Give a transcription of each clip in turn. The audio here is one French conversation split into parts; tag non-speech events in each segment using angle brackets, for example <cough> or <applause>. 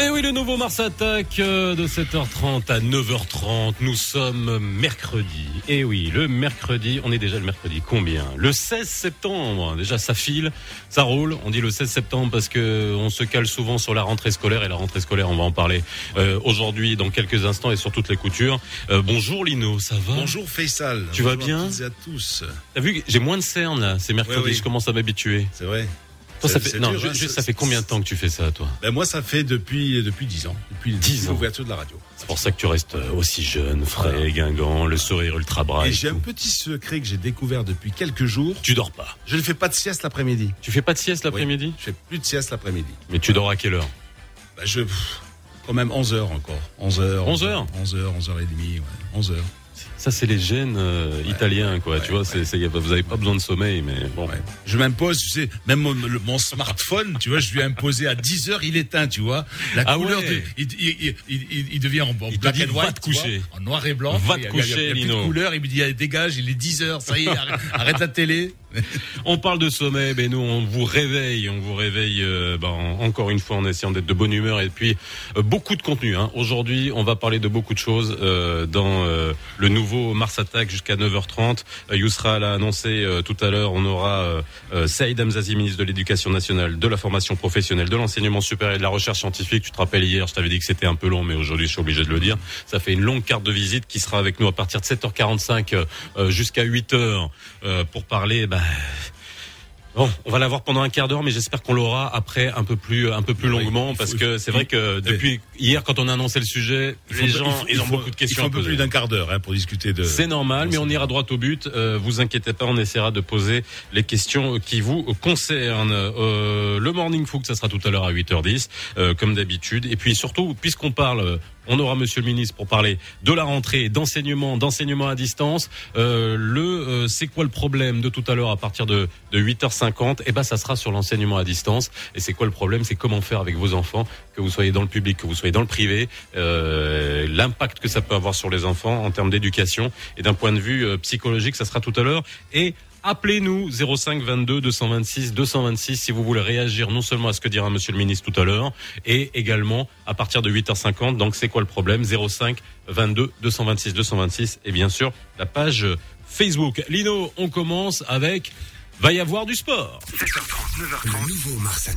Et oui, le nouveau Mars Attack euh, de 7h30 à 9h30. Nous sommes mercredi. Et oui, le mercredi, on est déjà le mercredi. Combien? Le 16 septembre. Déjà, ça file, ça roule. On dit le 16 septembre parce que on se cale souvent sur la rentrée scolaire. Et la rentrée scolaire, on va en parler euh, aujourd'hui, dans quelques instants, et sur toutes les coutures. Euh, bonjour Lino, ça va? Bonjour Faisal. Tu vas bien? à, à tous. T'as vu, j'ai moins de cernes là. C'est mercredi, je commence à m'habituer. C'est vrai ça fait, non, hein, ça fait combien de temps que tu fais ça, toi ben Moi, ça fait depuis depuis dix ans, depuis, 10 l'ouverture de la radio. C'est pour ça que tu restes euh, aussi jeune, frais, guingant, le sourire ultra bras. Et, j'ai un petit secret que j'ai découvert depuis quelques jours. Tu dors pas Je ne fais pas de sieste l'après-midi. Tu fais pas de sieste l'après-midi Je fais plus de sieste l'après-midi. Mais tu dors à quelle heure ben je quand même 11 heures encore. 11 heures. 11 heures 11 heures, 11 heures et demie, ouais. 11 heures. Ça, c'est les gènes euh, italiens, quoi. tu vois, c'est, vous avez pas besoin de sommeil, mais bon. Je m'impose, tu sais, même mon, smartphone, tu vois, je lui ai imposé à 10 heures, il éteint, tu vois. La ah couleur, il, il, il, devient en, en black and white, coucher. en noir et blanc. Va te coucher, il, y a, couleur, il me dit, dégage, il est 10 heures, ça y est, arrête, <laughs> la télé. On parle de sommeil, mais nous on vous réveille, on vous réveille euh, ben, encore une fois en essayant d'être de bonne humeur et puis euh, beaucoup de contenu. Hein. Aujourd'hui, on va parler de beaucoup de choses dans le nouveau Mars Attack jusqu'à 9h30. Euh, Yousra l'a annoncé euh, tout à l'heure. On aura euh, Saïd Amzazi, ministre de l'Éducation nationale, de la formation professionnelle, de l'enseignement supérieur et de la recherche scientifique. Tu te rappelles hier, je t'avais dit que c'était un peu long, mais aujourd'hui je suis obligé de le dire. Ça fait une longue carte de visite qui sera avec nous à partir de 7h45 jusqu'à 8h pour parler. Bah, Bon, on va l'avoir pendant un quart d'heure, mais j'espère qu'on l'aura après un peu plus, un peu plus longuement, parce que c'est vrai que depuis hier, quand on a annoncé le sujet, les gens, ils ont beaucoup de questions. Il un peu plus d'un quart d'heure hein, pour discuter de. C'est normal, mais on ira droit au but. Euh, vous inquiétez pas, on essaiera de poser les questions qui vous concernent. Euh, le morning fook, ça sera tout à l'heure à 8h10, euh, comme d'habitude. Et puis surtout, puisqu'on parle on aura Monsieur le ministre pour parler de la rentrée, d'enseignement, d'enseignement à distance. Euh, le euh, c'est quoi le problème de tout à l'heure à partir de, 8h50 Eh ben ça sera sur l'enseignement à distance. Et c'est quoi le problème? C'est comment faire avec vos enfants, que vous soyez dans le public, que vous soyez dans le privé, euh, l'impact que ça peut avoir sur les enfants en termes d'éducation et d'un point de vue psychologique, ça sera tout à l'heure. Appelez-nous 05 22 226 226 si vous voulez réagir non seulement à ce que dira Monsieur le Ministre tout à l'heure, et également à partir de 8h50. Donc c'est quoi le problème? 05 22 226 226 et bien sûr la page Facebook. Lino, on commence avec Va y avoir du sport. 7h30, 9h30. Le nouveau Mars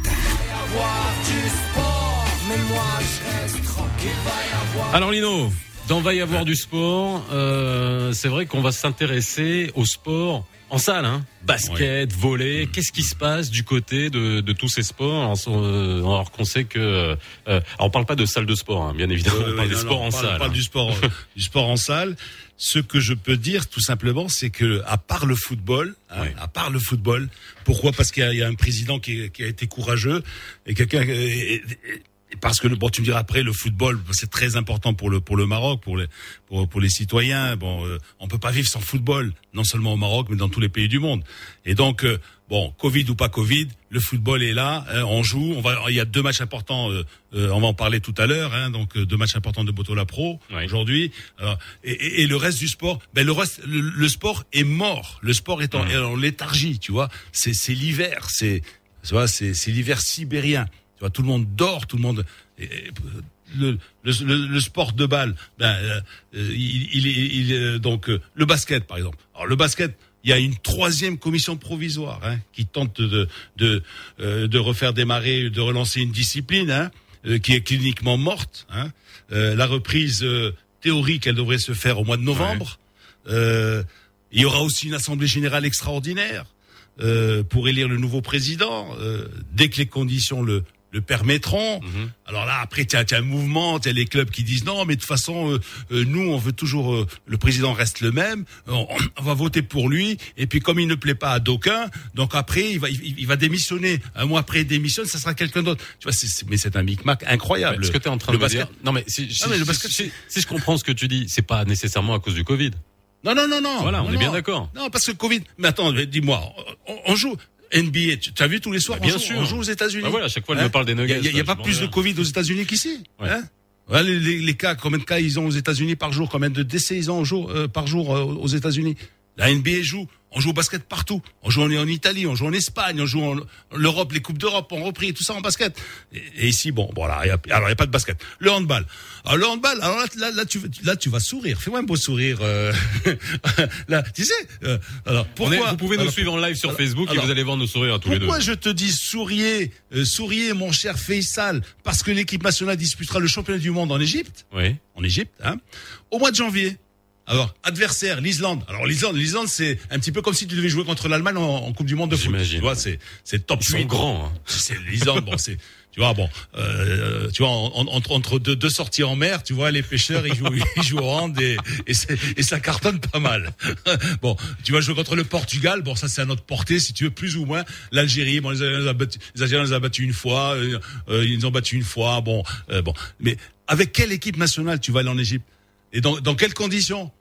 Alors Lino, dans Va y avoir du sport, euh, c'est vrai qu'on va s'intéresser au sport en salle, hein Basket, volley. Mm. Qu'est-ce qui se passe du côté de, de tous ces sports? Euh, Alors qu'on sait que, euh, alors on parle pas de salle de sport, hein, bien évidemment. on parle des sports en salle. On parle du sport, <laughs> du sport en salle. Ce que je peux dire, tout simplement, c'est que à part le football, hein, à part le football, pourquoi? Parce qu'il y, y, a un président qui, qui a été courageux et quelqu'un parce que bon, tu me diras après le football, c'est très important pour le pour le Maroc, pour les pour, pour les citoyens. Bon, euh, on peut pas vivre sans football, non seulement au Maroc, mais dans tous les pays du monde. Et donc, euh, bon, Covid ou pas Covid, le football est là. Hein, on joue. On va. Il y a deux matchs importants. Euh, on va en parler tout à l'heure. Hein, donc deux matchs importants de Botola Pro aujourd'hui. Et, et, le reste du sport, ben le reste, le, sport est mort. Le sport est en, en léthargie. Tu vois, c'est c'est l'hiver. C'est c'est c'est l'hiver sibérien tout le monde dort, tout le monde. Le, le, sport de balle, ben, euh, il, il, il, euh, donc euh, le basket par exemple. Alors le basket, il y a une troisième commission provisoire hein, qui tente de de, de refaire démarrer, de relancer une discipline hein, qui est cliniquement morte. Hein. la reprise théorique, elle devrait se faire au mois de novembre. il y aura aussi une assemblée générale extraordinaire. pour élire le nouveau président, dès que les conditions le, le permettront. Mhm. Alors là, après, tu as, un mouvement, tu as les clubs qui disent non, mais de toute façon, euh, euh, nous, on veut toujours, euh, le président reste le même, <clears throat> on, va voter pour lui, et puis comme il ne plaît pas à d'aucuns, donc après, il va, il, va démissionner. Un mois après, il démissionne, ça sera quelqu'un d'autre. Tu vois, mais c'est un micmac incroyable. Ce que tu es en train de dire, non mais, si, si, si, je comprends ce que tu dis, c'est pas nécessairement à cause du Covid. Non, non, non, non. Voilà, on est bien d'accord. Non, parce que Covid. Mais attends, dis-moi, on, joue. NBA, tu as vu tous les soirs Bien on sûr. on joue aux États-Unis. Bah voilà, à chaque fois, elle me hein parle des Nuggets. Il n'y a, pas plus de Covid aux États-Unis qu'ici. Hein ouais, les, les, cas, combien de cas ils ont aux États-Unis par jour Combien de décès ils ont au jour, euh, par jour euh, aux États-Unis? La NBA joue. On joue au basket partout. On joue en, en Italie, on joue en Espagne, on joue en l'Europe, les coupes d'Europe ont repris, tout ça en basket. Et, ici, bon, a, alors il y a pas de basket. Le handball. Alors le handball, alors là, là, tu, là tu vas sourire. Fais-moi un beau sourire. Euh, <laughs> là, tu sais. Euh, alors pourquoi Vous pouvez nous suivre en live sur Facebook et vous allez voir nos sourires à tous les deux. Pourquoi je te dis souriez, euh, souriez, mon cher Faisal, parce que l'équipe nationale disputera le championnat du monde en Égypte. Oui. En Égypte, hein, au mois de janvier. Alors, adversaire, l'Islande. Alors, l'Islande, l'Islande, c'est un petit peu comme si tu devais jouer contre l'Allemagne en, Coupe du Monde de foot. Tu vois, c'est, c'est top Ils 8. Sont grands. Hein. C'est l'Islande. bon, c'est, tu vois, bon, euh, tu vois, entre, entre deux, deux, sorties en mer, tu vois, les pêcheurs, ils jouent, <laughs> ils jouent au hand et, et, et, ça cartonne pas mal. <laughs> bon, tu vas jouer contre le Portugal. Bon, ça, c'est à notre portée, si tu veux, plus ou moins. L'Algérie, bon, les Algériens, les Algériens les ont battus une fois, euh, euh, ils ont battu une fois. Bon, euh, bon. Mais avec quelle équipe nationale tu vas aller en Égypte? Et dans, dans quelles conditions?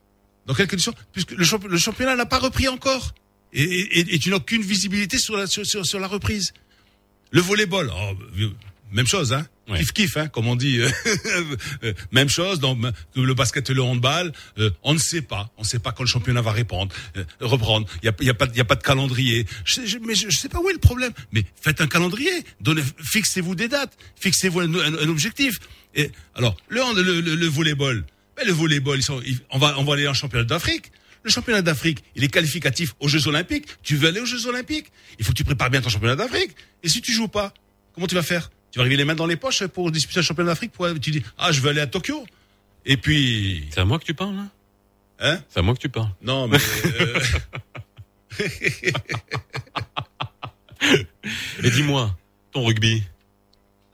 Dans quelles conditions? Puisque le, champ, le championnat n'a pas repris encore. Et, et, et tu n'as aucune visibilité sur la, sur, sur, la reprise. Le volleyball, oh, même chose, hein. Ouais. Kiff kiff, hein, comme on dit. <laughs> même chose dans le basket et le handball. Euh, on ne sait pas, on ne sait pas quand le championnat va répondre, euh, reprendre. Il y a, y a pas, y a pas de calendrier. Je, je, mais je, je, sais pas où est le problème. Mais faites un calendrier. Donnez, fixez-vous des dates. Fixez-vous un, un, un, objectif. Et alors le, le, le, le volleyball. Mais le volleyball, ils sont, ils, on va, on va aller en championnat d'Afrique. Le championnat d'Afrique, il est qualificatif aux Jeux Olympiques. Tu veux aller aux Jeux Olympiques? Il faut que tu prépares bien ton championnat d'Afrique. Et si tu joues pas, comment tu vas faire? Tu vas arriver les mains dans les poches pour disputer un championnat d'Afrique pour, Tu dis ah je veux aller à Tokyo. Et puis. C'est à moi que tu parles là? Hein? C'est à moi que tu parles. Non mais. euh... <laughs> <laughs> Et dis-moi, ton rugby?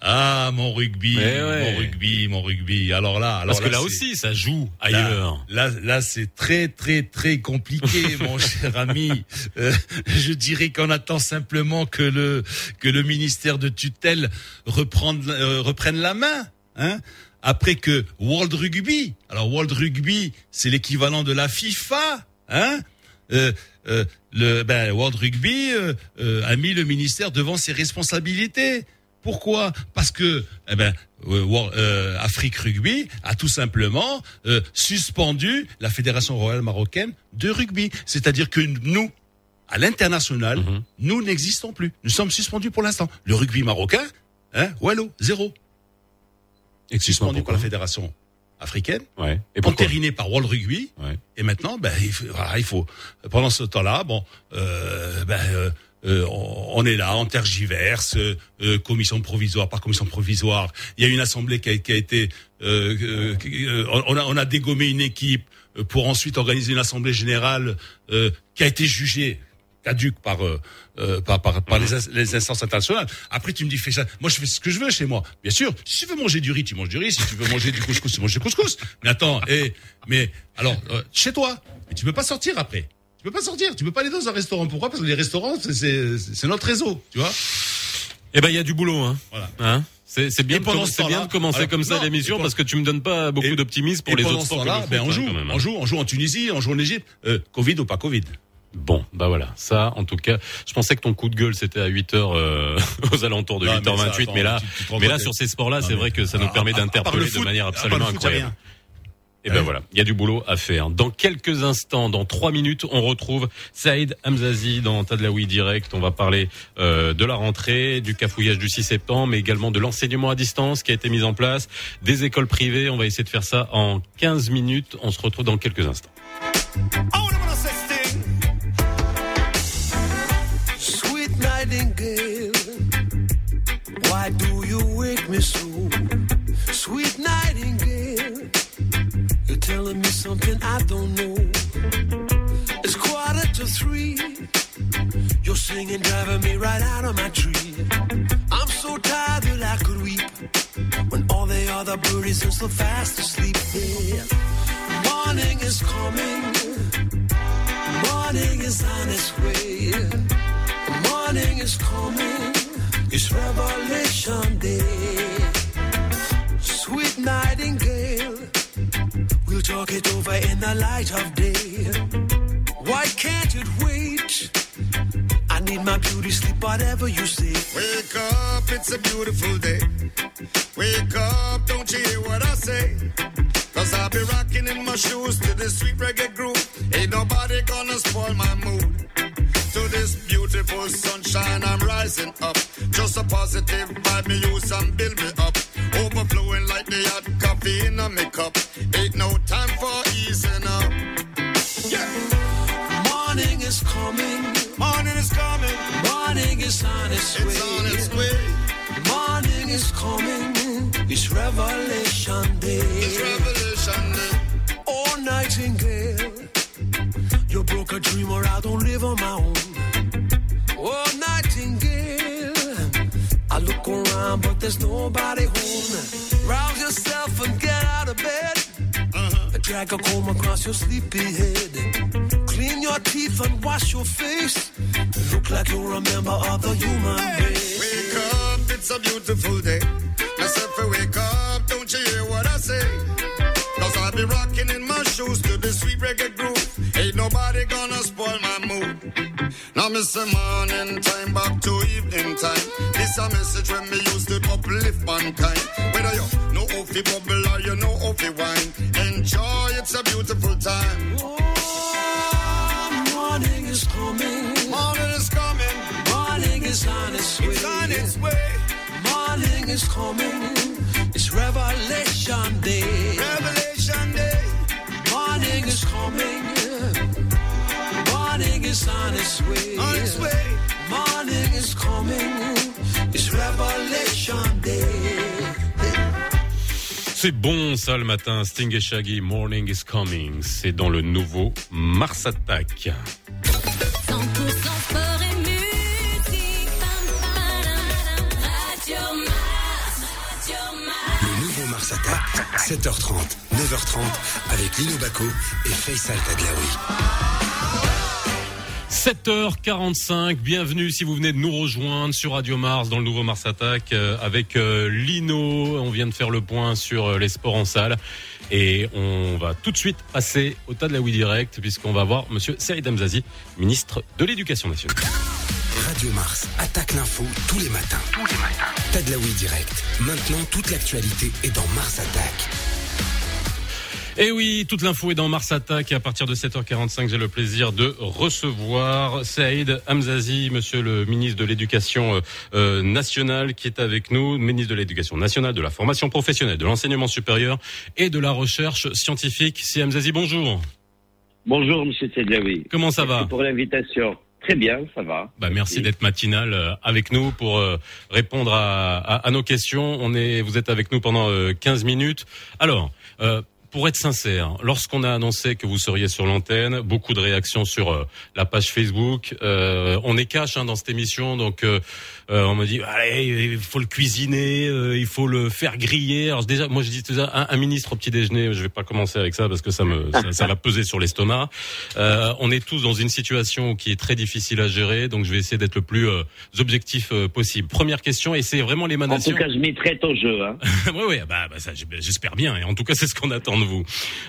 Ah mon rugby, ouais. mon rugby, mon rugby. Alors là, alors parce que là, aussi ça joue ailleurs. Là, là, là c'est très très très compliqué, <laughs> mon cher ami. Euh, je dirais qu'on attend simplement que le que le ministère de tutelle reprenne euh, reprenne la main, hein. Après que World Rugby, alors World Rugby, c'est l'équivalent de la FIFA, hein. Euh, euh, le ben, World Rugby euh, a mis le ministère devant ses responsabilités. Pourquoi Parce que eh ben, euh, Afrique Rugby a tout simplement euh, suspendu la Fédération royale marocaine de rugby. C'est-à-dire que nous, à l'international, -hmm. nous n'existons plus. Nous sommes suspendus pour l'instant. Le rugby marocain, hein, wallo, zéro. Et suspendu par la Fédération africaine, ouais. et entériné par World Rugby. Ouais. Et maintenant, ben, il faut, voilà, il faut pendant ce temps-là, bon, euh, ben, euh, euh, on est là, on tergiverse, euh, commission provisoire par commission provisoire. Il y a une assemblée qui a, qui a été, euh, on, a, on a dégommé une équipe pour ensuite organiser une assemblée générale qui a été jugée caduque par euh, par, par, par les, les, instances internationales. Après, tu me dis, fais ça. Moi, je fais ce que je veux chez moi. Bien sûr, si tu veux manger du riz, tu manges du riz. Si tu veux manger du couscous, tu manges du couscous. Mais attends, et, mais alors, euh, chez toi, mais tu peux pas sortir après. Tu peux pas sortir. Tu peux pas aller dans un restaurant. Pourquoi? Parce que les restaurants, c'est notre réseau, tu vois. Eh ben, il y a du boulot, hein. Voilà. Hein? C'est bien, de, bien de commencer alors, comme ça l'émission parce que tu me donnes pas beaucoup d'optimisme pour les autres sports. Là, ben on joue, hein, on joue, on joue en Tunisie, on joue en Égypte. Euh, Covid ou pas Covid? Bon, bah voilà, ça en tout cas, je pensais que ton coup de gueule c'était à 8h euh, <laughs> aux alentours de 8h28 mais, mais là tu, tu mais là sur ces sports-là, c'est vrai que ça nous permet d'interpeller de manière absolument incroyable. Et ben voilà, il y a du boulot à faire. Dans quelques instants, dans trois minutes, on retrouve Saïd Hamzazi dans Tadlaoui Direct. On va parler euh, de la rentrée, du cafouillage du 6 septembre, mais également de l'enseignement à distance qui a été mis en place, des écoles privées. On va essayer de faire ça en 15 minutes. On se retrouve dans quelques instants. Nightingale, why do you wake me so? Sweet Nightingale, you're telling me something I don't know. It's quarter to three. You're singing, driving me right out of my tree. I'm so tired that I could weep when all the other birdies are so fast asleep. Yeah. Morning is coming, morning is on its way morning is coming. It's Revelation Day. Sweet nightingale, talk it over in the light of day. Why can't it wait? I need my beauty sleep, whatever you say. Wake up, it's a beautiful day. Wake up, don't you hear what I say? Cause I'll be rocking in my shoes to this sweet reggae groove. Ain't nobody gonna spoil my mood. To this beautiful sunshine, I'm rising up. Just a positive vibe, me use and build me up. Overflowing like the coffee in a cup. Ain't no time for easing up. Yeah. Morning is coming. Morning is coming. Morning is on its way. It's on its way. Morning is coming. It's Revelation Day. It's Revelation Day. Oh, Nightingale. You broke a dream or I don't live on my own. Oh, look around, but there's nobody home. Rouse yourself and get out of bed. Uh-huh. Drag a comb across your sleepy head. Clean your teeth and wash your face. Look like you're a member of the human race. Wake up, it's a beautiful day. Myself, wake up, don't you hear what I say? Cause I'll be rocking in my shoes to the sweet reggae groove. Ain't nobody gonna spoil my mood. Now, Mr. Morning time, back to evening time. This a message when me used to uplift mankind. Whether you know off bubble or you know off wine. Enjoy, it's a beautiful time. Oh, morning is coming. Morning is coming, Morning is on its way. it's on its way. Morning is coming. It's Revelation Day. Revelation Day. Morning is coming. Morning is on its way. On its way. Morning is coming. It's Revelation Day. C'est bon ça le matin, Sting et Shaggy, Morning is Coming. C'est dans le nouveau Mars Attack. 100% sport et musique. Radio Mars. Radio Mars. Le nouveau Mars Attack, 7h30, 9h30, avec Lino Baco et Faisal Tadlaoui. 7h45, bienvenue si vous venez de nous rejoindre sur Radio Mars dans le nouveau Mars Attack euh, avec euh, Lino. On vient de faire le point sur euh, les sports en salle et on va tout de suite passer au tas de la Wii Direct puisqu'on va voir Monsieur Saïd Amzazi, ministre de l'Éducation nationale. Radio Mars attaque l'info tous les matins. Tous les matins. Tadlaoui direct. Maintenant, toute l'actualité est dans Mars Attack. Et oui, toute l'info est dans Mars Attack et à partir de 7h45, j'ai le plaisir de recevoir Saïd Hamzazi, monsieur le ministre de l'Éducation euh, euh, nationale qui est avec nous, ministre de l'Éducation nationale, de la formation professionnelle, de l'enseignement supérieur et de la recherche scientifique. Si Hamzazi, bonjour. Bonjour, Monsieur Tedlaoui. Comment ça Merci va pour l'invitation. Très bien, ça va. bah, merci d'être matinal euh, avec nous pour répondre à, à- à nos questions. On est, vous êtes avec nous pendant euh, 15 minutes. Alors, euh, pour être sincère, lorsqu'on a annoncé que vous seriez sur l'antenne, beaucoup de réactions sur euh, la page Facebook. Euh, on est cash hein, dans cette émission, donc euh, on me dit allez, il faut le cuisiner, euh, il faut le faire griller. Alors déjà, moi je dis déjà, un, un ministre au petit déjeuner, je vais pas commencer avec ça parce que ça me ça, ça va peser sur l'estomac. Euh, on est tous dans une situation qui est très difficile à gérer, donc je vais essayer d'être le plus euh, objectif euh, possible. Première question, et c'est vraiment En tout l'émanation. cas, je m'y traite au jeu. Hein. <laughs> oui, oui, bah, bah, ça, j'espère bien. Et en tout cas, c'est ce qu'on attend de vous.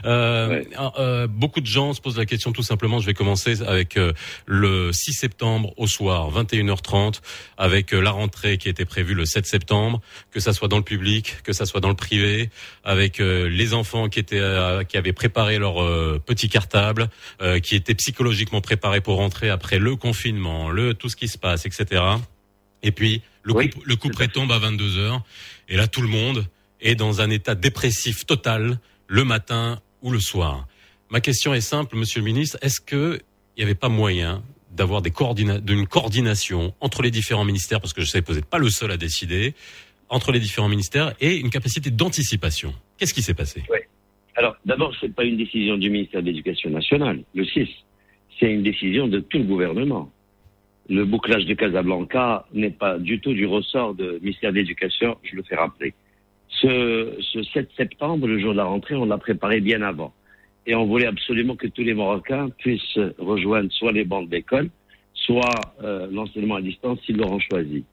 Euh, Ouais. euh, beaucoup de gens se posent la question tout simplement. Je vais commencer avec euh, le 6 septembre au soir, 21h30, avec la rentrée qui était prévue le 7 septembre, que ça soit dans le public, que ça soit dans le privé, avec euh, les enfants qui étaient euh, qui avaient préparé leur euh, petit cartable, qui étaient psychologiquement préparés pour rentrer après le confinement, le tout ce qui se passe, etc. Et puis le Oui, coup, le coup près tombe à 22 heures. Et là, tout le monde est dans un état dépressif total le matin ou le soir. Ma question est simple, Monsieur le Ministre. Est-ce que il n'y avait pas moyen d'avoir des coordina d'une coordination entre les différents ministères, parce que je sais que vous n'êtes pas le seul à décider, entre les différents ministères et une capacité d'anticipation. Qu'est-ce qui s'est passé? Alors, d'abord, c'est pas une décision du ministère de l'Éducation nationale, le 6. C'est une décision de tout le gouvernement. Le bouclage de Casablanca n'est pas du tout du ressort du ministère de l'Éducation, je le fais rappeler. Ce, ce 7 septembre, le jour de la rentrée, on l'a préparé bien avant. Et on voulait absolument que tous les Marocains puissent rejoindre soit les bancs d'école, soit euh, l'enseignement à distance s'ils l'auront choisi.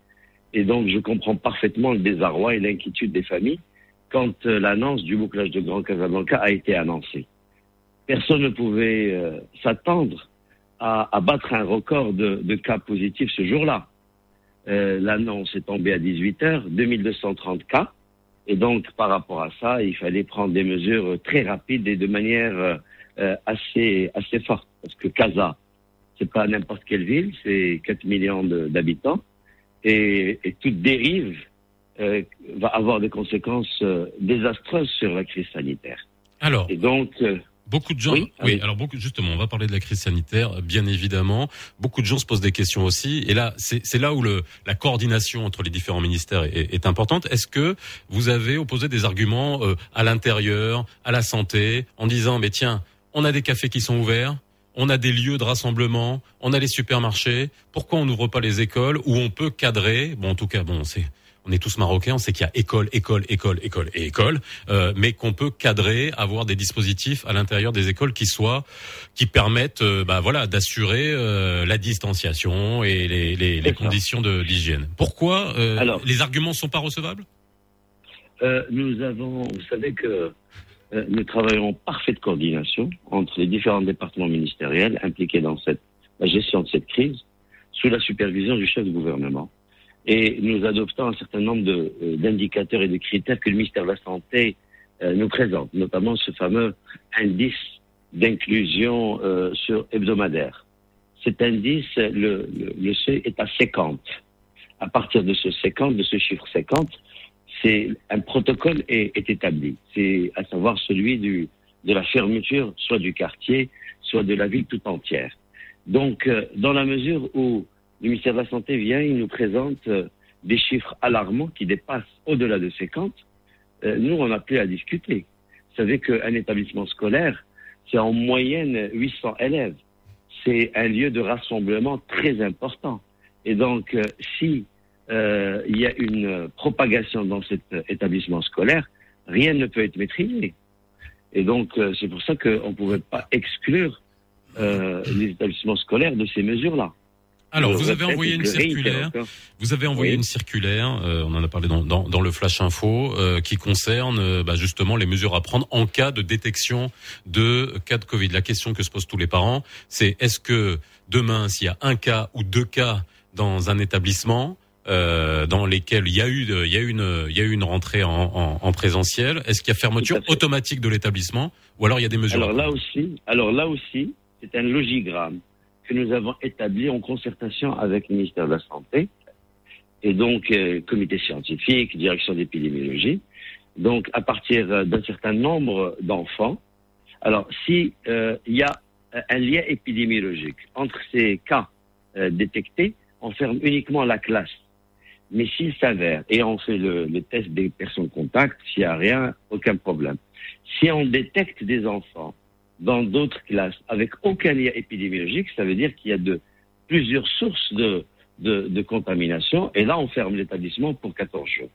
Et donc, je comprends parfaitement le désarroi et l'inquiétude des familles quand euh, l'annonce du bouclage de Grand Casablanca a été annoncée. Personne ne pouvait euh, s'attendre à, battre un record de, de cas positifs ce jour-là. L'annonce est tombée à 18 heures, 2230 cas. Et donc, par rapport à ça, il fallait prendre des mesures très rapides et de manière euh, assez, assez forte. Parce que Casa, c'est pas n'importe quelle ville, c'est 4 millions d'habitants. Et, et toute dérive euh, va avoir des conséquences euh, désastreuses sur la crise sanitaire. Alors, Et donc, Beaucoup de gens, Oui, oui, alors beaucoup, justement, on va parler de la crise sanitaire, bien évidemment. Beaucoup de gens se posent des questions aussi, et là, c'est c'est là où le, la coordination entre les différents ministères est, est importante. Est-ce que vous avez opposé des arguments euh, à l'intérieur, à la santé, en disant, mais tiens, on a des cafés qui sont ouverts, on a des lieux de rassemblement, on a les supermarchés, pourquoi on n'ouvre pas les écoles où on peut cadrer Bon, en tout cas, bon, c'est on est tous marocains, on sait qu'il y a école, école, école, école et école, euh, mais qu'on peut cadrer, avoir des dispositifs à l'intérieur des écoles qui soient, qui permettent, euh, bah voilà, d'assurer euh, la distanciation et les, conditions de d'hygiène. Pourquoi euh, Alors. les arguments sont pas recevables? Euh, nous avons, vous savez que euh, nous travaillons en parfaite coordination entre les différents départements ministériels impliqués dans cette, la gestion de cette crise, sous la supervision du chef de gouvernement. Et nous adoptons un certain nombre euh, d'indicateurs et de critères que le ministère de la Santé euh, nous présente, notamment ce fameux indice d'inclusion euh, sur hebdomadaire. Cet indice, le, le, le seuil est à 50. À partir de ce 50, de ce chiffre 50, c'est un protocole est, est établi. C'est à savoir celui du, de la fermeture, soit du quartier, soit de la ville tout entière. Donc, euh, dans la mesure où le ministère de la Santé vient, il nous présente euh, des chiffres alarmants qui dépassent au-delà de 50, euh, nous, on n'a plus à discuter. Vous savez qu'un établissement scolaire, c'est en moyenne 800 élèves. C'est un lieu de rassemblement très important. Et donc, euh, si euh, il y a une propagation dans cet établissement scolaire, rien ne peut être maîtrisé. Et donc, c'est pour ça qu'on ne pouvait pas exclure euh, les établissements scolaires de ces mesures-là. Alors, vous avez envoyé une circulaire. Vous avez envoyé Oui. une circulaire, euh, on en a parlé dans, dans, dans le Flash Info, euh, qui concerne euh, bah, justement les mesures à prendre en cas de détection de cas de Covid. La question que se posent tous les parents, c'est est-ce que demain, s'il y a un cas ou deux cas dans un établissement, euh, dans lesquels il y a eu, de- il y a eu une, il y a eu une rentrée en, en, en présentiel, est-ce qu'il y a fermeture automatique de l'établissement, ou alors il y a des mesures à Alors là aussi, alors là aussi, c'est un logigramme que nous avons établi en concertation avec le ministère de la Santé et donc euh, comité scientifique, direction d'épidémiologie. Donc à partir euh, d'un certain nombre d'enfants, alors si euh, il y a euh, un lien épidémiologique entre ces cas euh, détectés, on ferme uniquement la classe. Mais s'il s'avère, et on fait le, le test des personnes contacts, s'il n'y a rien, aucun problème. Si on détecte des enfants dans d'autres classes avec aucun lien épidémiologique, ça veut dire qu'il y a de, plusieurs sources de, de, de contamination, et là on ferme l'établissement pour 14 jours.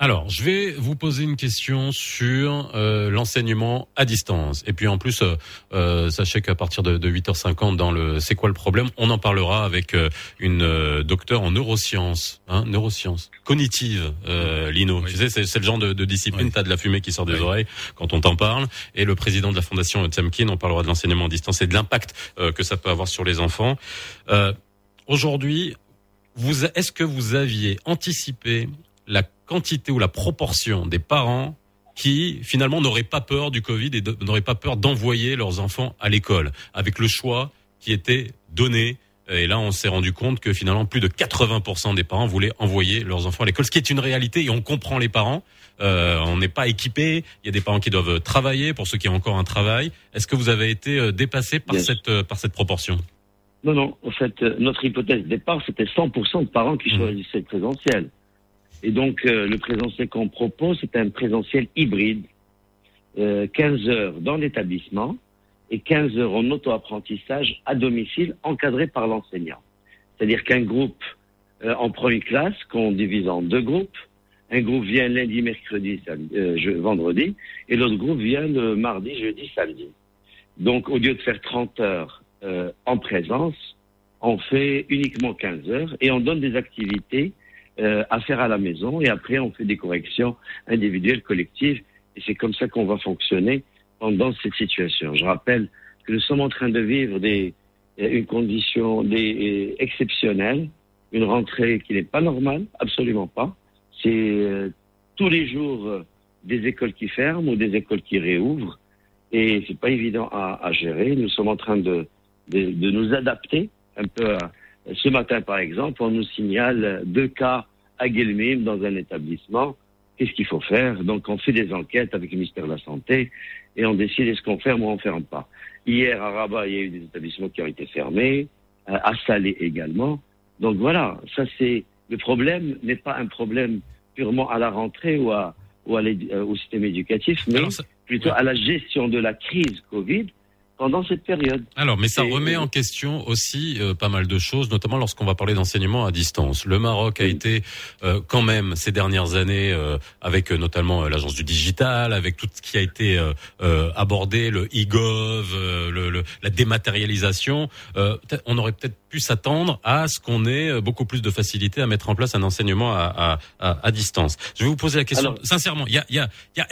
Alors, je vais vous poser une question sur euh, l'enseignement à distance. Et puis en plus, euh, euh, sachez qu'à partir de, de 8h50 dans le C'est quoi le problème, on en parlera avec euh, une euh, docteure en neurosciences, hein, neurosciences cognitives, euh, Lino. Oui. Tu sais, c'est, c'est le genre de, de discipline, Oui. t'as de la fumée qui sort des Oui. oreilles quand on t'en parle. Et le président de la fondation Temkin, on parlera de l'enseignement à distance et de l'impact euh, que ça peut avoir sur les enfants. Euh, aujourd'hui, vous, est-ce que vous aviez anticipé la quantité ou la proportion des parents qui finalement n'auraient pas peur du Covid et de- n'auraient pas peur d'envoyer leurs enfants à l'école avec le choix qui était donné. Et là, on s'est rendu compte que finalement, plus de 80% des parents voulaient envoyer leurs enfants à l'école, ce qui est une réalité et on comprend les parents. Euh, on n'est pas équipé. Il y a des parents qui doivent travailler pour ceux qui ont encore un travail. Est-ce que vous avez été euh, dépassé par cette euh, par cette proportion? Non, non, en fait, notre hypothèse de départ, c'était 100% de parents qui Mhm. choisissaient le présentiel. Et donc, euh, le présentiel qu'on propose, c'est un présentiel hybride, euh, 15 heures dans l'établissement et 15 heures en auto-apprentissage à domicile, encadré par l'enseignant. C'est-à-dire qu'un groupe, euh, on prend une classe qu'on divise en deux groupes. Un groupe vient lundi, mercredi, samedi, euh, vendredi, et l'autre groupe vient le mardi, jeudi, samedi. Donc, au lieu de faire 30 heures euh, en présence, on fait uniquement 15 heures et on donne des activités euh, à faire à la maison et après on fait des corrections individuelles, collectives et c'est comme ça qu'on va fonctionner pendant cette situation. Je rappelle que nous sommes en train de vivre des, euh, une condition des, euh, exceptionnelle, une rentrée qui n'est pas normale, absolument pas. C'est euh, tous les jours euh, des écoles qui ferment ou des écoles qui réouvrent. Et c'est pas évident à, à gérer. Nous sommes en train de, de, de nous adapter un peu. à- ce matin, par exemple, on nous signale deux cas à Guelmim dans un établissement. Qu'est-ce qu'il faut faire? Donc, on fait des enquêtes avec le ministère de la Santé et on décide est-ce qu'on ferme ou on ferme pas. Hier, à Rabat, il y a eu des établissements qui ont été fermés, euh, à Salé également. Donc voilà, ça c'est le problème n'est pas un problème purement à la rentrée ou, à, ou à euh, au système éducatif, mais ça- plutôt à la gestion de la crise Covid pendant cette période. Alors, mais ça Et- remet en question aussi euh, pas mal de choses, notamment lorsqu'on va parler d'enseignement à distance. Le Maroc a Oui. été euh, quand même ces dernières années, euh, avec euh, notamment euh, l'agence du digital, avec tout ce qui a été euh, euh, abordé, le e-gov, euh, le, le- la dématérialisation. euh, on aurait peut-être pu s'attendre à ce qu'on ait euh, beaucoup plus de facilité à mettre en place un enseignement à, à, à, à distance. Je vais vous poser la question Alors- sincèrement. Il y a, y a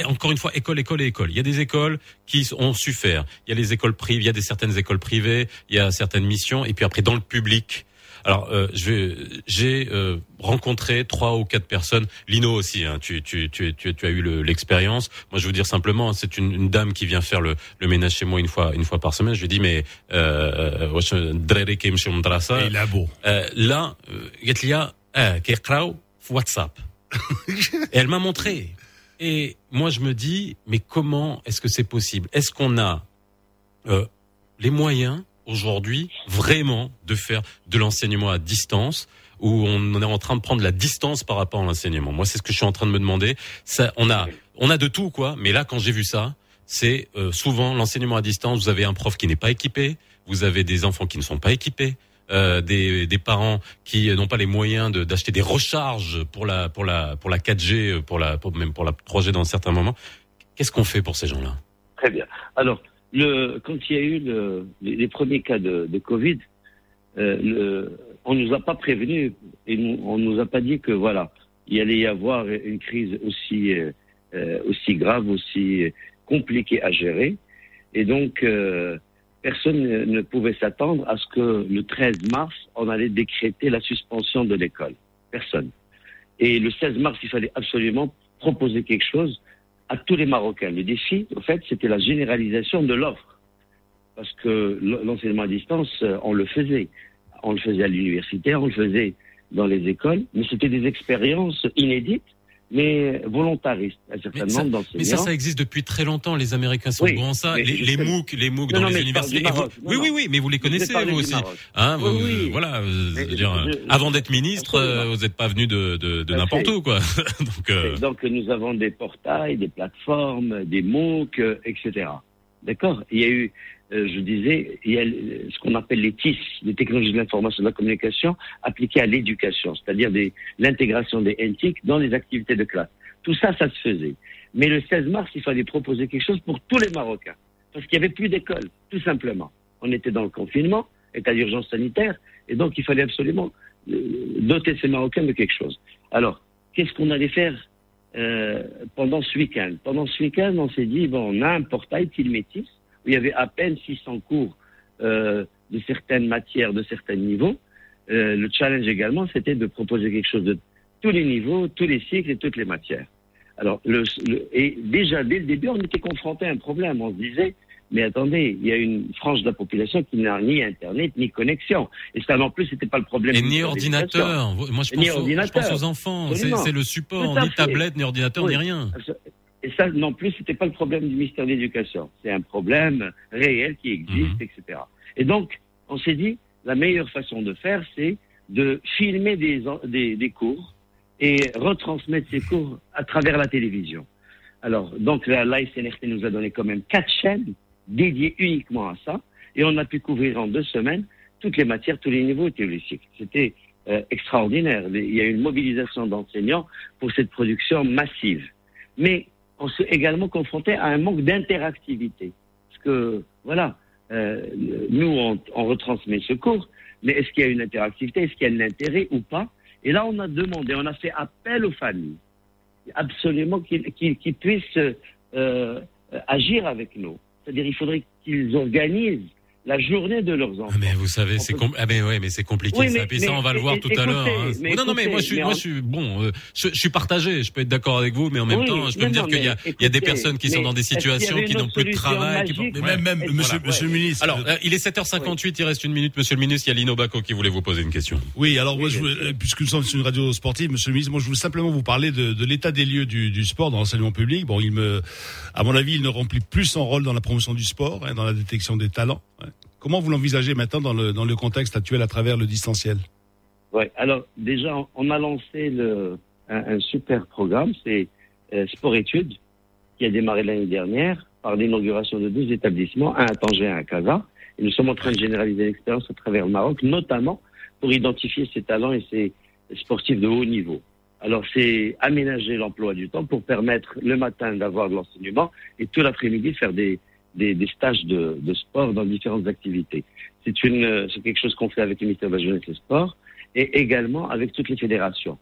encore une fois école, école et école. Il y a des écoles qui ont su faire. Il y a les écoles privées, il y a des certaines écoles privées, il y a certaines missions, et puis après dans le public. Alors, euh, j'ai euh, rencontré trois ou quatre personnes. Lino aussi. Hein, tu, tu, tu, tu, as eu l'expérience. Moi, je veux dire simplement, c'est une, une, dame qui vient faire le, le, ménage chez moi une fois, une fois par semaine. Je lui dis, mais euh, euh, euh il a beau. Euh, là, Gatlia, WhatsApp. <laughs> Elle m'a montré. Et moi, je me dis, mais comment est-ce que c'est possible? Est-ce qu'on a euh, les moyens aujourd'hui vraiment de faire de l'enseignement à distance où on est en train de prendre la distance par rapport à l'enseignement Moi, c'est ce que je suis en train de me demander. On a, on a de tout, quoi. Mais là, quand j'ai vu ça, c'est euh, souvent l'enseignement à distance. Vous avez un prof qui n'est pas équipé, vous avez des enfants qui ne sont pas équipés, euh, des, parents qui n'ont pas les moyens d'acheter des recharges pour la pour la pour la 4G, euh, pour la même pour la 3G dans certains moments. Qu'est-ce qu'on fait pour ces gens-là? Très bien. Alors, le, quand il y a eu le, les, premiers cas de, de Covid, euh, le, on nous a pas prévenu et nous, on nous a pas dit que voilà, il allait y avoir une crise aussi euh, aussi grave, aussi compliquée à gérer. Et donc, euh, personne ne, ne pouvait s'attendre à ce que le 13 mars, on allait décréter la suspension de l'école. Personne. Et le 16 mars, il fallait absolument proposer quelque chose à tous les Marocains. Le défi, au fait, c'était la généralisation de l'offre. Parce que l'enseignement à distance, euh, on le faisait. On le faisait à l'université, on le faisait dans les écoles, mais c'était des expériences inédites, mais volontaristes. Un certain Mais ça- nombre Mais ça, ça existe depuis très longtemps. Les Américains sont Oui, bons en ça. Les, les. MOOC, les MOOC Non, dans non, les universités. vous-. Non, oui, oui, oui, mais vous les connaissez vous aussi. Hein, Oui, vous- oui. Voilà. euh, Mais je dire, je- avant d'être ministre, Absolument. euh, vous n'êtes pas venu de, de, de Tout à n'importe où, quoi. <laughs> Donc, euh, Donc nous avons des portails, des plateformes, des MOOC, euh, etc. D'accord? Il y a eu, euh, je disais, il y a ce qu'on appelle les TIS, les technologies de l'information et de la communication, appliquées à l'éducation, c'est-à-dire des- l'intégration des NTIC dans les activités de classe. Tout ça, ça se faisait. Mais le 16 mars, il fallait proposer quelque chose pour tous les Marocains, parce qu'il n'y avait plus d'école, tout simplement. On était dans le confinement, état d'urgence sanitaire, et donc il fallait absolument euh, doter ces Marocains de quelque chose. Alors, qu'est-ce qu'on allait faire euh, pendant ce week-end? Pendant ce week-end, on s'est dit, bon, on a un portail Tilmétis, où il y avait à peine 600 cours euh, de certaines matières, de certains niveaux. Euh, le challenge également, c'était de proposer quelque chose de tous les niveaux, tous les cycles et toutes les matières. Alors, le, le- et déjà, dès le début, on était confronté à un problème. On se disait, mais attendez, il y a une frange de la population qui n'a ni Internet, ni connexion. Et ça, non plus, c'était pas le problème. et ni ordinateur. Moi, je pense, aux, je ordinateur. pense aux enfants. C'est le support, ni fait. tablette, ni ordinateur, Oui. ni rien. Et ça, non plus, c'était pas le problème du ministère de l'Éducation. C'est un problème réel qui existe, Mhm. etc. Et donc, on s'est dit, la meilleure façon de faire, c'est de filmer des, des, des cours et retransmettre ces cours à travers la télévision. Alors, donc, la, nous a donné quand même quatre chaînes dédiées uniquement à ça, et on a pu couvrir en deux semaines toutes les matières, tous les niveaux et tous les cycles. C'était euh, extraordinaire. Il y a eu une mobilisation d'enseignants pour cette production massive. Mais on s'est également confronté à un manque d'interactivité. Parce que, voilà, euh, nous, on, on retransmet ce cours, mais est-ce qu'il y a une interactivité Est-ce qu'il y a un intérêt ou pas? Et là, on a demandé, on a fait appel aux familles, absolument qu'ils qu'ils puissent euh, euh, agir avec nous. C'est-à-dire, il faudrait qu'ils organisent la journée de leurs enfants. Ah, mais vous savez, c'est com- ah mais ouais, mais c'est compliqué Oui, ça. mais- Puis ça, on va le voir tout à l'heure. hein. non, non, mais moi, je suis, moi, je suis bon. euh, je, je suis partagé. Je peux être d'accord avec vous, mais en même Oui, temps, je peux non, me dire qu'il y a, il y a des personnes qui sont dans des situations qui n'ont plus de travail. qui magique font- Mais même, même Ouais. monsieur, Voilà, monsieur le ministre. Alors, euh, il est 7h58, il reste une minute. Monsieur le ministre, il y a Lino Baco qui voulait vous poser une question. Oui, alors moi, je sûr. euh, puisque nous sommes sur une radio sportive, Monsieur le ministre, moi je voulais simplement vous parler de, de l'état des lieux du, du sport dans l'enseignement public. Bon, il me, à mon avis, il ne remplit plus son rôle dans la promotion du sport, hein, dans la détection des talents. Comment vous l'envisagez maintenant dans le, dans le contexte actuel à travers le distanciel Ouais. Alors déjà, on- a lancé un super programme, c'est euh, Sport Études, qui a démarré l'année dernière par l'inauguration de deux établissements, un à Tanger et un à Casa. Et nous sommes en train de généraliser l'expérience à travers le Maroc, notamment pour identifier ces talents et ces sportifs de haut niveau. Alors c'est aménager l'emploi du temps pour permettre le matin d'avoir de l'enseignement et tout l'après-midi faire des, des, des stages de, de sport dans différentes activités. C'est quelque chose qu'on fait avec le ministère de la Jeunesse et des Sports et également avec toutes les fédérations.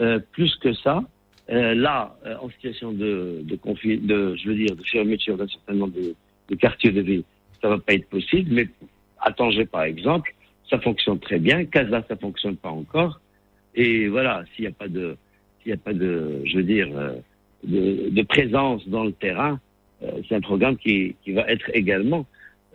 Euh, plus que ça, euh, là, euh, en situation de, de conflit, de, je veux dire, de fermeture d'un certain nombre de, quartiers de ville, ça va pas être possible. Mais à Tanger, par exemple, ça fonctionne très bien. Casa, ça fonctionne pas encore. Et voilà, s'il n'y a pas de, s'il n'y a pas de, je veux dire, euh, de, de présence dans le terrain, c'est un programme qui, qui va être également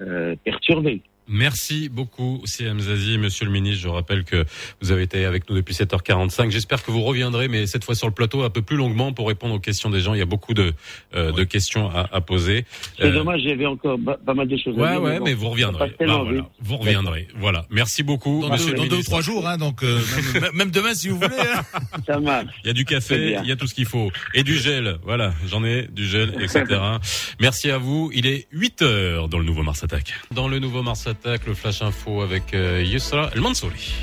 euh, perturbé. Merci beaucoup, CM Zazie. Monsieur le ministre, je rappelle que vous avez été avec nous depuis 7h45. J'espère que vous reviendrez, mais cette fois sur le plateau un peu plus longuement pour répondre aux questions des gens. Il y a beaucoup de, euh, de questions à, à poser. C'est Euh, dommage, j'avais encore pas mal de choses à Ouais, dire. ouais, bon, mais vous reviendrez. Bah, voilà, vite. vous reviendrez. Voilà. Merci beaucoup, Dans, monsieur deux, le dans deux ou trois jours, hein, donc euh, <laughs> même, même demain si vous voulez. hein. Ça marche. Il y a du café, il y a tout ce qu'il faut. Et du gel. Voilà. J'en ai du gel, etc. <laughs> Merci à vous. Il est 8 heures dans le nouveau Mars Attack. Dans le nouveau Mars Attack, le flash info avec euh, Yusra El Mansouri.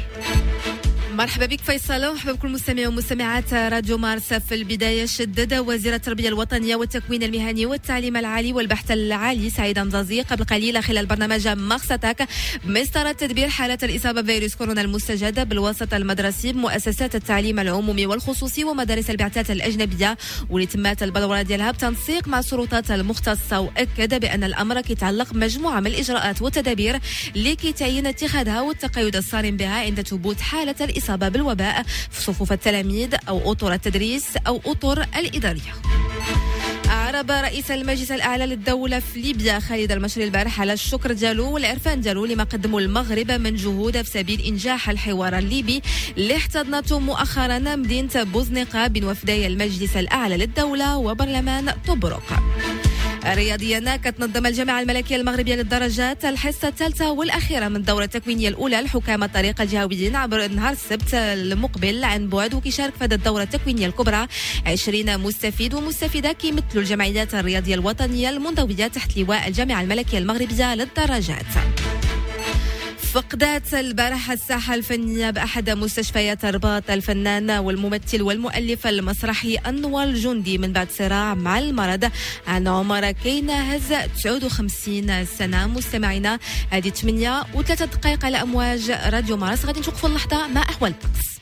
مرحبا بك فيصل ومرحبا بكل مستمعي ومستمعات راديو مارس في البداية شدد وزير التربية الوطنية والتكوين المهني والتعليم العالي والبحث العالي سعيد مزازي قبل قليل خلال برنامج مقصتك بمسطرة تدبير حالة الإصابة بفيروس كورونا المستجدة بالوسط المدرسي بمؤسسات التعليم العمومي والخصوصي ومدارس البعثات الأجنبية. واللي البلورة ديالها بتنسيق مع السلطات المختصة وأكد بأن الأمر كيتعلق بمجموعة من الإجراءات والتدابير اللي كيتعين اتخاذها والتقيد الصارم بها عند ثبوت حالة الإصابة. بالوباء في صفوف التلاميذ أو أطر التدريس أو أطر الإدارية. أعرب رئيس المجلس الأعلى للدولة في ليبيا خالد المشري البارح على الشكر ديالو والعرفان ديالو لما قدموا المغرب من جهود في سبيل إنجاح الحوار الليبي اللي احتضنته مؤخرا مدينة بوزنقة بين وفدي المجلس الأعلى للدولة وبرلمان طبرق رياضيا كتنظم الجامعة الملكية المغربية للدرجات الحصة الثالثة والأخيرة من الدورة التكوينية الأولى لحكام الطريق الجهويين عبر نهار السبت المقبل عن بعد وكيشارك في هذه الدورة التكوينية الكبرى. 20 مستفيد ومستفيدة كيمثلوا الجمعيات الرياضية الوطنية المنضوية تحت لواء الجامعة الملكية المغربية للدرجات. فقدات البارحة الساحة الفنية بأحد مستشفيات الرباط الفنان والممثل والمؤلف المسرحي أنور الجندي من بعد صراع مع المرض. عن عمر كي ناهز 59 سنة. مستمعينا هذه 8 وثلاثة دقائق على أمواج راديو مارس. غادي نشوفوا اللحظة مع أحوال الطقس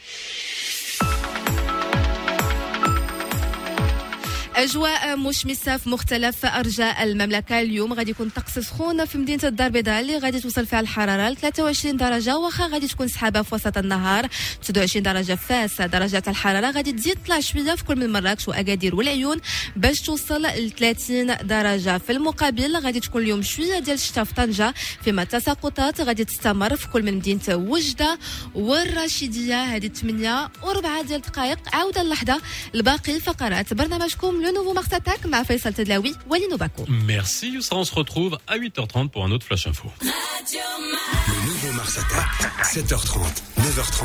أجواء مشمسة في مختلف. أرجاء المملكة اليوم غادي يكون طقس سخون في مدينة الدار البيضاء اللي غادي توصل فيها الحرارة ل 23 درجة واخا غادي تكون سحابة في وسط النهار. 29 درجة في فاس درجات الحرارة غادي تزيد تطلع شوية في كل من مراكش وأكادير والعيون باش توصل ل 30 درجة. في المقابل غادي تكون اليوم شوية ديال الشتاء في طنجة. فيما التساقطات غادي تستمر في كل من مدينة وجدة والرشيدية هذه 8 وربعة ديال الدقائق عودة اللحظة لباقي فقرات برنامجكم le nouveau Mars Attack, Mafel Saltedlaoui, Walid Obako. Merci Youssra, on se retrouve à 8h30 pour un autre Flash Info. Le nouveau Mars Attack, 7h30, 9h30,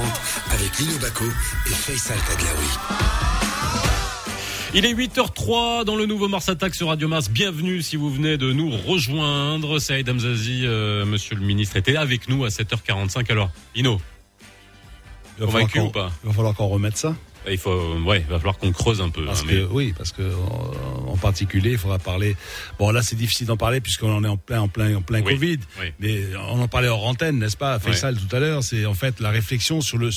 avec Lino Baco et Faisal Tadlaoui. Il est 8h03 dans le nouveau Mars Attack sur Radio Mars. Bienvenue si vous venez de nous rejoindre. Saïd Hamzazi, euh, monsieur le ministre, était avec nous à 7h45. Alors, Ino, convaincu ou pas Il va falloir qu'on remette ça. Il faut, ouais, va falloir qu'on creuse un peu. Parce hein, que mais- oui, parce que en, en particulier, il faudra parler. Bon, là, c'est difficile d'en parler puisqu'on en est en plein, en plein, en plein Oui, Covid. oui. Mais on en parlait hors antenne, n'est-ce pas Faisal tout à l'heure. C'est en fait la réflexion sur le.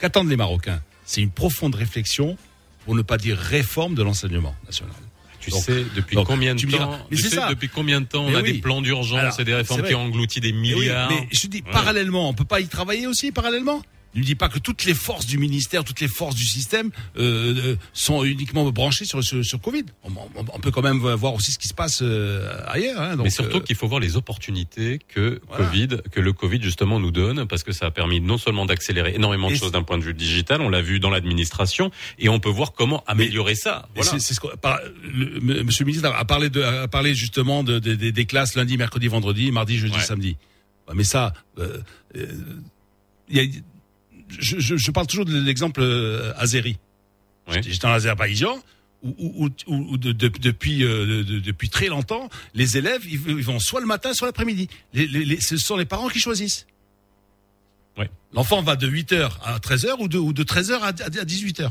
Qu'attendent les Marocains C'est une profonde réflexion, pour ne pas dire réforme de l'enseignement national. Tu Donc- sais depuis donc, combien de temps mais tu c'est sais ça. depuis combien de temps on a oui. des plans d'urgence et des réformes qui ont englouti des Mais oui, milliards. mais je dis Ouais. parallèlement, on peut pas y travailler aussi parallèlement? Ne dis pas que toutes les forces du ministère, toutes les forces du système euh, euh, sont uniquement branchées sur sur, sur Covid. On, on- on peut quand même voir aussi ce qui se passe euh, ailleurs. Hein, donc, mais surtout euh, qu'il faut voir les opportunités que Voilà. Covid, que le Covid justement nous donne, parce que ça a permis non seulement d'accélérer énormément de Et choses d'un point de vue digital, on l'a vu dans l'administration, et on peut voir comment améliorer ça. Voilà. c'est- c'est ce par- le- Monsieur le ministre a parlé de, a parlé justement de, de- de- des classes lundi, mercredi, vendredi, mardi, jeudi, Ouais. samedi. Mais ça, euh, euh, il y a- je, je, je parle toujours de l'exemple euh, azéri. Ouais. J'étais- en Azerbaïdjan où, où, où- où de- de- depuis euh, de- de- depuis très longtemps, les élèves ils, ils vont soit le matin, soit l'après-midi. Les, les, les- ce sont les parents qui choisissent. L'enfant va de 8h à 13h ou de, ou de 13h à, à 18h.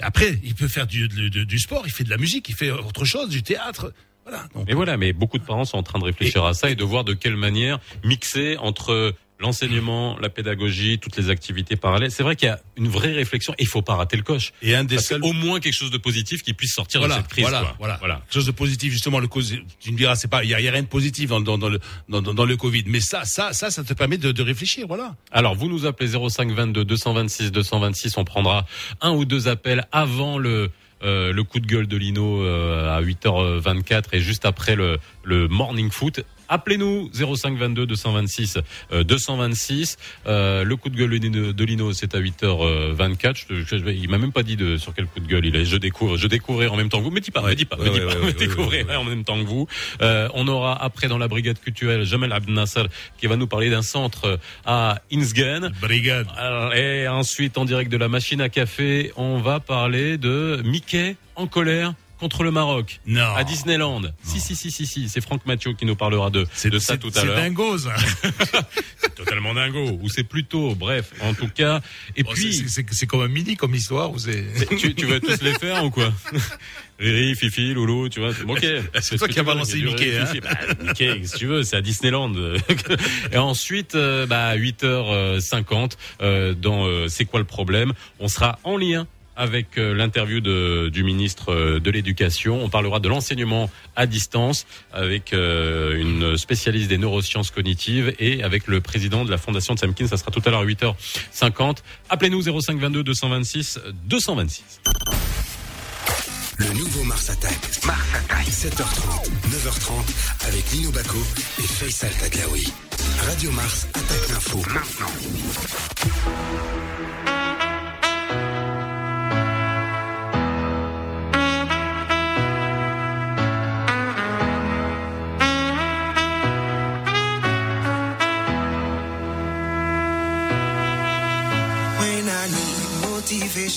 Et après, il peut faire du, du, du- du sport, il fait de la musique, il fait autre chose, du théâtre. Voilà. Donc, Mais voilà, mais beaucoup de parents sont en train de réfléchir à ça et de voir de quelle manière mixer entre l'enseignement, la pédagogie, toutes les activités parallèles. C'est vrai qu'il y a une vraie réflexion et il faut pas rater le coche. et un des seuls. au moins quelque chose de positif qui puisse sortir Voilà, de cette crise. voilà, quoi. voilà, voilà. Quelque chose de positif justement. Le cause, tu me diras, c'est pas, il y a, il y a rien de positif dans, dans, dans le dans le Covid. Mais ça, ça, ça, ça te permet de, de réfléchir. Voilà. Alors, vous nous appelez 05 22 226 226. On prendra un ou deux appels avant le euh, le coup de gueule de Lino euh, à 8h24 et juste après le le morning foot. Appelez-nous 05 22 226 euh, 226. Euh, le coup de gueule de Lino- c'est à 8h24. Je, je- je- il m'a même pas dit de sur quel coup de gueule il est. Je découvre, je découvrirai en même temps que vous. Mais dis pas, Ouais, me dis pas, ouais, me dis ouais, pas. me découvrirai en même temps que vous. Euh, on aura après dans la brigade culturelle Jamal Abd Nasser qui va nous parler d'un centre à Insgen. Brigade. Alors, Et ensuite, en direct de la machine à café, on va parler de Mickey en colère contre le Maroc. Non. À Disneyland. Si, si, si, si, si. C'est Franck Mathieu qui nous parlera de, C'est de ça c'est- tout à C'est l'heure. dingo, ça. <laughs> Totalement dingo. Ou c'est plutôt, bref, en tout cas. Et Bon, puis, c'est- c'est c'est comme un mini comme histoire ou c'est. tu, tu vas tous les faire ou quoi? <laughs> Riri, Fifi, Loulou, tu vois. Ok. C'est toi qui as balancé Mickey, hein. Bah, Mickey, si tu veux, c'est à Disneyland. <laughs> Et ensuite, euh, bah, 8h50, euh, dans euh, C'est quoi le problème? On sera en lien avec euh, l'interview du ministre euh, de l'Éducation. On parlera de l'enseignement à distance avec euh, une spécialiste des neurosciences cognitives et avec le président de la Fondation de Samkin. Ça sera tout à l'heure à 8h50. Appelez-nous 05 22 226 226. Le nouveau Mars Attack. Mars Attack. 7h30, 9h30 avec Lino Baco et Faisal Taglaoui. Radio Mars attaque l'info maintenant.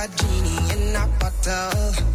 A genie in a bottle.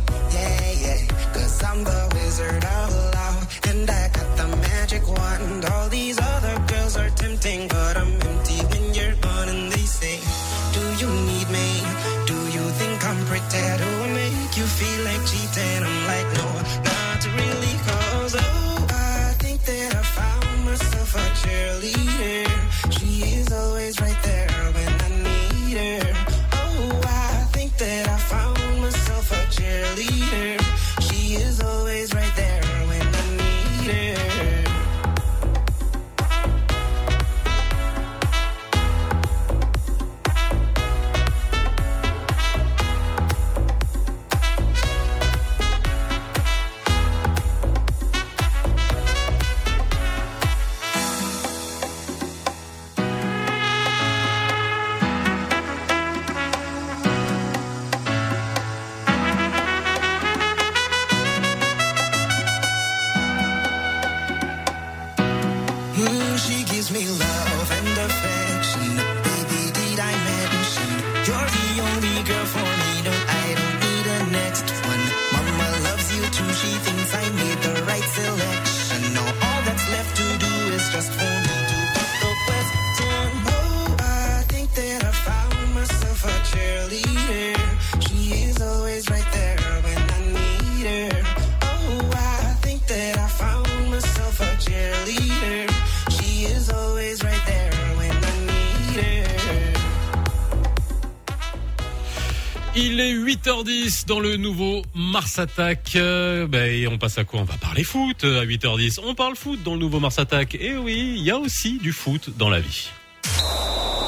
8h10 dans le nouveau Mars Attack. Euh, ben, et on passe à quoi? On va parler foot euh, à 8h10. On parle foot dans le nouveau Mars Attack. Et oui, il y a aussi du foot dans la vie.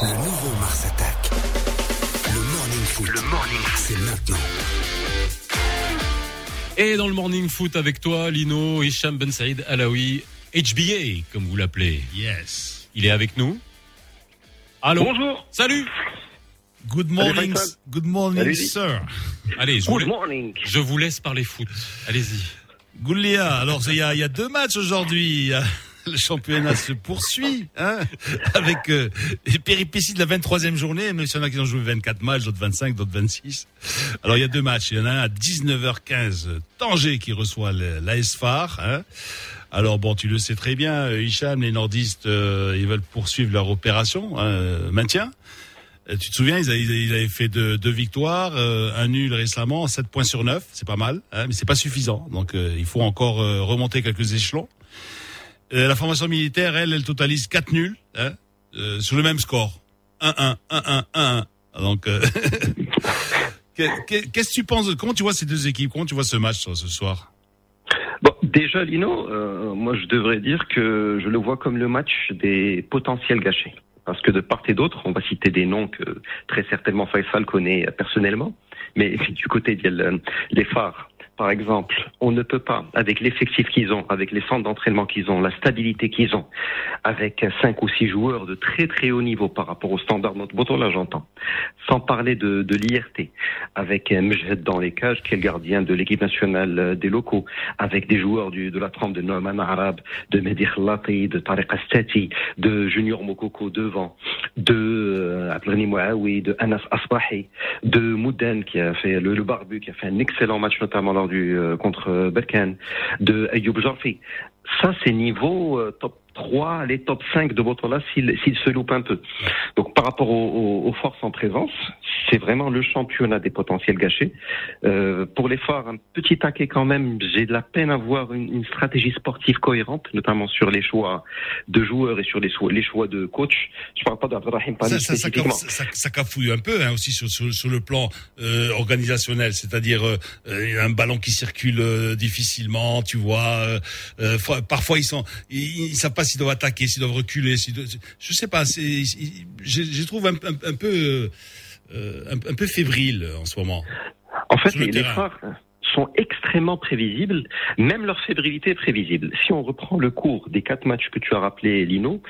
Le nouveau Mars Attack. Le morning foot. Le morning foot. C'est maintenant. Et dans le morning foot avec toi, Lino, Hicham Ben Saïd Alaoui, HBA, comme vous l'appelez. Yes. Il est avec nous. Allô? Bonjour. Salut Good morning, good morning, Salut. sir. Allez, je vous, Good la- morning. je vous laisse parler foot. Allez-y. Goulia, alors il y a, il y a deux matchs aujourd'hui. <laughs> Le championnat se poursuit, hein, <laughs> avec euh, les péripéties de la 23e journée, même s'il y en a qui ont joué 24 matchs, d'autres 25, d'autres 26. Alors il y a deux matchs. Il y en a un à 19h15, Tanger qui reçoit l'AS Phare. Hein. Alors bon, tu le sais très bien, euh, Hicham, les nordistes, euh, ils veulent poursuivre leur opération, hein, maintien. Euh, Tu te souviens, ils avaient, fait deux, victoires, euh, un nul récemment, 7 points sur 9, c'est pas mal, hein, mais c'est pas suffisant. Donc euh, il faut encore remonter quelques échelons. La formation militaire, elle, elle totalise 4 nuls hein, sur le même score. 1-1, 1-1, 1-1. Donc, <laughs> que- que- qu'est-ce que tu penses Comment tu vois ces deux équipes? Comment tu vois ce match ce soir? Bon, déjà, Lino, moi, je devrais dire que je le vois comme le match des potentiels gâchés. Parce que de part et d'autre, on va citer des noms que très certainement Faisal connaît personnellement, mais <laughs> du côté des phares, par exemple, on ne peut pas, avec l'effectif qu'ils ont, avec les centres d'entraînement qu'ils ont, la stabilité qu'ils ont, avec cinq ou six joueurs de très très haut niveau par rapport au standard de notre bouton, là j'entends, sans parler de, de l'IRT, avec Mejhed dans les cages, qui est le gardien de l'équipe nationale euh, des locaux, avec des joueurs de la trempe de Norman Arab, de Mehdi Khlati, de Tariq Astati, de Junior Mokoko devant, de euh, Abdelghani Mouaoui, de Anas Asbahi, de Mouden qui a fait le, le barbu, qui a fait un excellent match notamment lors du euh, contre euh, Berkane, de Ayoub Jarfi. Ça, c'est niveau euh, top 3, les top 5 de Botola s'il se loupe un peu. Donc par rapport aux, aux- forces en présence, c'est vraiment le championnat des potentiels gâchés. Euh, pour les phares, un petit taquet quand même, j'ai de la peine à voir une, une stratégie sportive cohérente, notamment sur les choix de joueurs et sur les, choix- les choix de coach. Je parle pas d'Abdelrahim Pani ça, ça, ça, ça, ça cafouille un peu hein, aussi sur, sur, sur le plan euh, organisationnel, c'est-à-dire euh, un ballon qui circule euh, difficilement, tu vois. euh, euh, parfois ils sont, ils, ils savent pas s'ils doivent attaquer, s'ils doivent reculer. S'ils doivent- je sais pas. c'est- Je, je trouve un, un, un peu euh, un, un peu fébrile en ce moment. En fait, les, terrain. sont extrêmement prévisibles, même leur fébrilité est prévisible. Si on reprend le cours des quatre matchs que tu as rappelé, Lino,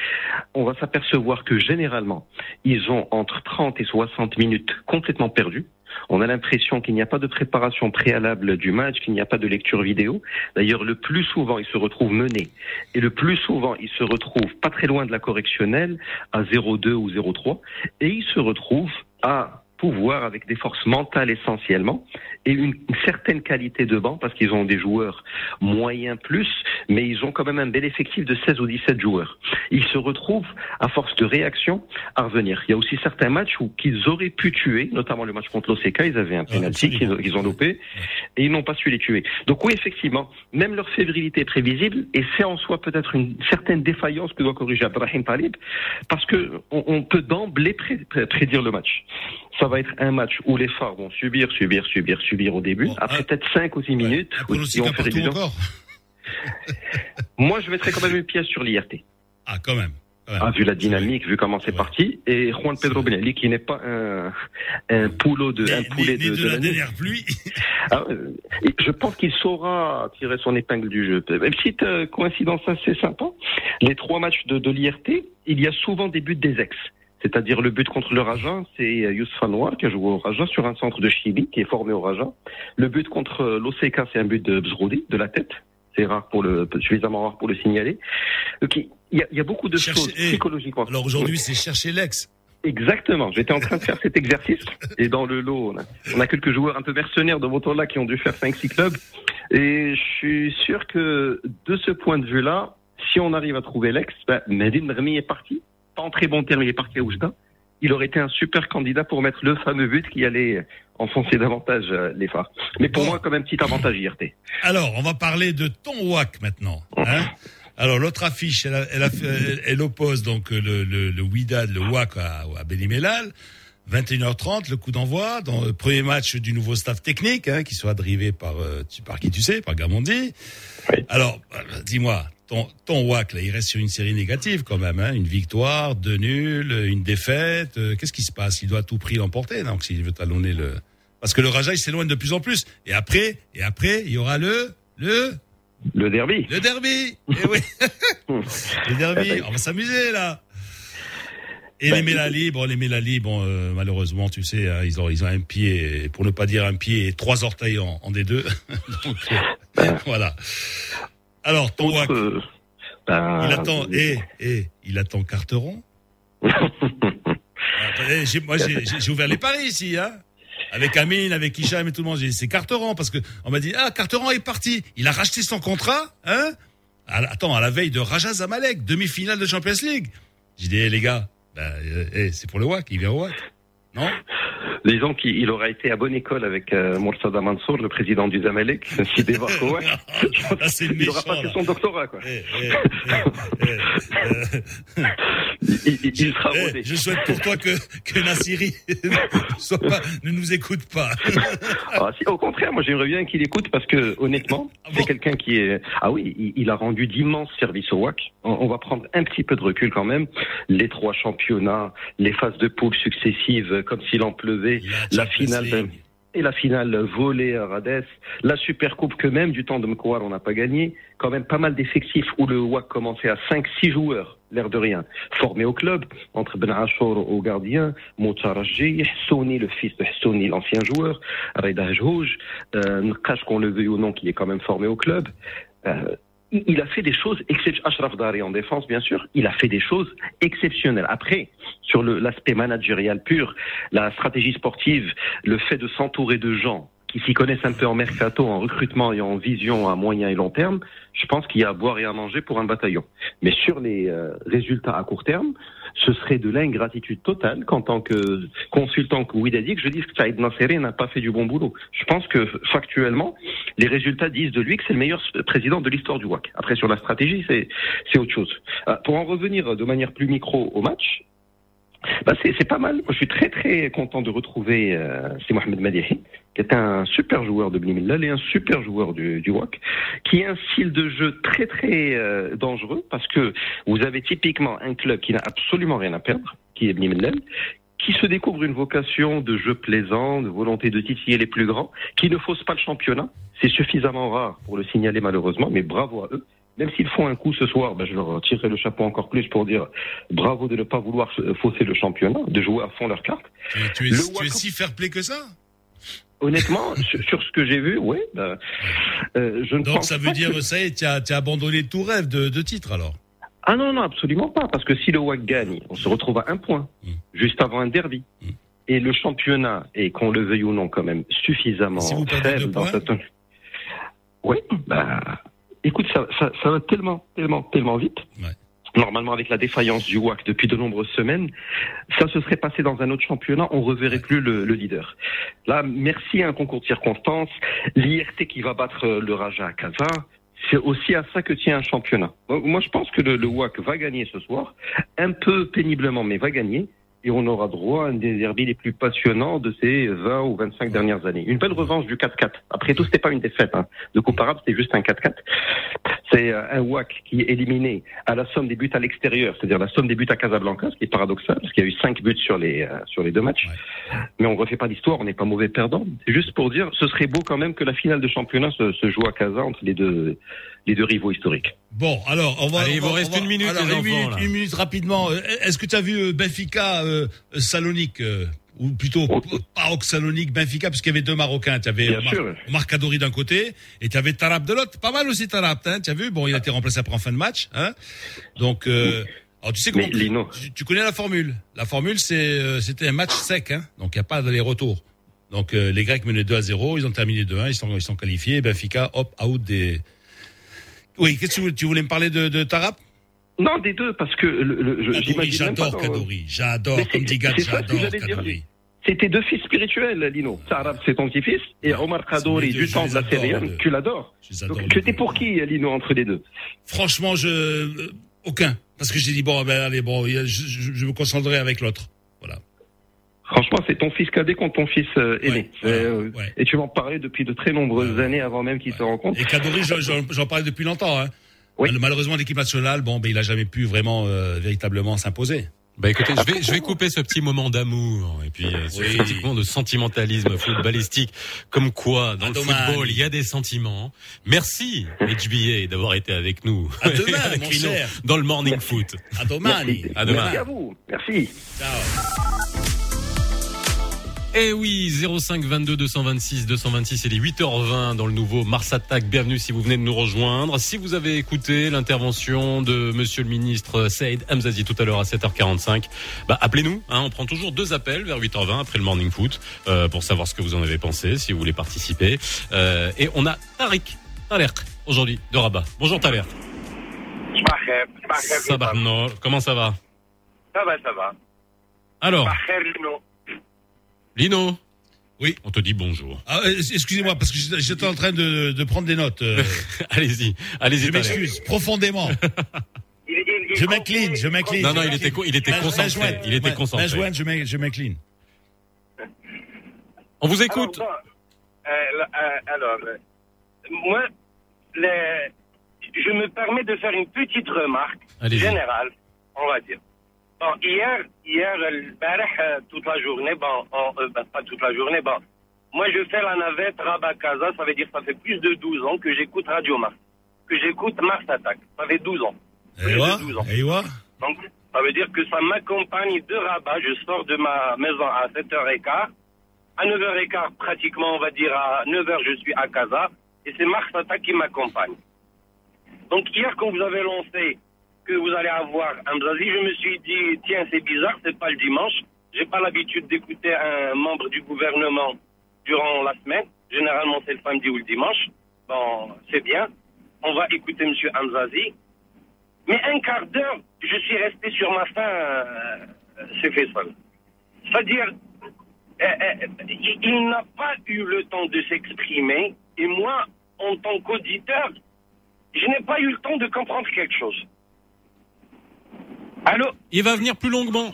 on va s'apercevoir que généralement, ils ont entre 30 et 60 minutes complètement perdues. On a l'impression qu'il n'y a pas de préparation préalable du match, qu'il n'y a pas de lecture vidéo. D'ailleurs, le plus souvent, ils se retrouvent menés. Et le plus souvent, ils se retrouvent pas très loin de la correctionnelle, à 0,2 ou 0,3. Et ils se retrouvent à pouvoir avec des forces mentales essentiellement et une certaine qualité de banc parce qu'ils ont des joueurs moyens plus, mais ils ont quand même un bel effectif de 16 ou 17 joueurs. Ils se retrouvent à force de réaction à revenir. Il y a aussi certains matchs où qu'ils auraient pu tuer, notamment le match contre l'OCK, ils avaient un penalty qu'ils absolument. qu'ils ont loupé et ils n'ont pas su les tuer. Donc oui, effectivement, même leur fébrilité est prévisible et c'est en soi peut-être une certaine défaillance que doit corriger Abrahim Talib parce que on, on peut d'emblée pré- pré- prédire le match. Ça va être un match où les phares vont subir, subir, subir, subir au début. Bon, Après un- peut-être 5 ou 6 minutes, Un où ils vont faire encore. <laughs> Moi, je mettrais quand même une pièce sur l'IRT. Ah quand même. Ah, vu la dynamique, vu comment c'est Ouais. parti. Et Juan Pedro. Benelli, qui n'est pas un, un poulot de, un poulet de, de, de la dernière pluie. <laughs> Ah, euh, et je pense qu'il saura tirer son épingle du jeu. Même petite euh, coïncidence assez sympa, les trois matchs de, de l'IRT, il y a souvent des buts des ex. C'est-à-dire le but contre le Raja, c'est Youssef Anwar qui a joué au Raja sur un centre de Chili, qui est formé au Raja. Le but contre l'OCK, c'est un but de Bzroudi, de la tête. C'est rare pour le, suffisamment rare pour le signaler. Donc, il y a, il y a beaucoup de Cherchez- choses eh, psychologiquement. Alors aujourd'hui, c'est chercher l'ex. Exactement. J'étais en train de faire cet <laughs> exercice et dans le lot, on a, on a quelques joueurs un peu mercenaires de Motola qui ont dû faire 5-6 clubs. Et je suis sûr que de ce point de vue-là, si on arrive à trouver l'ex, ben, Mehdi Nrmi est parti. Pas en très bon terme, il est parti à Oujda. Il aurait été un super candidat pour mettre le fameux but qui allait enfoncer davantage euh, les phares. Mais pour Bon. moi, quand même, petit avantage IRT. Alors, on va parler de ton WAC maintenant. Hein Alors, l'autre affiche, elle, a- elle, a fait- elle- elle oppose donc le, le, le Wydad, le WAC à, à Beni Mellal. 21h30, le coup d'envoi dans le premier match du nouveau staff technique, hein, qui soit drivé par, euh, tu- par qui tu sais, par Gamondi. Oui. Alors, euh, dis-moi, ton, ton WAC, là, il reste sur une série négative quand même, hein, une victoire, deux nuls, une défaite. euh, Qu'est-ce qui se passe? Il doit à tout prix l'emporter, donc s'il veut talonner le. Parce que le Raja, il s'éloigne de plus en plus. Et après, et après, il y aura le, le, Le derby. le derby. Eh oui. <laughs> le derby. On va s'amuser là. Et Ben, les Mélali, bon, les Mélali, bon, euh, malheureusement, tu sais, hein, ils ont, ils ont un pied, pour ne pas dire un pied, et trois orteils en, en des deux. <laughs> Donc, euh, voilà. Alors, ton WAC, Autre, euh, ben, il attend, et, et, il attend Carteron. <laughs> Eh, j'ai- moi, j'ai ouvert les paris ici, hein. Avec Amine, avec Hicham et tout le monde. J'ai dit, C'est Carteron, parce que on m'a dit, ah, Carteron est parti. Il a racheté son contrat, hein. À attends, à la veille de Raja Zamalek, demi-finale de Champions League. J'ai dit, eh, les gars, ben, euh, eh, c'est pour le WAC, il vient au WAC. Non? Disons qu'il il aura été à bonne école avec euh, Moursada Mansour, le président du Zamalek, s'il débarque au Il aura méchant, passé là. son doctorat, quoi. Eh, eh, eh, <laughs> Il, il- il sera rodé. je souhaite pour toi que, que Nassiri ne, <laughs> soit pas, ne nous écoute pas. Ah, si, au contraire, moi j'aimerais bien qu'il écoute parce que honnêtement, Ah c'est quelqu'un qui est. Ah oui, il, il a rendu d'immenses services au WAC. On, on va prendre un petit peu de recul quand même. Les trois championnats, les phases de poule successives, comme s'il en pleuvait, la finale de- et la finale volée à Rades, la super coupe que même du temps de Mkouar on n'a pas gagné. Quand même pas mal d'effectifs où le WAC commençait à 5-6 joueurs, l'air de rien, formés au club, entre Ben Achour au gardien, Moussa Rajji, Sony, le fils de Sony, l'ancien joueur, Reda Houj, euh, Nkash, qu'on le veuille ou non, qui est quand même formé au club. Euh, il a fait des choses exceptionnelles. Ashraf Dari en défense, bien sûr, il a fait des choses exceptionnelles. Après, sur l'aspect managérial pur, la stratégie sportive, le fait de s'entourer de gens qui s'y connaissent un peu en mercato, en recrutement et en vision à moyen et long terme, je pense qu'il y a à boire et à manger pour un bataillon. Mais sur les euh, résultats à court terme, ce serait de l'ingratitude totale qu'en tant que consultant que Ouidadi, que je dise que Saïd Nasseri n'a pas fait du bon boulot. Je pense que factuellement, les résultats disent de lui que c'est le meilleur président de l'histoire du WAC. Après, sur la stratégie, c'est c'est autre chose. Euh, pour en revenir de manière plus micro au match, bah c'est pas mal. Je suis très très content de retrouver euh, c'est Mohamed Madihi, qui est un super joueur de Blimillal et un super joueur du, du qui a un style de jeu très très euh, dangereux parce que vous avez typiquement un club qui n'a absolument rien à perdre, qui est Blimillal, qui se découvre une vocation de jeu plaisant, de volonté de titiller les plus grands, qui ne fausse pas le championnat. C'est suffisamment rare pour le signaler malheureusement, mais bravo à eux. Même s'ils font un coup ce soir, ben je leur tirerai le chapeau encore plus pour dire bravo de ne pas vouloir fausser le championnat, de jouer à fond leurs cartes. Tu, tu es, Le tu es WAC- si fair play que ça? Honnêtement, <laughs> sur, sur ce que j'ai vu, oui, ben, euh, je ne Donc pense ça veut pas dire, que- ça y est, tu as, abandonné tout rêve de, de titre alors? Ah non, non, absolument pas, parce que si le WAC gagne, on se retrouve à un point, Mm. juste avant un derby. Mm. Et le championnat est, qu'on le veuille ou non, quand même suffisamment Si vous faible dans points cette... Oui, bah, écoute, ça, ça, ça va tellement, tellement, tellement vite. Ouais. Normalement, avec la défaillance du WAC depuis de nombreuses semaines, ça se serait passé dans un autre championnat, on reverrait plus le, le leader. Là, merci à un concours de circonstances, l'IRT qui va battre euh, le Raja à Casa, c'est aussi à ça que tient un championnat. Moi, je pense que le, le WAC va gagner ce soir, un peu péniblement, mais va gagner. Et on aura droit à un des derbys les plus passionnants de ces 20 ou 25 dernières années. Une belle revanche du 4-4. Après tout, c'était pas une défaite. Hein. De comparable, c'était juste un 4-4. C'est euh, un WAC qui est éliminé à la somme des buts à l'extérieur, c'est-à-dire la somme des buts à Casablanca, ce qui est paradoxal, parce qu'il y a eu 5 buts sur les, euh, sur les deux matchs. Mais on refait pas l'histoire, on n'est pas mauvais perdant. C'est juste pour dire, ce serait beau quand même que la finale de championnat se, se joue à Casa entre les deux, les deux rivaux historiques. Bon, alors, on va. Allez, on il va- vous reste va- une minute, alors, les une minute, une minute rapidement. Euh, Est-ce que tu as vu euh, Benfica euh, Salonique euh, ou plutôt Oh. pas Salonique, Benfica, parce qu'il y avait deux Marocains. Tu avais Kadori d'un côté et tu avais Tarab de l'autre. Pas mal aussi Tarab, hein, tu as vu? Bon, il a été remplacé après en fin de match. Hein Donc, euh, alors tu sais comment tu, tu connais la formule. La formule, c'est euh, c'était un match sec, hein, donc il n'y a pas d'aller-retour. Donc euh, les Grecs menaient 2 à 0, ils ont terminé 2-1, ils sont, ils sont qualifiés. Benfica, hop, out des... Oui, qu'est-ce que tu voulais, me parler de, de Tarab non des deux parce que le, le, Kadori, j'adore Kadori, j'adore, comme c'est- dit Gad, j'adore. Kadori. C'était deux fils spirituels, Lino. Sarab, c'est ton petit-fils, et Omar Kadori, du temps de la deux. tu l'adores. Donc, tu étais pour qui, Lino, entre les deux? Franchement, je euh, aucun, parce que j'ai dit bon, ben allez, bon, je me concentrerai avec l'autre. Franchement, c'est ton fils cadet contre ton fils euh, aîné. Ouais, Euh, ouais. Et tu m'en parlais depuis de très nombreuses années avant même qu'il se rencontre. Et Kadori, j'en- j'en j'en parlais depuis longtemps. Hein. Oui. Mal- Malheureusement, l'équipe nationale, bon, ben, il a jamais pu vraiment, euh, véritablement s'imposer. Bah écoutez, je vais, je vais couper ce petit moment d'amour et puis euh, ce Oui. petit moment de sentimentalisme footballistique. Comme quoi, dans le football, il y a des sentiments. Merci, HBA, d'avoir été avec nous. À demain, <laughs> Avec mon Lino, cher. Dans le morning foot. À domani. À demain. Merci à vous. Merci. Ciao. Eh oui, 05 22 226 226, c'est les 8h20 dans le nouveau Mars Attack. Bienvenue si vous venez de nous rejoindre. Si vous avez écouté l'intervention de monsieur le ministre Saïd Hamzazi tout à l'heure à 7h45, bah appelez-nous, hein, on prend toujours deux appels vers 8h20 après le morning foot euh, pour savoir ce que vous en avez pensé, si vous voulez participer. Euh, et on a Tariq, Taler aujourd'hui de Rabat. Bonjour Taler. Comment ça va? Ça va, ça va. Alors, Lino. Oui. On te dit bonjour. Ah, euh, excusez-moi, parce que j'étais en train de, de prendre des notes. euh, <laughs> allez-y, allez-y je m'excuse profondément. Il, il, il Je m'incline, je m'incline. Non, non, il était, il était concentré. jointe. Il était concentré. jointe, je m'in- je m'incline. On vous Alors, écoute. bon, euh, alors, euh, moi, les- je me permets de faire une petite remarque générale, on va dire. Bon, hier, hier, barih, euh, toute la journée, bon, on- euh, ben, pas toute la journée, bon, moi je fais la navette Rabat-Casa, ça veut dire que ça fait plus de 12 ans que j'écoute Radio Mars, que j'écoute Mars Attack, ça fait 12 ans. 12 ans. Ewa. Donc, ça veut dire que ça m'accompagne de Rabat. Je sors de ma maison à 7h15. À 9h15, pratiquement, on va dire à 9h, je suis à Casa. Et c'est Mars Attack qui m'accompagne. Donc, hier, quand vous avez lancé que vous allez avoir un Mzazi, je me suis dit, tiens, c'est bizarre, c'est pas le dimanche. J'ai pas l'habitude d'écouter un membre du gouvernement durant la semaine. Généralement, c'est le samedi ou le dimanche. Bon, c'est bien. On va écouter Monsieur Hamzazi. Mais un quart d'heure, je suis resté sur ma faim, euh, c'est fait seul. C'est-à-dire, euh, euh, il n'a pas eu le temps de s'exprimer, et moi, en tant qu'auditeur, je n'ai pas eu le temps de comprendre quelque chose. Allô Il va venir plus longuement.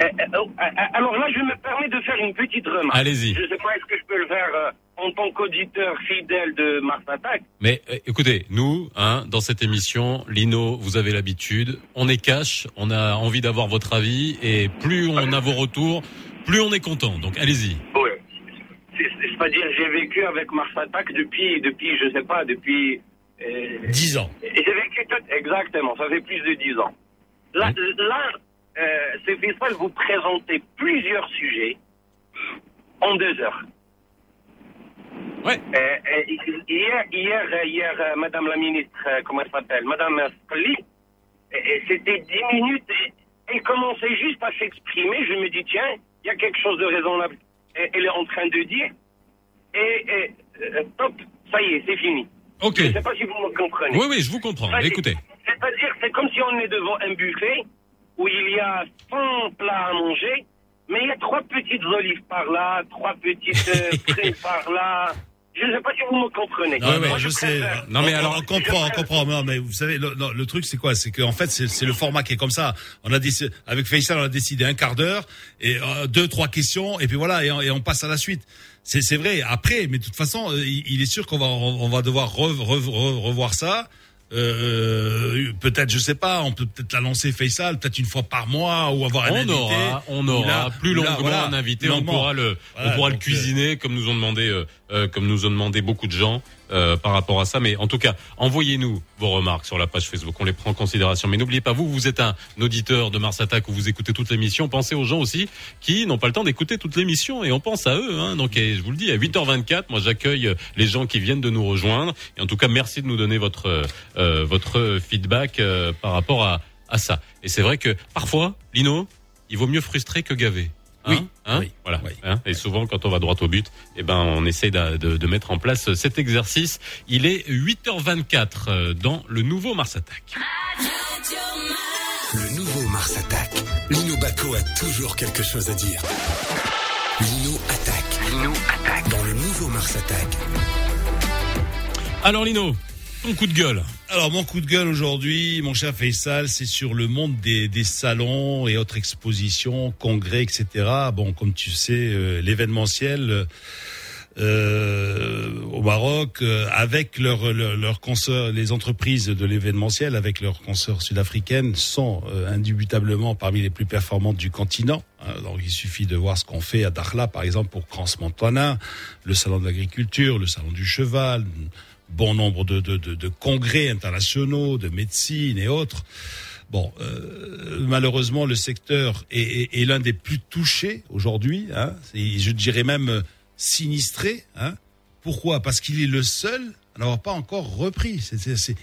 Euh, euh, euh, euh, Alors là, je me permets de faire une petite remarque. Allez-y. Je ne sais pas, est-ce que je peux le faire euh, en tant qu'auditeur fidèle de Mars Attack Mais euh, écoutez, nous, hein, dans cette émission, Lino, vous avez l'habitude, on est cash, on a envie d'avoir votre avis, et plus on a vos retours, plus on est content. Donc allez-y. Oui. C'est- C'est-à-dire, j'ai vécu avec Mars Attack depuis, depuis, je sais pas, depuis. euh, 10 ans. et j'ai vécu tout- exactement, ça fait plus de 10 ans. Là, là euh, Faisal, vous présentez plusieurs sujets en deux heures. Ouais. Euh, euh, hier, hier, hier, euh, Madame la ministre, euh, comment elle s'appelle, Madame Scully, c'était 10 minutes, et elle commençait juste à s'exprimer. Je me dis, tiens, il y a quelque chose de raisonnable. Et- Elle est en train de dire, et, et, top, ça y est, c'est fini. Ok. Je ne sais pas si vous me comprenez. Oui, oui, je vous comprends. Écoutez. C'est-à-dire, c'est comme si on est devant un buffet où il y a 100 plats à manger, mais il y a trois petites olives par là, trois petites euh, <laughs> par là. Je ne sais pas si vous me comprenez. Non, mais Moi, je sais. préfère- Non, mais alors- on comprend, on comprend. Non, mais vous savez, le, truc c'est quoi? C'est qu'en fait, c'est le format qui est comme ça. On a décidé, avec Faisal, on a décidé un quart d'heure et euh, deux, trois questions, et puis voilà, et on, et on passe à la suite. C'est vrai. Après, mais de toute façon, euh, il, il est sûr qu'on va on, on va devoir re- re- re- revoir ça. Euh, peut-être, je sais pas, on peut peut-être la lancer Faisal, peut-être une fois par mois ou avoir un On invité. aura, on aura. là- plus là, longuement voilà, un invité, on pourra le, Voilà, on pourra le euh, cuisiner comme nous ont demandé, euh, euh, comme nous ont demandé beaucoup de gens euh, par rapport à ça. Mais en tout cas, envoyez-nous vos remarques sur la page Facebook, on les prend en considération. Mais n'oubliez pas, vous, vous êtes un auditeur de Mars Attack où vous écoutez toute l'émission. Pensez aux gens aussi qui n'ont pas le temps d'écouter toute l'émission et on pense à eux. Hein. Donc, et je vous le dis, à 8h24, moi j'accueille les gens qui viennent de nous rejoindre. Et en tout cas, merci de nous donner votre euh, votre feedback euh, par rapport à à ça. Et c'est vrai que parfois, Lino, il vaut mieux frustrer que gaver. Hein Oui. Hein Oui. Voilà. Oui. Hein et souvent, quand on va droit au but, eh ben, on essaye de, de- de mettre en place cet exercice. Il est 8h24 euh, dans le nouveau Mars Attack. Le nouveau Mars Attack. Lino Baco a toujours quelque chose à dire. Lino attaque. Lino attaque. Dans le nouveau Mars Attack. Alors, Lino, Ton coup de gueule. Alors mon coup de gueule aujourd'hui, mon cher Faisal, c'est sur le monde des, des salons et autres expositions, congrès, etc. Bon, comme tu sais, euh, l'événementiel euh, au Maroc, euh, avec leur, leurs consoeurs, les entreprises de l'événementiel, avec leurs consoeurs sud-africaines, sont euh, indubitablement parmi les plus performantes du continent. hein. donc il suffit de voir ce qu'on fait à Dakhla, par exemple, pour Crans Montana, le salon de l'agriculture, le salon du cheval, bon nombre de, de, de, de congrès internationaux, de médecine et autres. Bon, euh, malheureusement, le secteur est, est- est l'un des plus touchés aujourd'hui. Hein, je dirais même euh, sinistré. Hein. Pourquoi? Parce qu'il est le seul à n'avoir pas encore repris.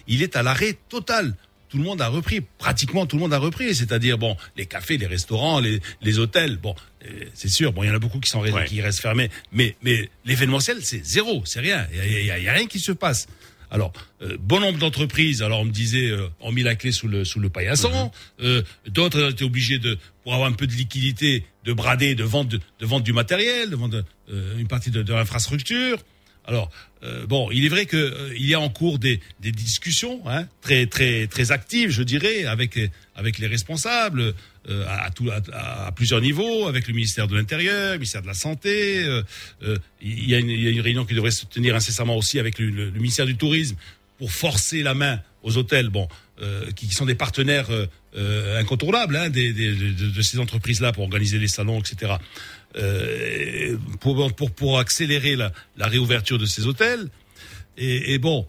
Il est à l'arrêt total. Tout le monde a repris, pratiquement tout le monde a repris. C'est-à-dire, bon, les cafés, les restaurants, les, les hôtels, bon, euh, c'est sûr, bon, il y en a beaucoup qui, sont, Ouais. qui restent fermés. Mais, mais l'événementiel, c'est zéro, c'est rien. Il y y y a rien qui se passe. Alors, euh, bon nombre d'entreprises, alors on me disait, euh, ont mis la clé sous le sous le paillasson. Euh, D'autres ont été obligés de, pour avoir un peu de liquidité, de brader, de vendre, de, de vendre du matériel, de vendre euh, une partie de, de l'infrastructure. Alors, euh, bon, il est vrai que euh, y a en cours des, des discussions hein, très très très actives, je dirais, avec avec les responsables euh, à, plusieurs niveaux, avec le ministère de l'Intérieur, le ministère de la Santé. euh, euh, il, y a une, réunion qui devrait se tenir incessamment aussi avec le, ministère du Tourisme pour forcer la main aux hôtels, bon, qui, sont des partenaires incontournables hein, des, des- de, de ces entreprises-là pour organiser les salons, etc. Euh, pour, pour, pour accélérer la, la réouverture de ces hôtels. Et, et bon,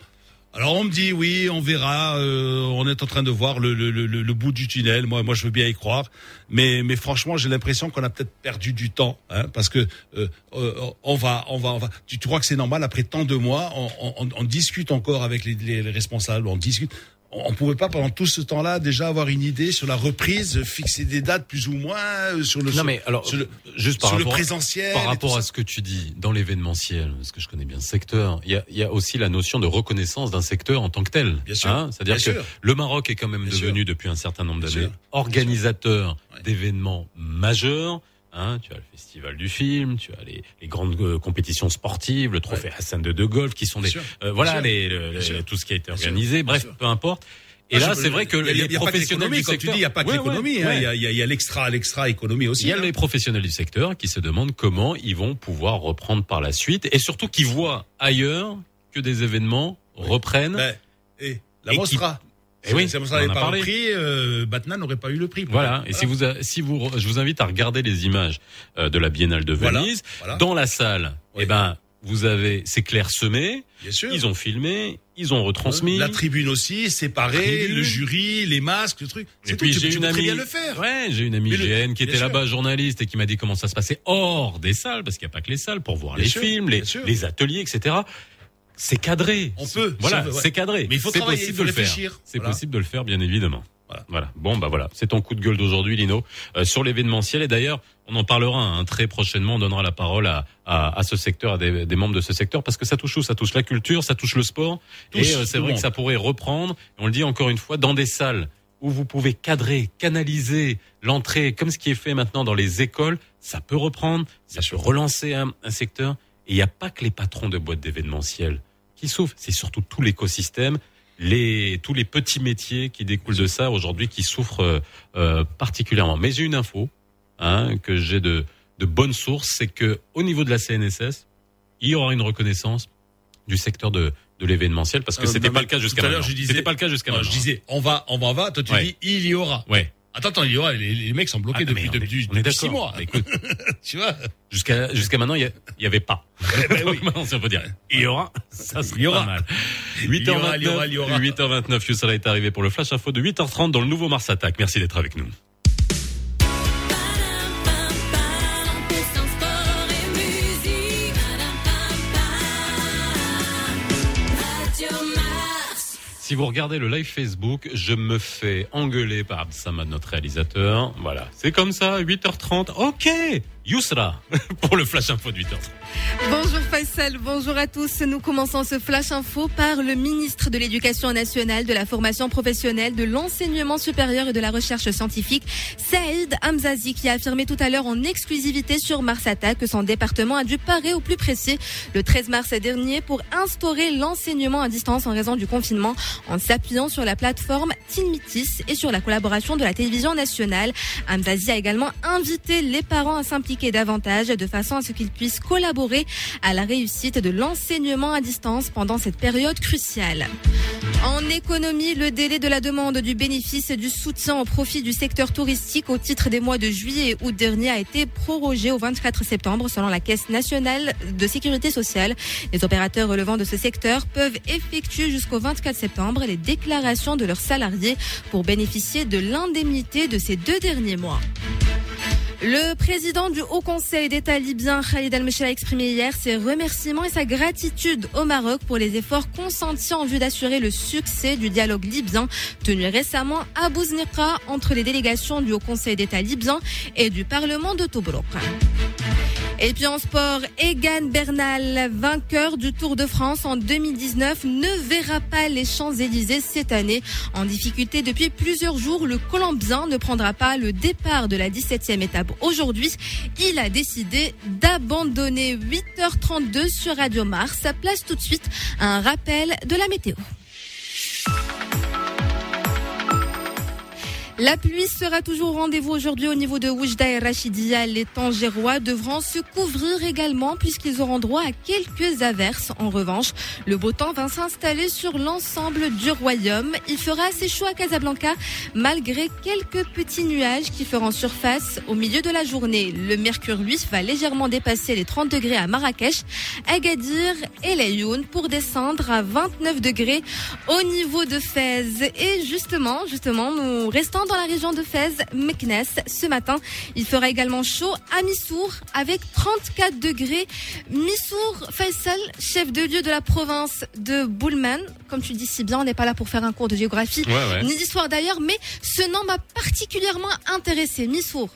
alors on me dit oui, on verra, euh, on est en train de voir le, le, le, le bout du tunnel. Moi, moi, je veux bien y croire, mais, mais franchement, j'ai l'impression qu'on a peut-être perdu du temps, hein, parce que euh, euh, on va, on va, on va. Tu, crois que c'est normal après tant de mois, on, on, on discute encore avec les, les responsables, on discute. On ne pouvait pas pendant tout ce temps-là déjà avoir une idée sur la reprise, fixer des dates plus ou moins euh, sur le Non mais alors, sur le, juste par sur le rapport, présentiel. par rapport à ce que tu dis dans l'événementiel, parce que je connais bien ce secteur, il y a, il y a aussi la notion de reconnaissance d'un secteur en tant que tel. Bien sûr, Hein C'est-à-dire que sûr. le Maroc est quand même Bien devenu depuis un certain nombre d'années organisateur Ouais. d'événements majeurs. Hein, tu as le festival du film, tu as les, les grandes euh, compétitions sportives, le trophée Hassan de De Golf, qui sont des euh, voilà les, le- tout ce qui a été organisé. Bref, peu importe. Et Ah, là, c'est vrai que y a- les y a pas professionnels l'économie, du comme tu secteur, dis, il n'y a pas que Ouais, l'économie, ouais. il y a- il y a, il y a l'extra, l'extra économie aussi. Il y a hein. les professionnels du secteur qui se demandent comment ils vont pouvoir reprendre par la suite et surtout qui voient ailleurs que des événements reprennent. Ben, et la Et qui- Mostra. Eh oui, Mostra on en n'avait a pas parlé. repris, euh, Batman n'aurait pas eu le prix. Voilà. Et si vous, a- si vous, je vous invite à regarder les images euh, de la Biennale de Venise. voilà. Dans la salle, Oui. eh ben, vous avez, c'est clairsemé. Bien sûr. Ils ont filmé, ils ont retransmis. La tribune aussi, séparée, le jury, les masques, le truc. Et puis j'ai une amie, bien le faire. ouais, j'ai une amie Mais le- GN qui était là-bas journaliste et qui m'a dit comment ça se passait hors des salles parce qu'il n'y a pas que les salles pour voir Bien les sûr, films, les ateliers, etc. C'est cadré. On peut, Voilà, ouais. c'est cadré. Mais il faut C'est travailler, possible il faut de le faire. réfléchir. C'est Voilà. possible de le faire, bien évidemment. Voilà. Voilà. Bon, bah voilà. C'est ton coup de gueule d'aujourd'hui, Lino, euh, sur l'événementiel. Et d'ailleurs, on en parlera hein, très prochainement. On donnera la parole à, à, à ce secteur, à des, des membres de ce secteur, parce que ça touche où? Ça touche la culture, ça touche le sport. Touche et euh, c'est vrai que ça pourrait reprendre. On le dit encore une fois, dans des salles où vous pouvez cadrer, canaliser l'entrée, comme ce qui est fait maintenant dans les écoles, ça peut reprendre, ça peut relancer un, un secteur. Et il n'y a pas que les patrons de boîtes d'événementiel qui souffrent, c'est surtout tout l'écosystème, les tous les petits métiers qui découlent de ça aujourd'hui qui souffrent euh, euh, particulièrement. Mais j'ai une info hein, que j'ai de de bonnes sources, c'est que au niveau de la CNSS, il y aura une reconnaissance du secteur de de l'événementiel parce que Euh, c'était pas le cas jusqu'à maintenant. je disais- C'était pas le cas jusqu'à Non, maintenant. je disais, on va, on va, on va. Toi, tu Ouais. dis, il y aura. Ouais. Attends, attends, il y aura. Les, les mecs sont bloqués Ah, depuis, on est- depuis, on est depuis six mois. Écoute, <laughs> tu vois. Jusqu'à jusqu'à maintenant, il y, a- il y avait pas. <laughs> Ben oui. Maintenant, si on peut dire? Il y aura. Ça serait Il y aura. pas mal. Il y aura, <laughs> 8h29, il y aura, il y aura. 8h29, Youssala est arrivé pour le Flash Info de 8h30 dans le nouveau Mars Attack. Merci d'être avec nous. Si vous regardez le live Facebook, je me fais engueuler par Absamad, notre réalisateur. Voilà. C'est comme ça, 8h30. Ok. Yousra <laughs> pour le flash info de 8h. Bonjour Faisal, bonjour à tous. Nous commençons ce flash info par le ministre de l'Éducation nationale, de la formation professionnelle, de l'enseignement supérieur et de la recherche scientifique, Saïd Hamzazi, qui a affirmé tout à l'heure en exclusivité sur Mars Attack que son département a dû parer au plus précis le 13 mars dernier pour instaurer l'enseignement à distance en raison du confinement en s'appuyant sur la plateforme Tinmitis et sur la collaboration de la télévision nationale. Hamzazi a également invité les parents à s'impliquer davantage de façon à ce qu'ils puissent collaborer à la réussite de l'enseignement à distance pendant cette période cruciale. En économie, le délai de la demande du bénéfice du soutien au profit du secteur touristique au titre des mois de juillet et août dernier a été prorogé au 24 septembre selon la Caisse nationale de sécurité sociale. Les opérateurs relevant de ce secteur peuvent effectuer jusqu'au 24 septembre les déclarations de leurs salariés pour bénéficier de l'indemnité de ces deux derniers mois. Le président du Haut Conseil d'État libyen, Khalid al-Meshra, a exprimé hier ses remerciements et sa gratitude au Maroc pour les efforts consentis en vue d'assurer le succès du dialogue libyen tenu récemment à Bouznika entre les délégations du Haut Conseil d'État libyen et du Parlement de Tobruk. Et puis en sport, Egan Bernal, vainqueur du Tour de France en 2019, ne verra pas les Champs-Élysées cette année. En difficulté depuis plusieurs jours, le Colombien ne prendra pas le départ de la 17e étape aujourd'hui. Il a décidé d'abandonner 8h32 sur Radio Mars. Ça place tout de suite un rappel de la météo. La pluie sera toujours au rendez-vous aujourd'hui au niveau de Oujda et Rachidia. Les Tangérois devront se couvrir également puisqu'ils auront droit à quelques averses. En revanche, le beau temps va s'installer sur l'ensemble du royaume. Il fera assez chaud à Casablanca malgré quelques petits nuages qui feront surface au milieu de la journée. Le mercure, lui, va légèrement dépasser les 30 degrés à Marrakech, Agadir et Layoun pour descendre à 29 degrés au niveau de Fès. Et justement, justement, nous restons dans la région de Fès, Meknes. Ce matin, il fera également chaud à Missour avec 34 degrés. Missour Faisal, chef de lieu de la province de Boulman. Comme tu dis si bien, on n'est pas là pour faire un cours de géographie Ouais, ouais. ni d'histoire d'ailleurs, mais ce nom m'a particulièrement intéressé. Missour.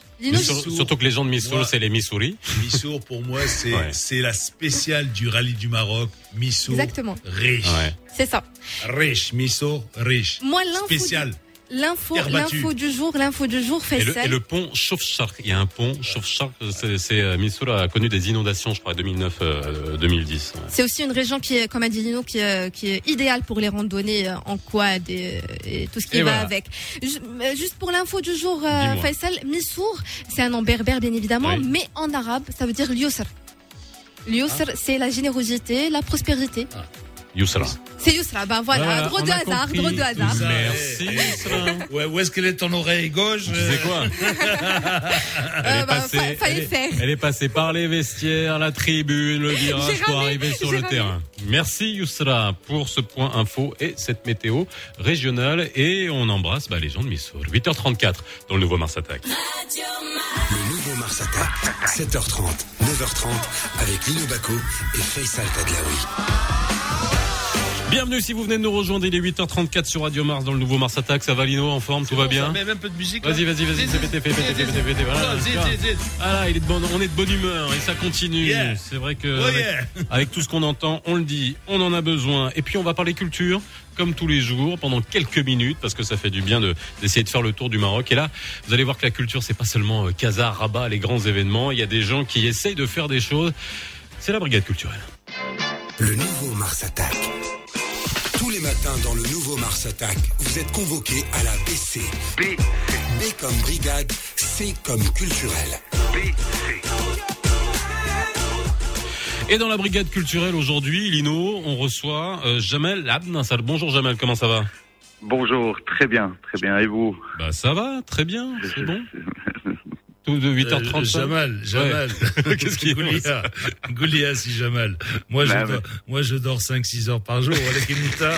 Surtout que les gens de Missouri, Moi- c'est les Missouri. Missour, pour moi, c'est Ouais. c'est la spéciale du rallye du Maroc. Missour, Exactement. riche. Ouais. c'est ça. Riche, Missour, riche. Moi, Spécial. L'info, l'info du jour, l'info du jour, Et le, Faisal. et le pont il y a un pont Chauffe-Charc, c'est, c'est euh, Missouri a connu des inondations, je crois, 2009-2010. C'est aussi une région qui est, comme a dit Lino, qui, est- qui est idéale pour les randonnées euh, en quad et, et tout ce qui va voilà. avec. Ju- euh, Juste pour l'info du jour, euh. Faisal, Missour, c'est un nom berbère bien évidemment, Oui. mais en arabe, ça veut dire Lyusr. Lyusr, Ah. c'est la générosité, la prospérité. Yousra. C'est Yusra, ben voilà, Voilà, drôle de hasard, drôle de hasard. Merci, Yousra. Ouais, où est-ce qu'elle est ton oreille gauche Tu sais quoi <laughs> Elle Euh, est bah, passée, fa- fallait elle, est, faire. elle est passée par les vestiaires, la tribune, le virage pour arriver sur le ramé. terrain. Merci Yousra pour ce point info et cette météo régionale et on embrasse bah, les gens de Missouri. 8h34 dans le nouveau Mars Attack. Le nouveau Mars Attack, 7h30, 9h30, avec Lino Baco et Faisal Tadlaoui. Bienvenue si vous venez de nous rejoindre, il est 8h34 sur Radio Mars dans le nouveau Mars Attack. Ça va Lino en forme, tout va bien Même un peu de musique. Vas-y, vas-y, vas-y, péter, fais péter, fais péter, voilà. Ah là, il est de bonne, on est de bonne humeur et ça continue. Yeah. C'est vrai que Oh avec, yeah. avec tout ce qu'on entend, on le dit, on en a besoin. Et puis on va parler culture, comme tous les jours, pendant quelques minutes, parce que ça fait du bien de d'essayer de faire le tour du Maroc. Et là, vous allez voir que la culture, c'est pas seulement euh, Casa, Rabat, les grands événements. Il y a des gens qui essayent de faire des choses. C'est la brigade culturelle. Le nouveau Mars Attack. Les matins dans le nouveau Mars Attack, vous êtes convoqués à la BC. B. B comme brigade, C comme culturel. Et dans la brigade culturelle aujourd'hui, Lino, on reçoit euh, Jamel Abnassar. Bonjour Jamel, comment ça va? Bonjour, très bien, très bien. Et vous? Bah ça va, très bien, c'est bon. <laughs> Tout de 8h35. Euh, Jamal, Jamal. Ouais. <laughs> Qu'est-ce qu'il y a Goulia, Goulia, si Jamal. Moi, je Bah, dors, moi, je dors 5-6 heures par jour. Voilà, <laughs> Kenita.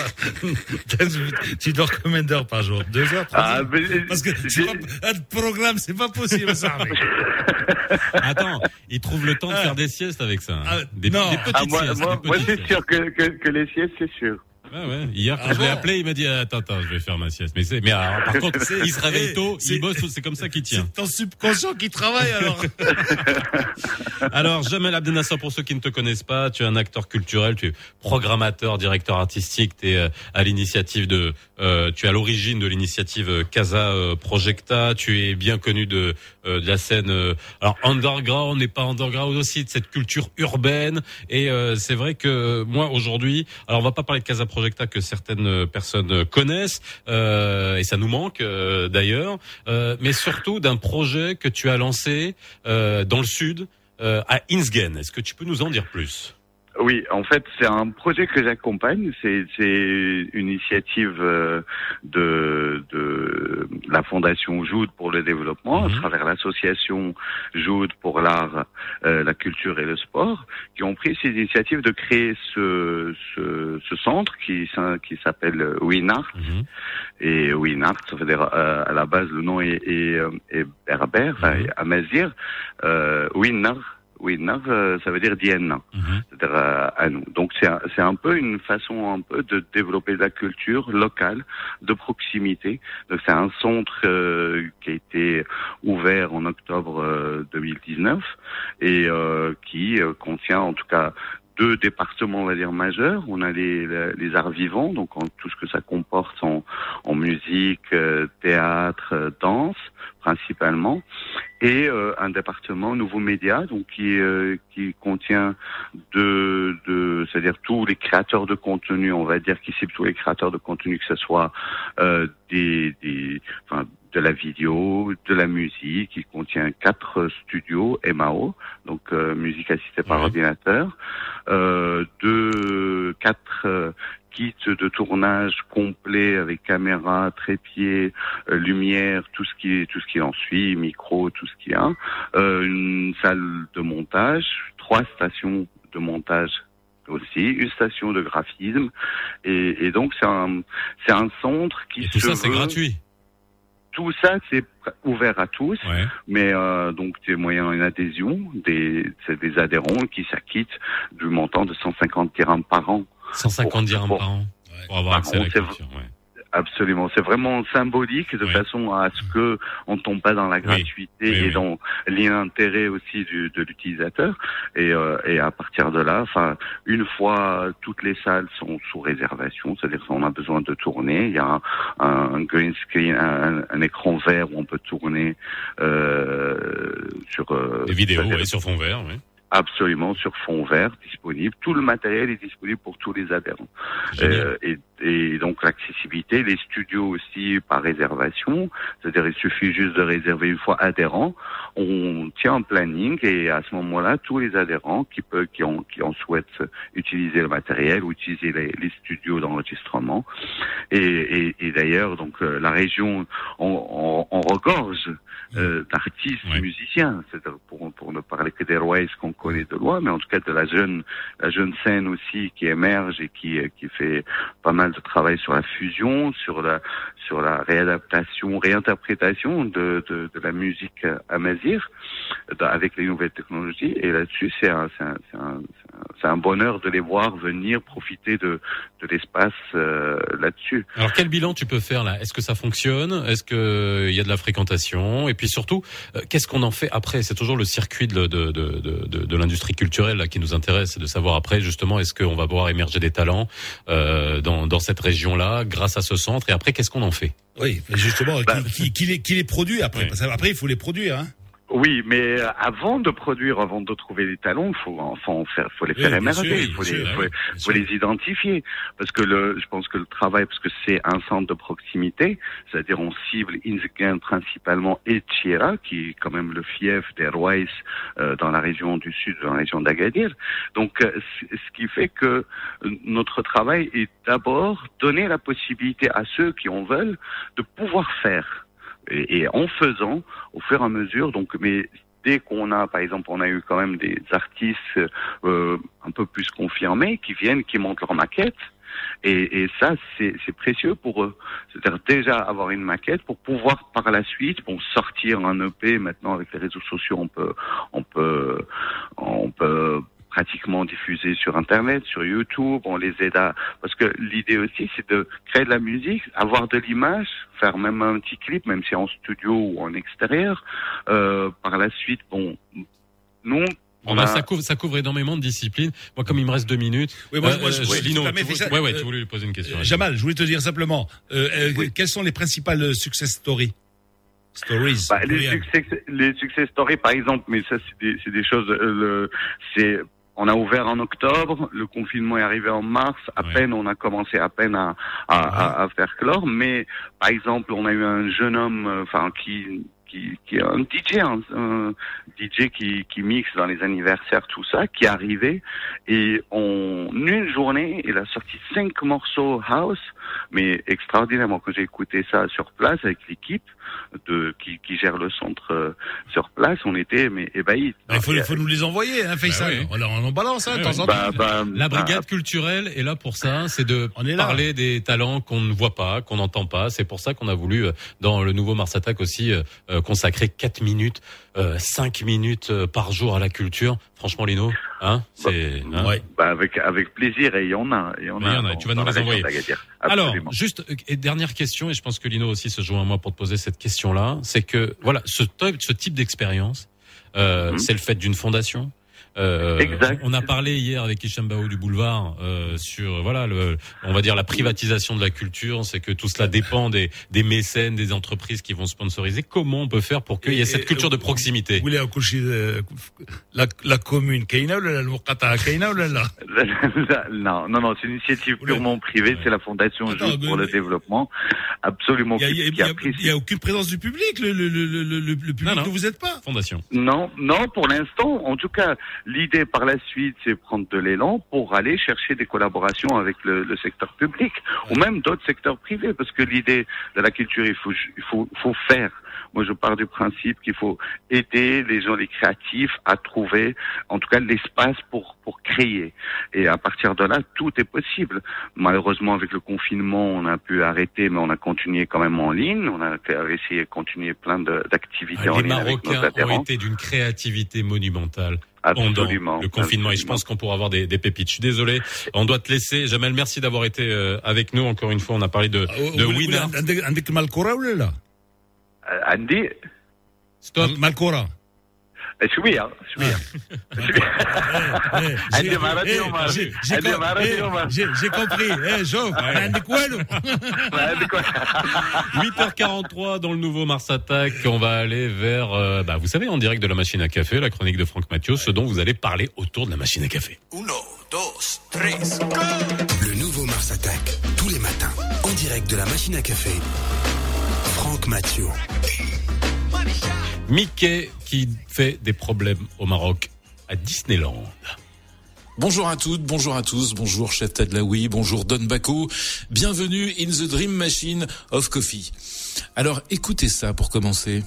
tu dors combien d'heures par jour? Deux heures trois Ah, heures? mais- Parce que c'est pas, un programme, c'est pas possible, ça. <laughs> Attends, il trouve le temps de faire des siestes avec ça. hein. Ah, des, non. des petites Ah, moi, siestes. moi, moi, c'est sûr que, que, que les siestes, c'est sûr. Ouais, ouais. Hier, quand je l'ai appelé, il m'a dit attends, attends, je vais faire ma sieste. Mais c'est, mais alors, par <laughs> contre, C'est- il se réveille c'est- tôt, c'est- il bosse, c'est comme ça qu'il tient. Ton subconscient qui travaille alors. <laughs> Alors, Jamel Abdenasser, pour ceux qui ne te connaissent pas, tu es un acteur culturel, tu es programmateur, directeur artistique, tu es à l'initiative de, euh, tu es à l'origine de l'initiative euh, Casa euh, Projecta, tu es bien connu de, euh, de la scène, euh, alors underground, n'est pas underground aussi, de cette culture urbaine. Et euh, c'est vrai que moi aujourd'hui, alors on va pas parler de Casa Projecta que certaines euh, personnes connaissent, euh, et ça nous manque euh, d'ailleurs, mais surtout d'un projet que tu as lancé dans le sud, à Insgen. Est-ce que tu peux nous en dire plus? Oui, en fait, c'est un projet que j'accompagne. C'est une initiative euh, de, de la Fondation Joud pour le développement, à travers l'association Joud pour l'art, euh, la culture et le sport, qui ont pris cette initiative de créer ce, ce, ce centre qui, qui s'appelle Winart. Et Winart, ça veut dire euh, à la base le nom est, est, est berbère, enfin, amazir. Euh, Winart, Winnar, euh, ça veut dire Dienna, c'est-à-dire euh, à nous. Donc c'est un, un peu une façon un peu de développer la culture locale, de proximité. Donc c'est un centre euh, qui a été ouvert en octobre euh, 2019 et euh, qui euh, contient en tout cas deux départements, on va dire, majeurs. On a les, les arts vivants, donc en, tout ce que ça comporte en, en musique, euh, théâtre, euh, danse, principalement, et euh, un département nouveaux médias, donc qui, euh, qui contient de, de c'est-à-dire tous les créateurs de contenu, on va dire, qui cible tous les créateurs de contenu, que ce soit euh, des, des, enfin, de la vidéo, de la musique. Il contient quatre studios MAO, donc euh, musique assistée par ordinateur, euh, deux, quatre euh, kits de tournage complet avec caméra, trépied, euh, lumière, tout ce qui tout ce qui en suit, micro, tout ce qu'il y a, euh, une salle de montage, trois stations de montage aussi, une station de graphisme, et, et donc c'est un c'est un centre qui Tout se ça, c'est veut- gratuit. tout ça, c'est ouvert à tous, mais euh, donc c'est moyen une adhésion, des, c'est des adhérents qui s'acquittent du montant de 150 dirhams par an. 150 dirhams par an pour avoir accès à la c'est- culture. ouais. Absolument, c'est vraiment symbolique de façon à ce que on tombe pas dans la gratuité et dans l'intérêt aussi du, de l'utilisateur. Et, euh, et à partir de là, enfin, une fois toutes les salles sont sous réservation, c'est-à-dire qu'on a besoin de tourner, il y a un, un green screen, un, un écran vert où on peut tourner euh, sur euh, Des vidéos, ouais, sur fond vert, oui. Absolument, sur fond vert, disponible. Tout le matériel est disponible pour tous les adhérents. Euh, et, et donc l'accessibilité, les studios aussi par réservation, c'est-à-dire il suffit juste de réserver une fois adhérent. On tient un planning et à ce moment-là, tous les adhérents qui peuvent, qui en, qui en souhaitent utiliser le matériel ou utiliser les, les studios d'enregistrement. Et, et, et d'ailleurs, donc euh, la région en, en, en regorge euh, d'artistes, musiciens, c'est-à-dire pour, pour ne parler que des Royce qu'on connaît de loin, mais en tout cas de la jeune, la jeune scène aussi qui émerge et qui, euh, qui fait pas mal de travail sur la fusion, sur la, sur la réadaptation, réinterprétation de, de, de la musique amazir avec les nouvelles technologies. Et là-dessus, c'est un, un, un, un- bonheur de les voir venir profiter de, de l'espace euh, là-dessus. Alors quel bilan tu peux faire là? Est-ce que ça fonctionne? Est-ce que il y a de la fréquentation? Et puis surtout, euh, qu'est-ce qu'on en fait après? C'est toujours le circuit de, de, de, l'industrie culturelle là, qui nous intéresse, de savoir après justement est-ce qu'on va voir émerger des talents euh, dans, dans cette région-là grâce à ce centre? Et après, qu'est-ce qu'on en fait Oui, mais justement, qui, qui, qui les, qui les produit après? Parce qu'après, il faut les produire. Hein. Oui, mais euh, avant de produire, avant de trouver les talents, il faut enfin faut les faire émerger, il faut, les, oui, faut, les identifier, parce que le, je pense que le travail, parce que c'est un centre de proximité, c'est-à-dire on cible Inzgen principalement et Tchira, qui est quand même le fief des Rois euh, dans la région du sud, dans la région d'Agadir. Donc, euh, ce qui fait que euh, notre travail est d'abord donner la possibilité à ceux qui en veulent de pouvoir faire et, et en faisant au fur et à mesure donc mais dès qu'on a par exemple on a eu quand même des artistes euh, un peu plus confirmés qui viennent qui montent leur maquette et, et ça c'est précieux pour eux. C'est-à-dire déjà avoir une maquette pour pouvoir par la suite bon sortir un EP maintenant avec les réseaux sociaux on peut on peut on peut pratiquement diffusés sur Internet, sur YouTube. On les aide à parce que l'idée aussi c'est de créer de la musique, avoir de l'image, faire même un petit clip, même si en studio ou en extérieur. Euh, par la suite, bon, nous On a, ça, couvre, ça couvre énormément de disciplines. Moi, comme il me reste deux minutes, Oui, moi, euh, moi, je- euh, ouais, Lino, tu Faisal, ouais, ouais, euh, tu voulais lui poser une question. Euh, Jamal, je voulais te dire simplement, euh, euh, quelles sont les principales success stories? Stories. Bah, les, succès, les success stories, par exemple, mais ça, c'est des, des choses. euh, c'est, on a ouvert en octobre, le confinement est arrivé en mars. À peine, on a commencé à peine à, à, à, à faire clore. Mais par exemple, on a eu un jeune homme, euh, enfin, qui qui, qui est un DJ, un, un DJ qui, qui mixe dans les anniversaires, tout ça, qui est arrivé et en une journée, il a sorti cinq morceaux house, mais extraordinairement. Quand j'ai écouté ça sur place avec l'équipe de qui, qui gère le centre euh, sur place, on était mais ébahis. Bah, Il faut, faut nous les envoyer, hein, Faisal. oui. on, en- on en balance, hein, de temps en Bah, temps. bah, La bah, brigade culturelle est là pour ça, c'est de est là. parler des talents qu'on ne voit pas, qu'on n'entend pas. C'est pour ça qu'on a voulu, euh, dans le nouveau Mars Attack aussi, euh, euh, consacrer 4 minutes, euh, 5 minutes euh, par jour à la culture. Franchement, Lino, hein, c'est... hein. bah, avec avec plaisir et il y en a, il y en y a. en a, dans- tu vas nous les envoyer. Alors, juste euh, et dernière question, et je pense que Lino aussi se joint à moi pour te poser cette question-là, c'est que voilà, ce, type- ce type d'expérience, euh, c'est le fait d'une fondation. Euh. Exact. On a parlé hier avec Hicham Bao du Boulevard euh, sur voilà le, on va dire la privatisation de la culture, c'est que tout cela dépend des, des mécènes, des entreprises qui vont sponsoriser. Comment on peut faire pour qu'il y ait cette culture de proximité Vous voulez à coucher, euh, la, la commune Kaina ou la Kaina ou la la? <laughs> Non, non, non, c'est une initiative purement privée. C'est la Fondation pour le développement. Absolument. Il y a, a- a- apprécie- il y a aucune présence du public, le, le, le, le, le, le public non. que vous êtes pas. Fondation. Non, non, pour l'instant. En tout cas, l'idée par la suite, c'est prendre de l'élan pour aller chercher des collaborations avec le, secteur public ou même d'autres secteurs privés, parce que l'idée de la culture, il faut, il faut, faut faire. Moi, je pars du principe qu'il faut aider les gens, les créatifs, à trouver, en tout cas, l'espace pour pour créer. Et à partir de là, tout est possible. Malheureusement, avec le confinement, on a pu arrêter, mais on a continué quand même en ligne. On a essayé de continuer plein de- d'activités en Ah, les ligne avec nos Marocains ont été d'une créativité monumentale. pendant Absolument, le confinement et je pense qu'on pourra avoir des, des pépites. Je suis désolé, on doit te laisser. Jamel, merci d'avoir été euh, avec nous. Encore une fois, on a parlé de, de Vous- عندي ستوب مالكورة شوية شوية عندي مرض Eh, يوم j'ai- j'ai عندي com- مرض eh, يوم j'ai- j'ai compris. Eh, Joe, عندك والو. 8h43 dans le nouveau Mars Attack. On va aller vers, euh, bah, vous savez, en direct de la machine à café, la chronique de Franck Mathieu, ce dont vous allez parler autour de la machine à café. Le nouveau Mars Attack, tous les matins, en direct de la machine à café. Mathieu. Mickey qui fait des problèmes au Maroc à Disneyland. Bonjour à toutes, bonjour à tous, bonjour chef Tadlaoui, bonjour Don Baco, bienvenue in the Dream Machine of Coffee. Alors écoutez ça pour commencer.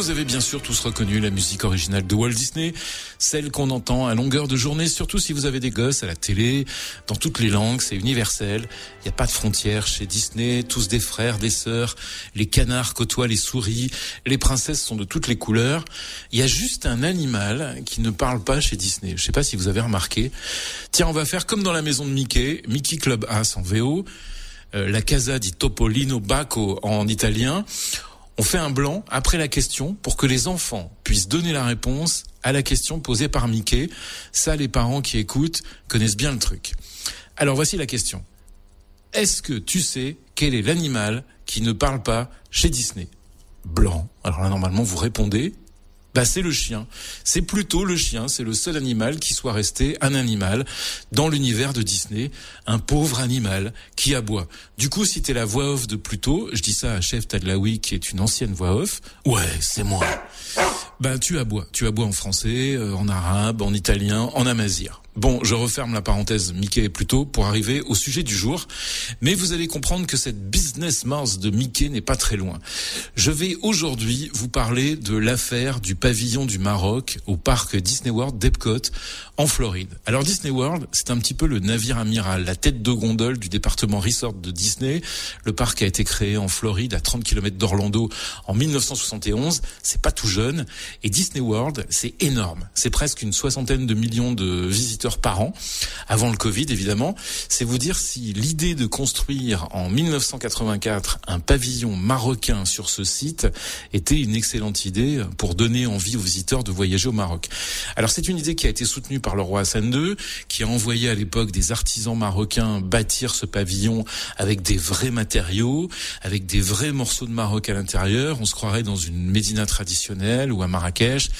Vous avez bien sûr tous reconnu la musique originale de Walt Disney, celle qu'on entend à longueur de journée, surtout si vous avez des gosses à la télé, dans toutes les langues, c'est universel. Il n'y a pas de frontières chez Disney, tous des frères, des sœurs, les canards côtoient les souris, les princesses sont de toutes les couleurs. Il y a juste un animal qui ne parle pas chez Disney. Je sais pas si vous avez remarqué. Tiens, on va faire comme dans la maison de Mickey, Mickey Club As en VO, euh, la Casa di Topolino Bacco en italien. On fait un blanc après la question pour que les enfants puissent donner la réponse à la question posée par Mickey. Ça, les parents qui écoutent connaissent bien le truc. Alors voici la question. Est-ce que tu sais quel est l'animal qui ne parle pas chez Disney? Blanc. Alors là, normalement, vous répondez. Bah, c'est le chien. C'est plutôt le chien. C'est le seul animal qui soit resté un animal dans l'univers de Disney. Un pauvre animal qui aboie. Du coup, si t'es la voix off de Pluto, je dis ça à Chef Tadlaoui, qui est une ancienne voix off. Ouais, c'est moi. Ben, tu aboies. Tu aboies en français, euh, en arabe, en italien, en amazir. Bon, je referme la parenthèse Mickey plutôt pour arriver au sujet du jour. Mais vous allez comprendre que cette business Mars de Mickey n'est pas très loin. Je vais aujourd'hui vous parler de l'affaire du pavillon du Maroc au parc Disney World d'Epcot en Floride. Alors Disney World, c'est un petit peu le navire amiral, la tête de gondole du département resort de Disney. Le parc a été créé en Floride à 30 km d'Orlando en 1971. C'est pas tout jeune. Et Disney World, c'est énorme. C'est presque une soixantaine de millions de visiteurs par an, avant le Covid évidemment. C'est vous dire si l'idée de construire en 1984 un pavillon marocain sur ce site était une excellente idée pour donner envie aux visiteurs de voyager au Maroc. Alors c'est une idée qui a été soutenue par le roi Hassan II, qui a envoyé à l'époque des artisans marocains bâtir ce pavillon avec des vrais matériaux, avec des vrais morceaux de Maroc à l'intérieur. On se croirait dans une médina traditionnelle ou à Marrakech.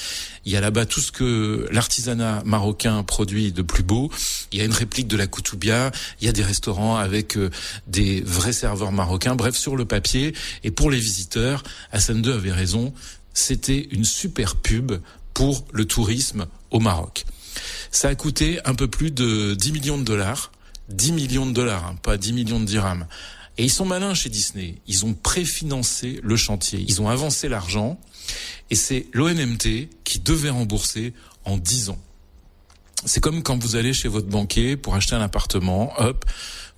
Il y a là-bas tout ce que l'artisanat marocain produit de plus beau. Il y a une réplique de la Koutoubia. Il y a des restaurants avec euh, des vrais serveurs marocains. Bref, sur le papier. Et pour les visiteurs, Hassan II avait raison. C'était une super pub pour le tourisme au Maroc. Ça a coûté un peu plus de 10 millions de dollars. 10 millions de dollars, hein, pas 10 millions de dirhams. Et ils sont malins chez Disney. Ils ont préfinancé le chantier. Ils ont avancé l'argent. Et c'est l'ONMT qui devait rembourser en 10 ans. C'est comme quand vous allez chez votre banquier pour acheter un appartement, hop,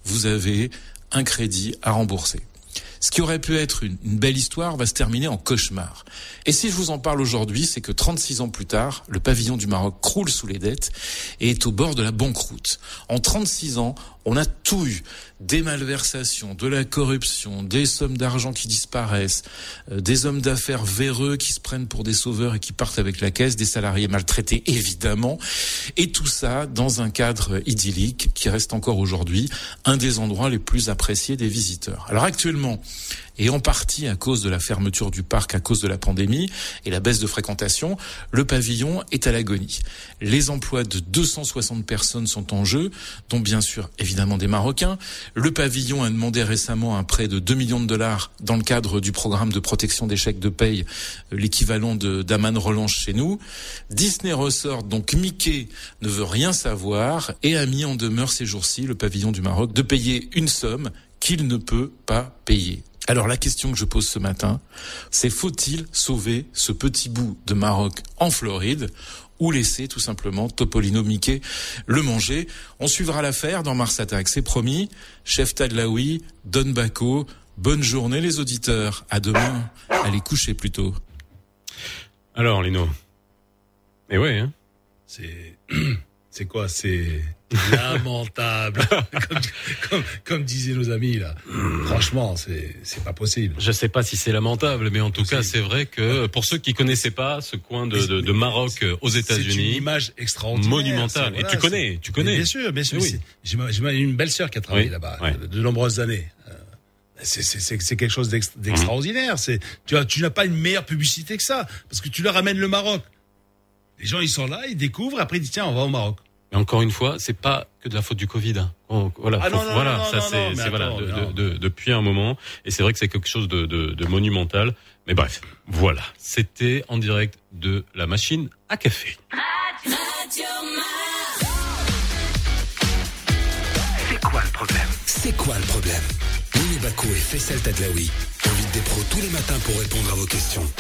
vous avez un crédit à rembourser. Ce qui aurait pu être une, une, belle histoire va se terminer en cauchemar. Et si je vous en parle aujourd'hui, c'est que 36 ans plus tard, le pavillon du Maroc croule sous les dettes et est au bord de la banqueroute. En 36 ans, on a tout eu. Des malversations, de la corruption, des sommes d'argent qui disparaissent, euh, des hommes d'affaires véreux qui se prennent pour des sauveurs et qui partent avec la caisse, des salariés maltraités évidemment, et tout ça dans un cadre idyllique qui reste encore aujourd'hui un des endroits les plus appréciés des visiteurs. Alors actuellement, et en partie à cause de la fermeture du parc à cause de la pandémie et la baisse de fréquentation, le pavillon est à l'agonie. Les emplois de 260 personnes sont en jeu, dont bien sûr évidemment des Marocains. Le pavillon a demandé récemment un prêt de 2 millions de dollars dans le cadre du programme de protection des chèques de paye, l'équivalent de d'Aman Relance chez nous. Disney ressort, donc Mickey ne veut rien savoir et a mis en demeure ces jours-ci le pavillon du Maroc de payer une somme qu'il ne peut pas payer. Alors la question que je pose ce matin, c'est faut-il sauver ce petit bout de Maroc en Floride ou laisser tout simplement Topolino Mickey le manger? On suivra l'affaire dans Mars Attack, c'est promis. Chef Tadlaoui, Don Baco, bonne journée les auditeurs. À demain. Allez coucher plutôt. Alors Lino. Et ouais, hein C'est <clears throat> c'est quoi C'est lamentable, <laughs> comme, comme, comme, disaient nos amis là. Franchement, c'est c'est pas possible. Je sais pas si c'est lamentable, mais en tout possible. cas, c'est vrai que pour ceux qui connaissaient pas ce coin de, de, de Maroc aux États-Unis, c'est une image extraordinaire, monumentale. Voilà, Et tu connais, tu connais. Bien sûr, bien sûr. Oui. J'ai une belle sœur qui a travaillé oui. là-bas ouais. de, de nombreuses années c'est quelque chose d'extraordinaire. Tu, tu n'as pas une meilleure publicité que ça, parce que tu leur amènes le Maroc. Les gens, ils sont là, ils découvrent, après ils disent tiens, on va au Maroc. Mais encore une fois, c'est pas que de la faute du Covid. Voilà, ah faut, non, non, voilà, non, ça c'est voilà, attends, de, non. de, de, depuis un moment, et c'est vrai que c'est quelque chose de, de, monumental. Mais bref, voilà, c'était en direct de la machine à café. C'est quoi le problème? C'est quoi le problème? Mini Bakou et Faisal Tadlaoui invitent des pros tous les matins pour répondre à vos questions.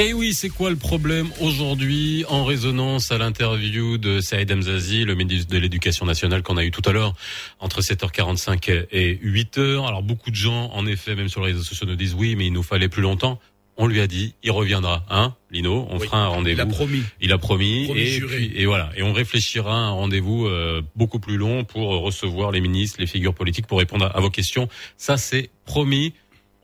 Et oui, c'est quoi le problème aujourd'hui en résonance à l'interview de Saïd Mzazi, le ministre de l'Éducation nationale qu'on a eu tout à l'heure entre 7h45 et 8h. Alors beaucoup de gens, en effet, même sur les réseaux sociaux, nous disent oui, mais il nous fallait plus longtemps. On lui a dit, il reviendra, hein, Lino. On Oui, fera un rendez-vous. il a promis. Il a promis. Promis et, juré. puis- et voilà. Et on réfléchira à un rendez-vous euh, beaucoup plus long pour recevoir les ministres, les figures politiques pour répondre à, à vos questions. Ça, c'est promis.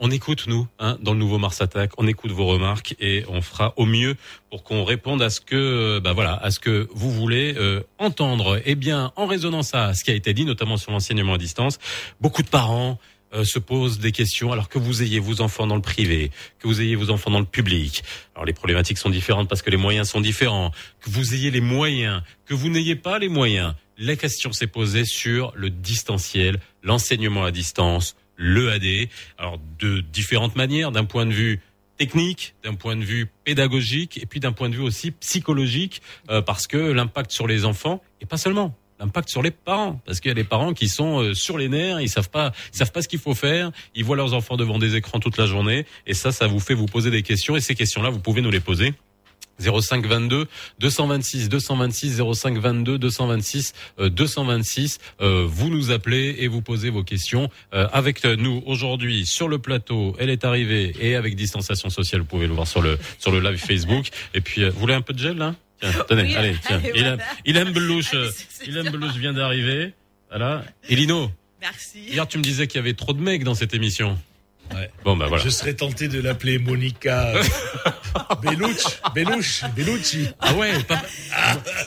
On écoute nous, hein, dans le nouveau Mars Attack. On écoute vos remarques et on fera au mieux pour qu'on réponde à ce que, euh, bah voilà, à ce que vous voulez euh, entendre. Eh bien, en résonance à ce qui a été dit, notamment sur l'enseignement à distance, beaucoup de parents euh, se posent des questions alors que vous ayez vos enfants dans le privé, que vous ayez vos enfants dans le public. Alors les problématiques sont différentes parce que les moyens sont différents, que vous ayez les moyens, que vous n'ayez pas les moyens. La question s'est posée sur le distanciel, l'enseignement à distance, l'EAD. Alors de différentes manières, d'un point de vue technique, d'un point de vue pédagogique et puis d'un point de vue aussi psychologique, euh, parce que l'impact sur les enfants et pas seulement l'impact sur les parents parce qu'il y a des parents qui sont euh, sur les nerfs ils savent pas ils savent pas ce qu'il faut faire ils voient leurs enfants devant des écrans toute la journée et ça ça vous fait vous poser des questions et ces questions là vous pouvez nous les poser 05 22 226 226 05 22 226 euh, 226 Euh, vous nous appelez et vous posez vos questions Euh, avec nous aujourd'hui sur le plateau. Elle est arrivée et avec distanciation sociale vous pouvez le voir sur le sur le live Facebook. Et puis euh, vous voulez un peu de gel là tiens tenez Oui, allez tiens. allez, il aime voilà. il aime Belouche euh, il aime Belouche vient d'arriver. Voilà. Et Lino Merci. hier tu me disais qu'il y avait trop de mecs dans cette émission bon bah voilà Je serais tenté de l'appeler Monica euh, <laughs> Bellucci, Bellucci, Bellucci. Ah ouais, pas-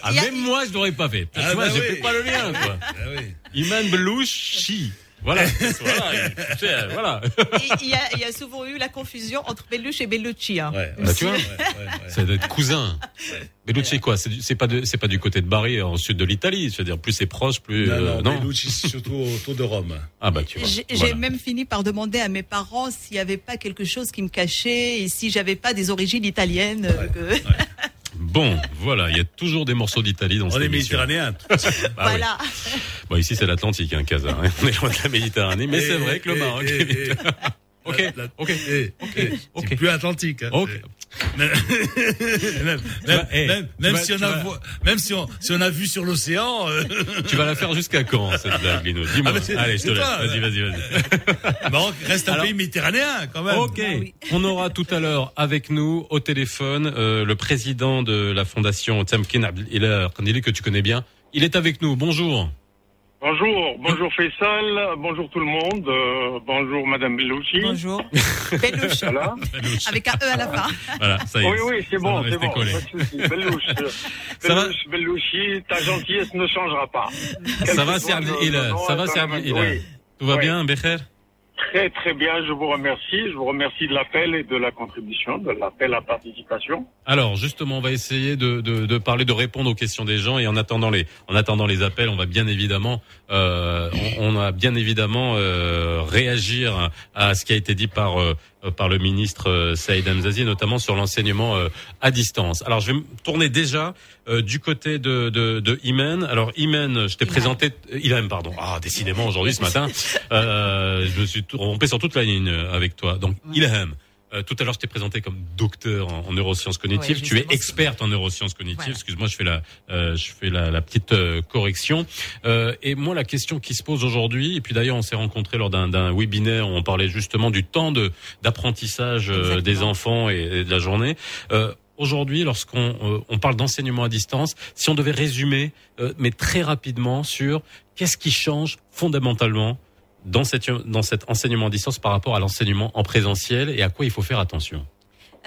ah, même moi je l'aurais pas fait. Ah tu vois, bah j'ai oui. fait pas le lien quoi. Ah oui. Iman Belouchi. Voilà. voilà. Tu sais, voilà. Il y, a, il y a souvent eu la confusion entre Belluche et Bellucci. hein. Bah, tu vois, ça doit être cousin. Bellucci quoi C'est pas de- c'est pas du côté de Bari en sud de l'Italie. Je veux dire, plus c'est proche, plus Non, euh, non, Bellucci, c'est surtout autour de Rome. Ah bah tu vois. J'ai j'ai Voilà. même fini par demander à mes parents s'il n'y avait pas quelque chose qui me cachait et si j'avais pas des origines italiennes. euh, que- Bon, voilà, il y a toujours des morceaux d'Italie dans On cette est émission. méditerranéens. <laughs> Bah oui. voilà. Bon, ici c'est l'Atlantique, hein, Casa. hein. On est loin de la Méditerranée, mais c'est vrai que le et- Maroc. et- <laughs> est et- Ok, ok, Eh, eh, C'est plus atlantique. hein. Ok. <laughs> même, même, vas- même- tu même vas- si on a, vas- vo- même si on, si on a vu sur l'océan. euh, Tu vas la faire jusqu'à quand cette blague, Lino? Dis-moi. Ah, Allez, je te laisse. Vas-y, vas-y, vas-y. Maroc reste un Alors- pays méditerranéen quand même. Ok. On aura tout à l'heure avec nous au téléphone euh, le président de la fondation Tamkin Abdel Kandili que tu connais bien. Il est avec nous. Bonjour. Bonjour, bonjour Faisal, bonjour tout le monde, euh, bonjour Madame Bellouchi. Bonjour. <laughs> Bellouche. Voilà. Avec un E à la fin. Voilà, ça y est. Oui, oui, c'est bon, va c'est bon, collé. Bellouche. Ça va Bellouche, Bellouchi, ta gentillesse ne changera pas. Ça va, nom Ça va. Tout va Oui. bien, Becher? Très très bien, je vous remercie. Je vous remercie de l'appel et de la contribution, de l'appel à participation. Alors justement, on va essayer de, de, de parler, de répondre aux questions des gens et en attendant les, en attendant les appels, on va bien évidemment, euh, on, on bien évidemment euh, réagir à ce qui a été dit par euh, par le ministre euh, Saïd Hamzazi, notamment sur l'enseignement euh, à distance. Alors je vais me tourner déjà euh, du côté de, de, de Imen. Alors Imen, je t'ai présenté, euh, Ilham, pardon. Ah, décidément aujourd'hui ce matin, <laughs> euh, je me suis tout- rompé sur toute la ligne euh, avec toi. Donc Ilham. Euh, tout à l'heure, je t'ai présenté comme docteur en, en neurosciences cognitives. Ouais, tu es experte en neurosciences cognitives. Voilà. Excuse-moi, je fais la, euh, je fais la, la petite euh, correction. Euh, et moi, la question qui se pose aujourd'hui, et puis d'ailleurs, on s'est rencontrés lors d'un webinaire où on parlait justement du temps de d'apprentissage euh, des enfants et, et de la journée. Euh, Aujourd'hui, lorsqu'on euh, on parle d'enseignement à distance, si on devait résumer, euh, mais très rapidement, sur qu'est-ce qui change fondamentalement dans, cette, dans cet enseignement à distance par rapport à l'enseignement en présentiel et à quoi il faut faire attention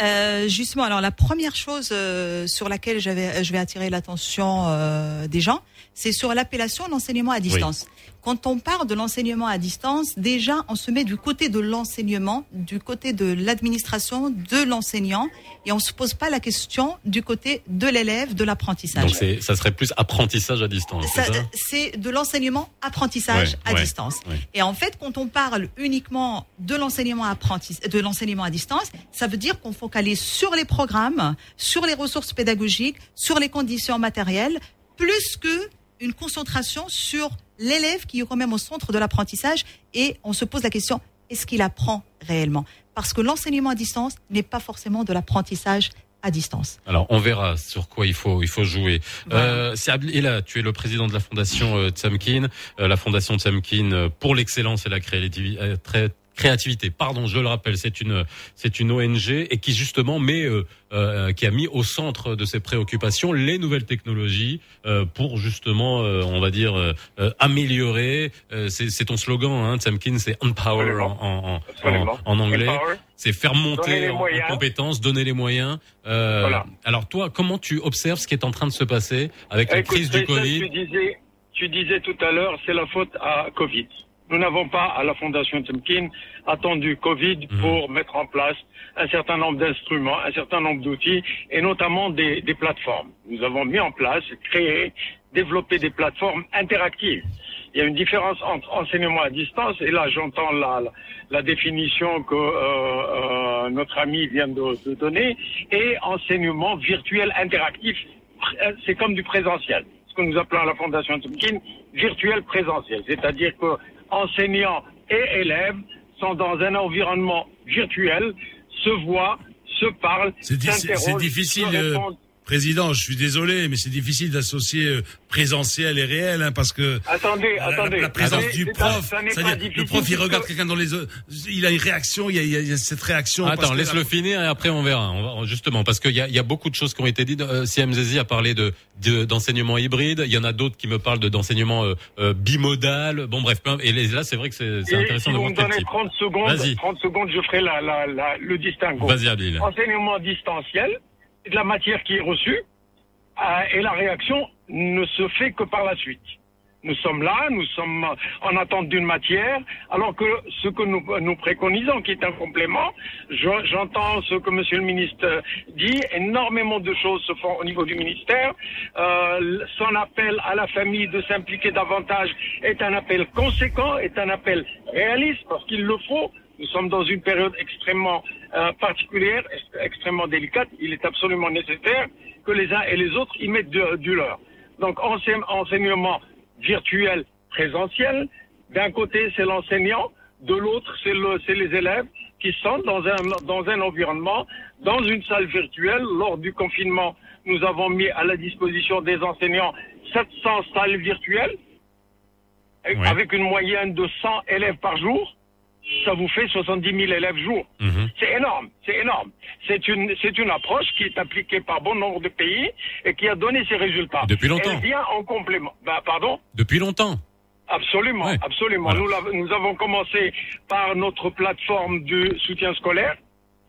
Euh, justement, alors la première chose euh, sur laquelle je vais attirer l'attention euh, des gens, c'est sur l'appellation d'enseignement à distance. Quand on parle de l'enseignement à distance, déjà on se met du côté de l'enseignement, du côté de l'administration, de l'enseignant, et on se pose pas la question du côté de l'élève, de l'apprentissage. Donc ça serait plus apprentissage à distance, c'est de l'enseignement apprentissage Ouais, à ouais, distance. ouais. Et en fait, quand on parle uniquement de l'enseignement de l'enseignement à distance, ça veut dire qu'on focalise sur les programmes, sur les ressources pédagogiques, sur les conditions matérielles, plus que une concentration sur l'élève qui est quand même au centre de l'apprentissage. Et on se pose la question est-ce qu'il apprend réellement? Parce que l'enseignement à distance n'est pas forcément de l'apprentissage à distance. Alors on verra sur quoi il faut il faut jouer. Euh, c'est Abdel- tu es le président de la fondation euh, Tsamkin, euh, la fondation Tsamkin euh, pour l'excellence et la créativité. Créativité, pardon, je le rappelle, c'est une c'est une ONG et qui justement met euh, euh, qui a mis au centre de ses préoccupations les nouvelles technologies euh, pour justement euh, on va dire euh, euh, améliorer euh, c'est c'est ton slogan hein, Tsamkin c'est empower en en, en, anglais. C'est faire monter les en, en moyens. compétences donner les moyens. Euh, Voilà. alors toi, comment tu observes ce qui est en train de se passer avec la Écoute, crise du Covid? Tu disais, tu disais tout à l'heure, c'est la faute à Covid. Nous n'avons pas, à la Fondation Temkin, attendu Covid Mhm. pour mettre en place un certain nombre d'instruments, un certain nombre d'outils, et notamment des, des plateformes. Nous avons mis en place, créé, développé des plateformes interactives Il y a une différence entre enseignement à distance, et là j'entends la, la, la définition que euh, euh, notre ami vient de, de donner, et enseignement virtuel interactif. C'est comme du présentiel, ce que nous appelons à la Fondation Tumkin virtuel présentiel. C'est-à-dire que enseignants et élèves sont dans un environnement virtuel, se voient, se parlent, s'interrogent, difficile, se euh, répondent. Président, je suis désolé, mais c'est difficile d'associer euh, présentiel et réel, hein, parce que Attendez, la, attendez. la présence du prof, pas- ça n'est pas c'est-à-dire le prof, il regarde que- quelqu'un dans les yeux, il a une réaction, il y a, il y a- il y a cette réaction. Attends, laisse-le finir et après on verra. On va- justement, parce qu'il y a, il y a beaucoup de choses qui ont été dites. Euh, Zezi a parlé de de- d'enseignement hybride. Il y en a d'autres qui me parlent de d'enseignement euh, euh, bimodal. Bon, bref. Et là, c'est vrai que c'est intéressant si de vous voir me quel donnez type. 30 secondes, Vas-y. 30 secondes, je ferai la, la, la- le distinguo. Vas-y, Abdel. Enseignement distanciel, de la matière qui est reçue, euh, et la réaction ne se fait que par la suite. Nous sommes là, nous sommes en attente d'une matière, alors que ce que nous, préconisons, qui est un complément, je- j'entends ce que Monsieur le ministre dit, énormément de choses se font au niveau du ministère. Euh, son appel à la famille de s'impliquer davantage est un appel conséquent, est un appel réaliste, parce qu'il le faut. Nous sommes dans une période extrêmement euh, particulière, ex- extrêmement délicate. Il est absolument nécessaire que les uns et les autres y mettent de- du leur. Donc enseigne- enseignement virtuel, présentiel. D'un côté, c'est l'enseignant, de l'autre, c'est le, les élèves qui sont dans un, dans un environnement, dans une salle virtuelle. Lors du confinement, nous avons mis à la disposition des enseignants 700 salles virtuelles, avec une moyenne de 100 élèves par jour. Ça vous fait 70 000 élèves jour. Mhm. C'est énorme, c'est énorme. C'est une, c'est une approche qui est appliquée par bon nombre de pays et qui a donné ses résultats. Depuis longtemps. Elle vient en complément. Bah, pardon Depuis longtemps. Absolument, absolument. Nous, nous avons commencé par notre plateforme de soutien scolaire.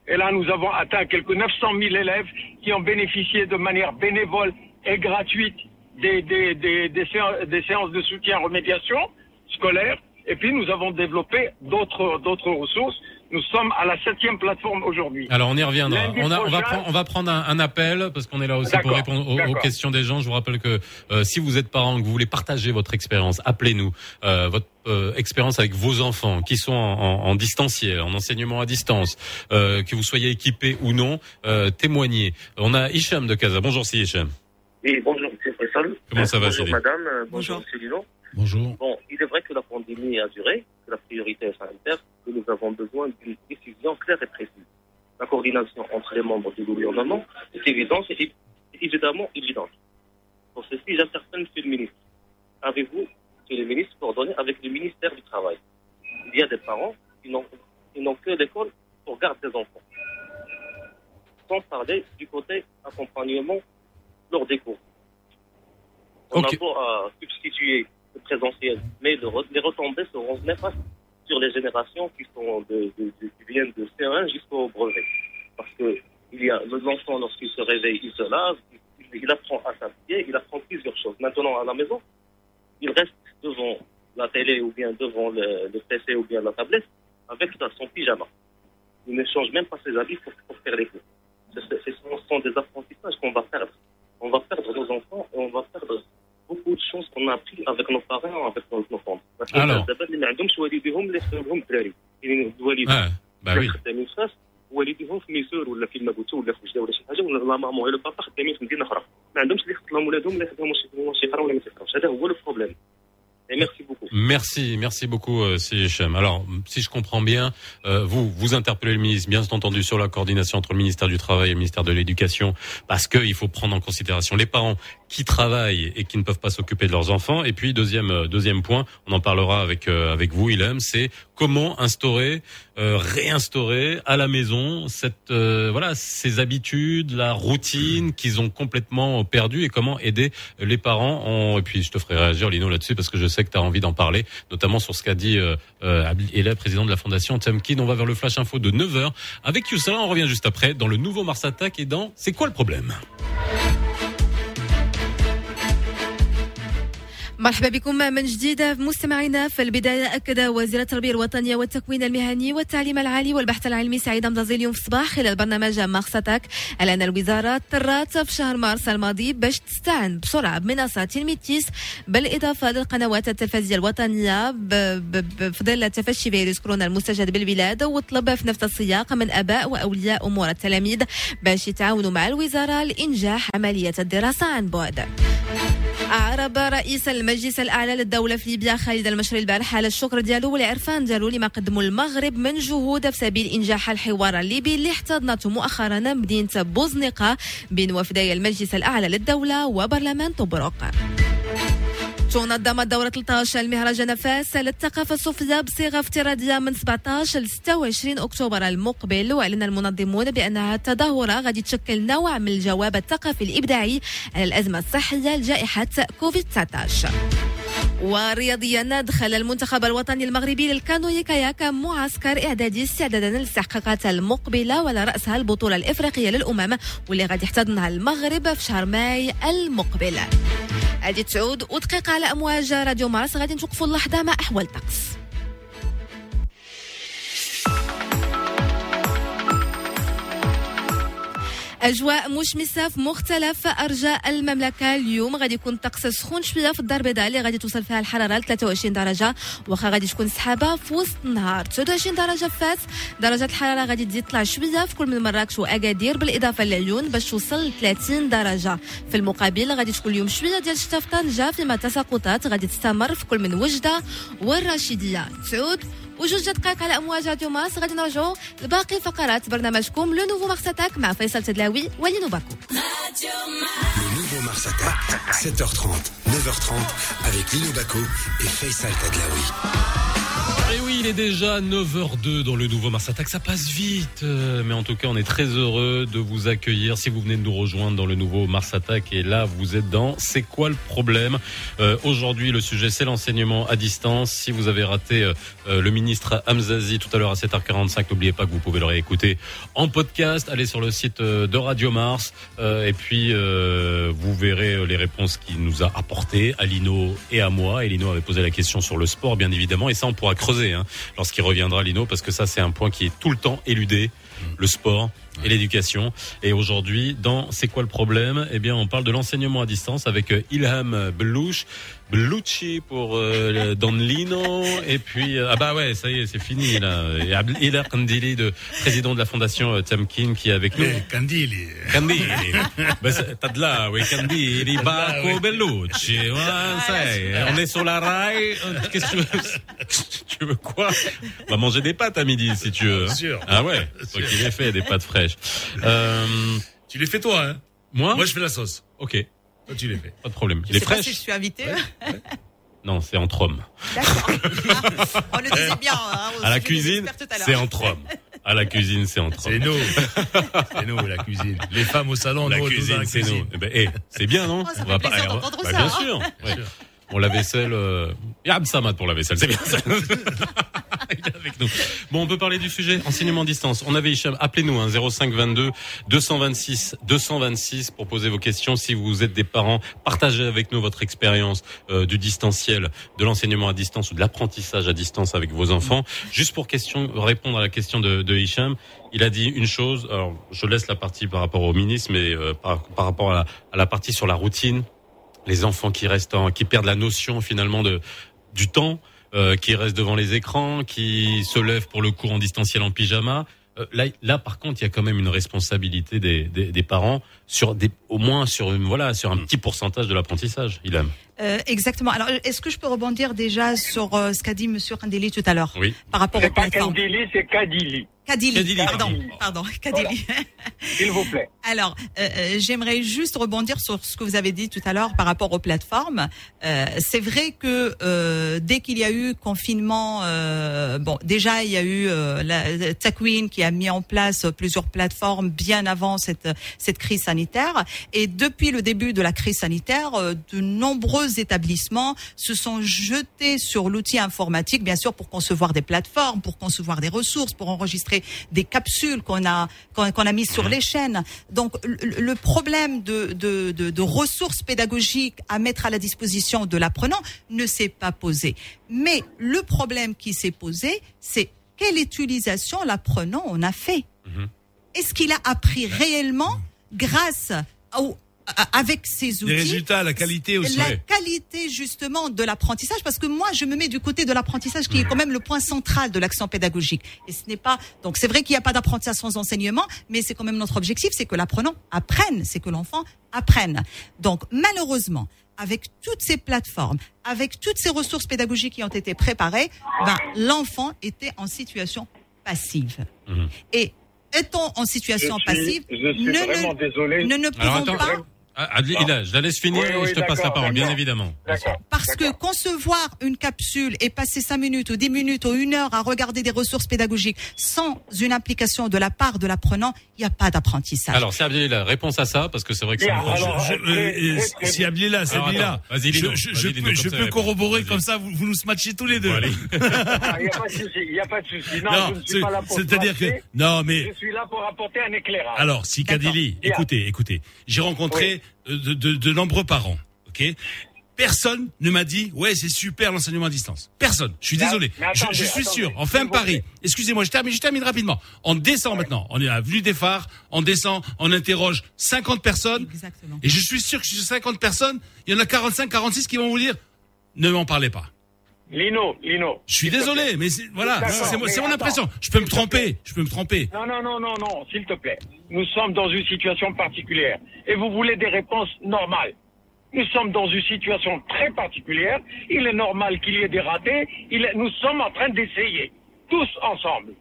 Et là, nous avons atteint quelques 900 000 élèves qui ont bénéficié de manière bénévole et gratuite des, des, des, des séances, des séances de soutien remédiation scolaire. Et puis, nous avons développé d'autres d'autres ressources. Nous sommes à la septième plateforme aujourd'hui. Alors on y reviendra. On, a- on va prendre, on va prendre un, un appel parce qu'on est là aussi pour répondre aux, aux questions des gens. Je vous rappelle que euh, si vous êtes parent, que vous voulez partager votre expérience, appelez-nous. Euh, votre euh, expérience avec vos enfants qui sont en, en, en distanciel, en enseignement à distance, euh, que vous soyez équipés ou non, euh, témoignez. On a Hicham de Casa. Bonjour, si Hicham. Oui, bonjour, c'est Faisal. Comment ça va, Bonjour, Céline madame. euh, Bonjour, monsieur Lino. Bonjour. Bon, il est vrai que la pandémie a duré, que la priorité est sanitaire, que nous avons besoin d'une décision claire et précise. La coordination entre les membres du gouvernement est évidente et est évidemment évidente. Pour ceci, j'interpelle monsieur le ministre. Avez-vous, monsieur le ministre, coordonné avec le ministère du Travail? Il y a des parents qui n'ont que l'école pour garder des enfants. Sans parler du côté accompagnement lors des cours. On a beau à substituer le présentiel, mais le les retombées seront néfastes sur les générations qui sont de, qui viennent de C1 jusqu'au brevet. Parce que il y a l'enfant lorsqu'il se réveille, il se lave, il, il apprend à s'habiller, il apprend plusieurs choses. Maintenant à la maison, il reste devant la télé ou bien devant le, PC ou bien la tablette avec son pyjama. Il ne change même pas ses habits pour, faire les cours. Ce, ce sont des apprentissages qu'on va perdre. On va perdre nos enfants et on va perdre beaucoup de choses qu'on a appris avec nos parents, avec nos, nos parents. Parce que Alors. دابا اللي ما عندهمش والديهم اللي يخدمهم الدراري يعني الوالدين Ah, bah oui. خدامين في فاس والديهم في ميسور ولا في المابوتو ولا في وجده ولا شي حاجه ولا لا مامون ولا بابا خدامين في مدينه اخرى ما عندهمش اللي يخدم لهم ولادهم اللي يخدموا شي شي شهر ولا ما يخدموش هذا هو لو بروبليم Et merci beaucoup. Merci, merci beaucoup, euh, si Hicham. Alors, si je comprends bien, euh, vous vous interpellez le ministre, bien entendu, sur la coordination entre le ministère du Travail et le ministère de l'Éducation, parce qu'il faut prendre en considération les parents qui travaillent et qui ne peuvent pas s'occuper de leurs enfants. Et puis, deuxième euh, deuxième point, on en parlera avec euh, avec vous, Ilham, c'est comment instaurer, euh, réinstaurer à la maison cette euh, voilà ces habitudes, la routine qu'ils ont complètement perdu et comment aider les parents. En... Et puis, je te ferai réagir, Lino, là-dessus, parce que je sais que tu as envie d'en parler, notamment sur ce qu'a dit euh, euh, Abdi Ela, président de la Fondation Temkin. On va vers le Flash Info de 9h avec Youssala. On revient juste après dans le nouveau Mars Attack et dans C'est quoi le problème? مرحبا بكم من جديد مستمعينا. في البداية أكد وزير التربية الوطنية والتكوين المهني والتعليم العالي والبحث العلمي سعيد مضازي اليوم في الصباح خلال برنامج مقصتك على أن الوزارة اضطرت في شهر مارس الماضي باش تستعن بسرعة بمنصة تلميتيس بالإضافة للقنوات التلفزيونية الوطنية بفضل تفشي فيروس كورونا المستجد بالبلاد وطلب في نفس السياق من أباء وأولياء أمور التلاميذ باش يتعاونوا مع الوزارة لإنجاح عملية الدراسة عن بعد. أعرب رئيس المجلس الأعلى للدولة في ليبيا خالد المشري البارح على الشكر ديالو والعرفان ديالو لما قدموا المغرب من جهود في سبيل إنجاح الحوار الليبي اللي احتضنته مؤخرا مدينة بوزنقة بين وفدي المجلس الأعلى للدولة وبرلمان طبرق. تنظم الدورة 13 المهرجان فاس للثقافة الصوفية بصيغة افتراضية من 17 ل 26 أكتوبر المقبل وأعلن المنظمون بأنها التظاهرة غادي تشكل نوع من الجواب الثقافي الإبداعي على الأزمة الصحية لجائحة كوفيد 19 ورياضيا دخل المنتخب الوطني المغربي للكانوي كاياك معسكر إعدادي استعدادا للاستحقاقات المقبلة وعلى رأسها البطولة الإفريقية للأمم واللي غادي يحتضنها المغرب في شهر ماي المقبل. غادي تعود ودقيقة على أمواج راديو مارس غادي نتوقفوا اللحظة مع أحوال الطقس أجواء مشمسة في مختلف أرجاء المملكة. اليوم غادي يكون الطقس سخون شوية في الدار البيضاء اللي غادي توصل فيها الحرارة ل 23 درجة. واخا غادي تكون سحابة في وسط النهار. 29 درجة في فاس. درجة الحرارة غادي تزيد تطلع شوية في كل من مراكش وأكادير بالإضافة للعيون باش توصل ل 30 درجة. في المقابل غادي تكون اليوم شوية ديال الشتا في طنجه فيما التساقطات غادي تستمر في كل من وجدة والرشيديه تعود وجوج دقائق على امواج راديو ماس غادي نرجعوا لباقي فقرات برنامجكم لو نوفو مارساتاك مع فيصل تدلاوي ولينو باكو Le nouveau Mars Attack, 7h30, 9h30, avec Lino Baco et Faisal Tadlaoui. Et oui, il est déjà 9h02 dans le nouveau Mars Attack. Ça passe vite. euh, Mais en tout cas, on est très heureux de vous accueillir si vous venez de nous rejoindre dans le nouveau Mars Attack. Et là, vous êtes dans C'est quoi le problème? Euh, Aujourd'hui, le sujet, c'est l'enseignement à distance. Si vous avez raté euh, le ministre Hamzazi tout à l'heure à 7h45, n'oubliez pas que vous pouvez le réécouter en podcast. Allez sur le site de Radio Mars. et puis, vous verrez les réponses qu'il nous a apportées à Lino et à moi. Et Lino avait posé la question sur le sport, bien évidemment. Et ça, on pourra creuser hein, lorsqu'il reviendra, Lino, parce que ça, c'est un point qui est tout le temps éludé, le sport et l'éducation. Et aujourd'hui, dans C'est quoi le problème? Eh bien, on parle de l'enseignement à distance avec euh, Ilham Belouch. Belouchi pour euh, Don Lino et puis euh, ah bah ouais ça y est c'est fini là. Et Ilah Kandili de président de la fondation euh, Tamkin qui est avec nous. Eh, Kandili. Kandili. <laughs> Bah, c'est- t'as de là oui Kandili Baco Belouchi ouais, ça y est, on est sur la rail. Qu'est-ce que tu veux <laughs> tu veux quoi? On va manger des pâtes à midi si tu veux Bien sûr. ah ouais toi qui les fais des pâtes fraîches. Euh, Tu les fais toi, hein? Moi? Moi, je fais la sauce. ok Toi, tu les fais. pas de problème Je il est sais pas fraîche si je suis invitée. <laughs> non c'est entre hommes <laughs> On le disait bien. hein, au à la cuisine c'est entre hommes à la cuisine c'est entre hommes C'est nous. <laughs> c'est nous, la cuisine. Les femmes au salon, la nous, cuisine, c'est nous. Eh ben, c'est bien, non Oh, ça plaisir eh, d'entendre bah, ça, Bien hein. sûr. ouais. sûr. Bon, la vaisselle, euh... il y a Absamad pour la vaisselle, c'est bien ça. <laughs> Bon, on peut parler du sujet enseignement à distance. On avait Hicham, appelez-nous hein, 05 22 226 226 pour poser vos questions. Si vous êtes des parents, partagez avec nous votre expérience euh, du distanciel, de l'enseignement à distance ou de l'apprentissage à distance avec vos enfants. Juste pour question, répondre à la question de, de Hicham, il a dit une chose. Alors, je laisse la partie par rapport au ministre, mais euh, par, par rapport à la, à la partie sur la routine les enfants qui restent en, qui perdent la notion finalement de du temps, euh, qui restent devant les écrans, qui se lèvent pour le cours en distanciel en pyjama. Euh, là, là, par contre, il y a quand même une responsabilité des, des, des parents sur des, au moins sur une, voilà, sur un petit pourcentage de l'apprentissage. Il aime. Euh, exactement. Alors, est-ce que je peux rebondir déjà sur euh, ce qu'a dit Monsieur Kandeli tout à l'heure Oui. par rapport C'est aux pas plateformes Kandili, c'est Kadili. Kadili, Kadili, pardon, Kadili. pardon, Kadili. S'il vous plaît. <laughs> Alors, euh, euh, j'aimerais juste rebondir sur ce que vous avez dit tout à l'heure par rapport aux plateformes. Euh, c'est vrai que euh, dès qu'il y a eu confinement, euh, bon, déjà il y a eu euh, la, Takwin qui a mis en place plusieurs plateformes bien avant cette cette crise sanitaire. Et depuis le début de la crise sanitaire, euh, de nombreux établissements se sont jetés sur l'outil informatique, bien sûr, pour concevoir des plateformes, pour concevoir des ressources, pour enregistrer des, capsules qu'on a qu'on a mis sur les chaînes. Donc le, problème de, de, de, de ressources pédagogiques à mettre à la disposition de l'apprenant ne s'est pas posé. Mais le problème qui s'est posé, c'est quelle utilisation l'apprenant en a fait. Est-ce qu'il a appris réellement grâce au, avec ces outils Les résultats, la qualité aussi. la qualité justement de l'apprentissage parce que moi je me mets du côté de l'apprentissage qui est quand même le point central de l'action pédagogique et ce n'est pas donc c'est vrai qu'il n'y a pas d'apprentissage sans enseignement mais c'est quand même notre objectif c'est que l'apprenant apprenne c'est que l'enfant apprenne donc malheureusement avec toutes ces plateformes, avec toutes ces ressources pédagogiques qui ont été préparées, ben, l'enfant était en situation passive. Et étant en situation Je suis- passive, je suis ne, vraiment ne- désolé. nous ne Alors pouvons attends, pas Ah, Adlila, je la laisse finir Oui, et je te passe la parole, bien évidemment. Parce que concevoir une capsule et passer cinq minutes ou dix minutes ou une heure à regarder des ressources pédagogiques sans une implication de la part de l'apprenant, il n'y a pas d'apprentissage. Alors, c'est Abdelila, réponse à ça, parce que c'est vrai que c'est... Euh, euh, si Abdelila, c'est Alors, Abdelila. attends, vas-y, Je, je, peux, je corroborer comme ça, vous, vous nous matchez tous les deux. <laughs> Ah, Il n'y a pas de souci, il n'y a pas de souci. Non, Non, je ne suis c'est- pas là pour c'est-à-dire que- non, mais- Je suis là pour apporter un éclairage. Alors, si Kadili, écoutez, écoutez, j'ai rencontré de, de- de nombreux parents, ok Personne ne m'a dit, ouais, c'est super l'enseignement à distance. Personne. Je suis Mais- désolé. mais je, attendez, je suis attendez, sûr. On fait un s'il vous pari. plaît. Excusez-moi, je termine, je termine rapidement. On descend maintenant. On est à Avenue des Phares. On descend. On interroge 50 personnes. Et je suis sûr que sur 50 personnes, il y en a 45, 46 qui vont vous dire, ne m'en parlez pas. Lino, Lino. Je suis désolé, mais voilà, c'est mon, attends. impression. Je peux me tromper. Je peux me tromper. Non, non, non, non, non, s'il te plaît. Nous sommes dans une situation particulière. Et vous voulez des réponses normales. Nous sommes dans une situation très particulière. Il est normal qu'il y ait des ratés. Il est- nous sommes en train d'essayer, tous ensemble.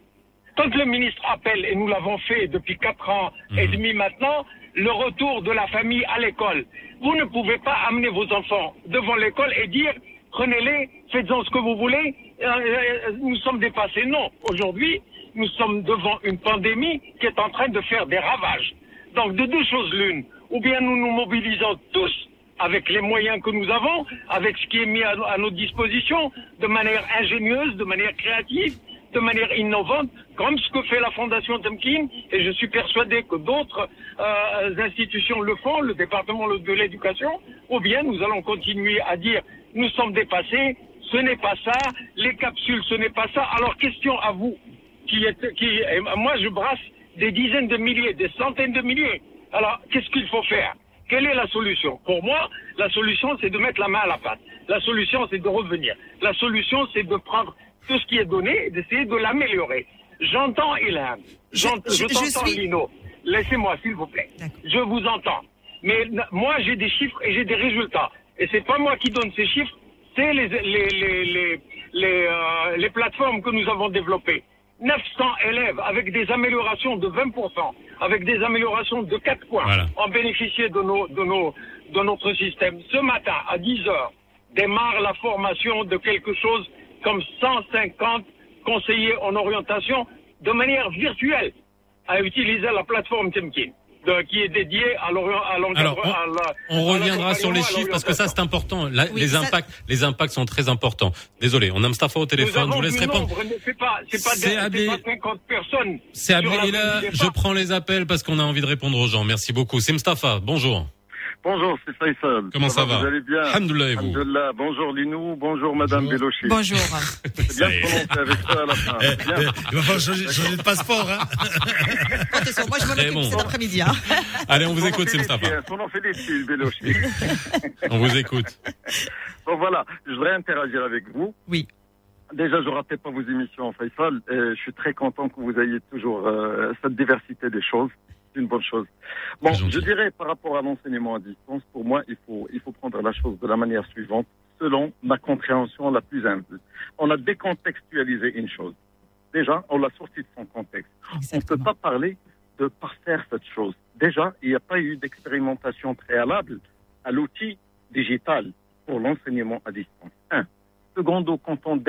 Quand le ministre appelle, et nous l'avons fait depuis quatre ans et demi maintenant, le retour de la famille à l'école. Vous ne pouvez pas amener vos enfants devant l'école et dire prenez-les, faites-en ce que vous voulez, euh, euh, nous sommes dépassés. Non, aujourd'hui, nous sommes devant une pandémie qui est en train de faire des ravages. Donc de deux choses l'une, ou bien nous nous mobilisons tous avec les moyens que nous avons, avec ce qui est mis à, notre disposition, de manière ingénieuse, de manière créative, de manière innovante, comme ce que fait la Fondation Temkin, et je suis persuadé que d'autres euh, institutions le font, le département de l'éducation, ou bien nous allons continuer à dire nous sommes dépassés, ce n'est pas ça, les capsules, ce n'est pas ça. Alors question à vous, qui est, qui, moi je brasse des dizaines de milliers, des centaines de milliers. Alors qu'est-ce qu'il faut faire? Quelle est la solution? Pour moi, la solution, c'est de mettre la main à la pâte. La solution, c'est de revenir. La solution, c'est de prendre tout ce qui est donné et d'essayer de l'améliorer. J'entends Ilham. J'ent- je- Je, je Lino. Laissez-moi, s'il vous plaît. Je vous entends. Mais moi, j'ai des chiffres et j'ai des résultats. Et c'est pas moi qui donne ces chiffres, c'est les, les, les, les, les, euh, les plateformes que nous avons développées. 900 élèves avec des améliorations de 20%, avec des améliorations de 4 points, ont bénéficié de, nos, de, nos, de notre système. Ce matin, à 10 heures, démarre la formation de quelque chose comme 150 conseillers en orientation de manière virtuelle à utiliser la plateforme Temkin, de- qui est dédiée à l'orient- à l'encadrement. Alors, à la- On à reviendra sur les chiffres parce que ça c'est important. La- Oui, les ça- impacts, les impacts sont très importants. Désolé, on a Mustafa au téléphone. Je vous laisse répondre. c'est pas, c'est pas, C'est des- Abdel- c'est pas 50 personnes. C'est je prends les appels parce qu'on a envie de répondre aux gens. Merci beaucoup. C'est Mustafa. Bonjour. Bonjour, c'est Faisal. Comment ça va Vous allez bien Alhamdoulilah, et vous Alhamdoulilah. Bonjour Linou, bonjour Madame Belochi. Bonjour. <laughs> C'est bien prononcé avec ça à la fin. C'est bien. Il va falloir changer, changer de passeport, hein. <laughs> Attention, moi je m'en Très occupe bon. cet après-midi. hein. <laughs> Allez, on vous écoute, c'est Mustafa. hein, Son nom Philippe, Belochi. On vous écoute. Bon voilà, je voudrais interagir avec vous. Oui. Déjà, je ne ratais pas vos émissions, Faisal. Je suis très content que vous ayez toujours euh, cette diversité des choses. C'est une bonne chose. Bon, je dirais par rapport à l'enseignement à distance, pour moi, il faut, il faut prendre la chose de la manière suivante, selon ma compréhension la plus humble. On a décontextualisé une chose. Déjà, on l'a sorti de son contexte. On ne peut pas parler de parfaire cette chose. Déjà, il n'y a pas eu d'expérimentation préalable à l'outil digital pour l'enseignement à distance. Un. Secondo, quand on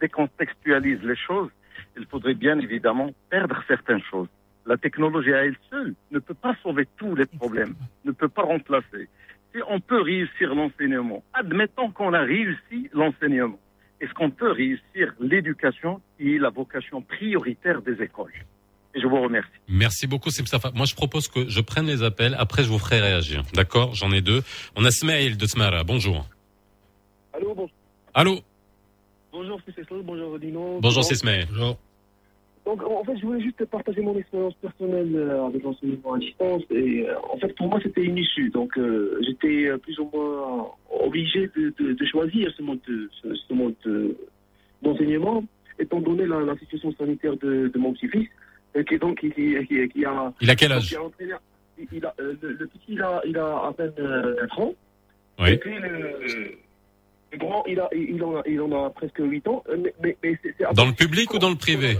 décontextualise les choses, il faudrait bien évidemment perdre certaines choses. La technologie à elle seule ne peut pas sauver tous les problèmes, ne peut pas remplacer. Si on peut réussir l'enseignement, admettons qu'on a réussi l'enseignement est-ce qu'on peut réussir l'éducation qui est la vocation prioritaire des écoles? Et je vous remercie. Merci beaucoup, Simsafa. Moi, je propose que je prenne les appels. Après, je vous ferai réagir. D'accord? J'en ai deux. On a Smaïl de Smara. Bonjour. Allô, bon- Allô? Bonjour, c'est bonjour Dino. Bonjour, c'est. Bonjour. Donc, en fait, je voulais juste partager mon expérience personnelle euh, avec l'enseignement à distance. Et euh, en fait, pour moi, c'était une issue. Donc, euh, j'étais plus ou moins obligé de, de- de choisir ce mode de- ce- ce mode de- d'enseignement, étant donné la, la situation sanitaire de, de mon petit-fils, qui, donc, qui, qui, qui- qui a... Il a quel âge a il- a- le, le petit, il a, il a à peine euh, 4 ans. Oui. Et puis, le, le grand, il, a, il, en a, il en a presque 8 ans. Mais, Dans le public ou dans le privé?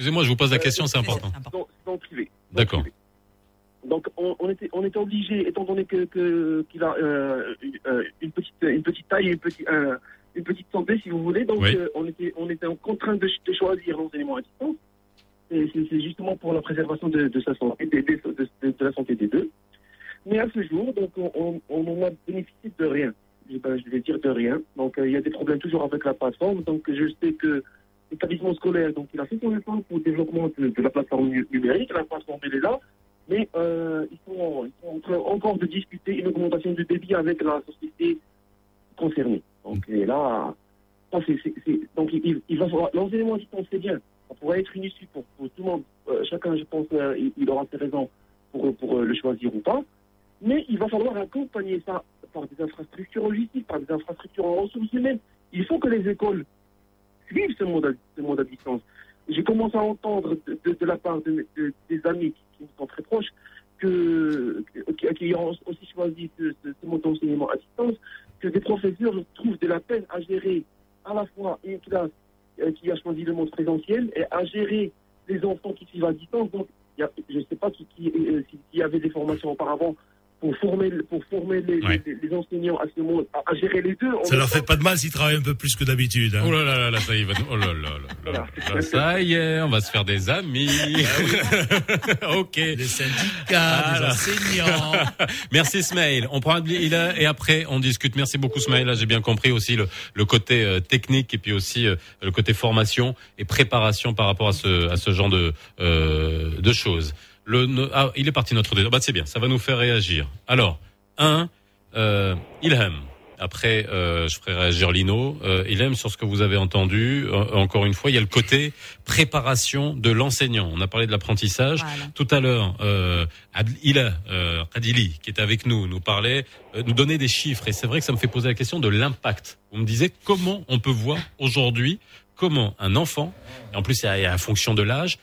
Excusez-moi, je vous pose la question, c'est important. dans, dans le privé. D'accord. Donc on, on était on était obligé, étant donné que qu'il a euh, une, euh, une petite une petite taille et une petite un- une petite santé si vous voulez, donc Oui. euh, on était on était en contraint de, de choisir l'enseignement à distance. C'est justement pour la préservation de, de sa santé, de, de- de- de la santé des deux. Mais à ce jour, donc on, on, a bénéficié de rien. Je, ben, je vais dire de rien. Donc euh, il y a des problèmes toujours avec la plateforme. Donc je sais que l'établissement scolaire, donc il a fait son effort pour le développement de, la plateforme nu- numérique. La plateforme elle est là, mais euh, ils, sont, ils sont en train encore de discuter une augmentation du débit avec la société concernée. Donc là, donc il, va falloir l'enseignement à distance c'est bien. Ça pourrait être une issue pour, pour tout le monde. Euh, chacun, je pense, euh, il, il aura ses raisons pour, pour euh, le choisir ou pas. Mais il va falloir accompagner ça par des infrastructures logistiques, par des infrastructures en ressources humaines. Il faut que les écoles suivent ce mode à, ce mode à distance. J'ai commencé à entendre de, la part de, de- des amis qui, me sont très proches que, qui, ont aussi choisi ce, ce- mode d'enseignement à distance, que des professeurs trouvent de la peine à gérer à la fois une classe euh, qui a choisi le mode présentiel et à gérer les enfants qui suivent à distance. Donc, je ne sais pas euh, s'il y avait des formations auparavant pour former, pour former les, les- les enseignants à, ce mode, à, à gérer les deux. Ça leur fait pas de mal s'ils travaillent un peu plus que d'habitude. hein. Oh là là là, ça y va. Oh là là là là. là, ça y est, on va se faire des amis. <laughs> ok. Les syndicats, les enseignants. <laughs> Merci Smaïl. On prend un il et après on discute. Merci beaucoup Smaïl. Là j'ai bien compris aussi le, le côté euh, technique et puis aussi euh, le côté formation et préparation par rapport à ce à ce genre de euh, de choses. Le ah, il est parti notre débat. Bah c'est bien. Ça va nous faire réagir. Alors un euh, Ilham. Après, euh, je ferai réagir Lino. Euh, Ilham, sur ce que vous avez entendu, euh, encore une fois, il y a le côté préparation de l'enseignant. On a parlé de l'apprentissage. Tout à l'heure, euh, Ila euh, Kadili, qui est avec nous, nous parlait, euh, nous donnait des chiffres. Et c'est vrai que ça me fait poser la question de l'impact. Vous me disiez comment on peut voir aujourd'hui comment un enfant, et en plus il y a, il y a la fonction de l'âge,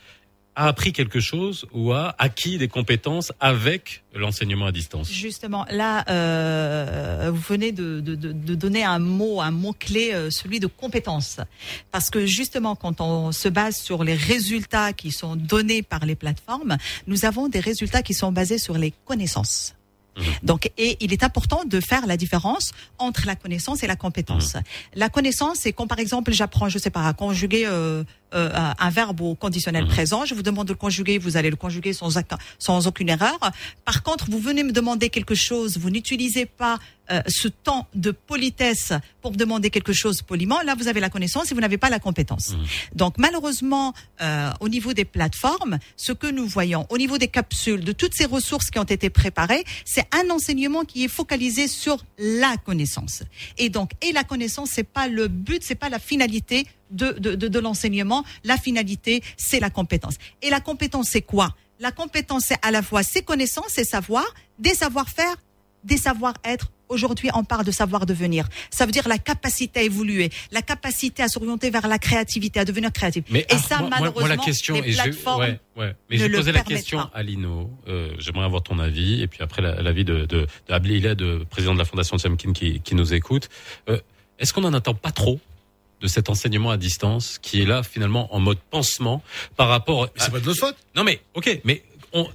a appris quelque chose ou a acquis des compétences avec l'enseignement à distance. Justement, là, euh, vous venez de, de, de, donner un mot, un mot clé, euh, celui de compétence, parce que justement, quand on se base sur les résultats qui sont donnés par les plateformes, nous avons des résultats qui sont basés sur les connaissances. Donc, et il est important de faire la différence entre la connaissance et la compétence. La connaissance, c'est quand par exemple j'apprends, je sais pas, à conjuguer euh, euh, un verbe au conditionnel présent. Je vous demande de le conjuguer, vous allez le conjuguer sans, sans aucune erreur. Par contre, vous venez me demander quelque chose, vous n'utilisez pas euh, ce temps de politesse pour demander quelque chose poliment. Là, vous avez la connaissance et vous n'avez pas la compétence. Donc malheureusement, euh, au niveau des plateformes, ce que nous voyons, au niveau des capsules, de toutes ces ressources qui ont été préparées, c'est un enseignement qui est focalisé sur la connaissance. Et donc, et la connaissance, c'est pas le but, c'est pas la finalité de, de, de, de l'enseignement. La finalité, c'est la compétence. Et la compétence, c'est quoi? La compétence, c'est à la fois ses connaissances, ses savoirs, des savoir-faire, des savoir-être. Aujourd'hui, on parle de savoir devenir. Ça veut dire la capacité à évoluer, la capacité à s'orienter vers la créativité, à devenir créatif. Mais et ah, ça, moi, malheureusement, moi, la question, les je, ouais, ouais. Mais je poser la question pas. à Lino. Euh, J'aimerais avoir ton avis et puis après la- l'avis de, de, de de président de la Fondation Samkin qui, qui nous écoute. Euh, Est-ce qu'on n'en attend pas trop de cet enseignement à distance qui est là finalement en mode pansement par rapport. C'est pas de notre faute. Non mais ok, mais on,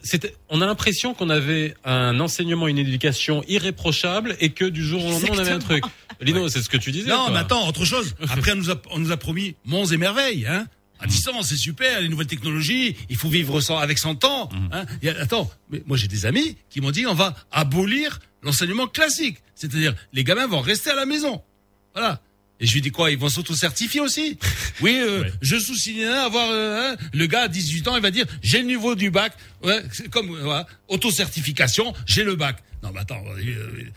on a l'impression qu'on avait un enseignement, une éducation irréprochable et que du jour au lendemain on avait un truc. Lino, c'est ce que tu disais. Non, mais attends, autre chose. <laughs> Après, on nous a, on nous a promis monts et merveilles, hein. À distance, c'est super, les nouvelles technologies, il faut vivre sans, avec son temps. Hein. Y a- attends, mais moi j'ai des amis qui m'ont dit on va abolir l'enseignement classique. C'est-à-dire, les gamins vont rester à la maison. Voilà. Et je lui dis quoi Ils vont s'auto-certifier aussi Oui, euh, <laughs> je sous-signe avoir euh, hein, le gars à 18 ans, il va dire j'ai le niveau du bac, ouais, c'est comme euh, voilà, auto-certification, j'ai le bac. Non, mais attends, euh,